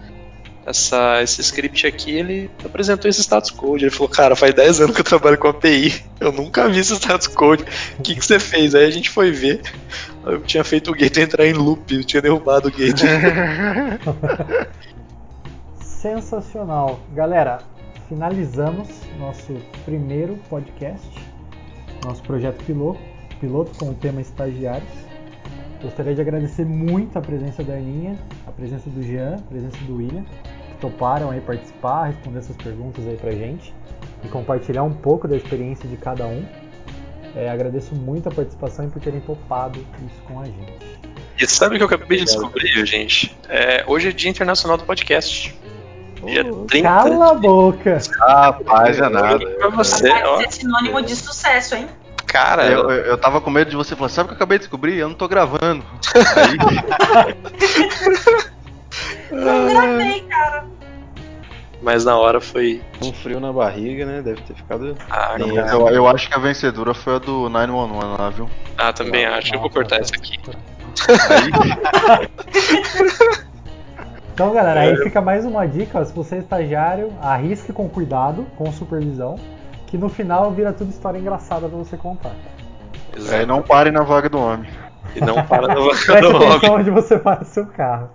essa, esse script aqui, ele apresentou esse status code. Ele falou, cara, faz 10 anos que eu trabalho com API, eu nunca vi esse status code. O que, que você fez? Aí a gente foi ver. Eu tinha feito o gateway entrar em loop, eu tinha derrubado o gateway.
Sensacional. Galera, finalizamos nosso primeiro podcast, nosso projeto piloto, piloto com o tema estagiários. Gostaria de agradecer muito a presença da Aninha, a presença do Jean, a presença do William, que toparam aí participar, responder essas perguntas aí pra gente e compartilhar um pouco da experiência de cada um. É, agradeço muito a participação e por terem topado isso com a gente.
E sabe o que eu acabei de descobrir, gente? É, hoje é Dia Internacional do Podcast. Dia
Ô,
30
Cala a boca!
Rapaz, é nada.
Pra você, ó,
ser sinônimo de sucesso, hein?
cara,
Eu, eu, eu tava com medo de você falar, sabe o que eu acabei de descobrir? Eu não tô gravando.
Não gravei, cara.
mas na hora foi.
Um frio na barriga, né? Deve ter ficado.
Ah, cara.
Eu, eu acho que a vencedora foi a do 911 lá, viu?
Ah, também acho. Eu vou
Nossa,
cortar
nossa.
isso aqui.
Aí,
Então, galera,
É.
aí fica mais uma dica. Se você é estagiário, arrisque com cuidado, com supervisão, que no final vira tudo história engraçada pra você contar.
aí não pare na vaga do homem.
E não para
Preste
vaca do homem.
onde você para seu carro.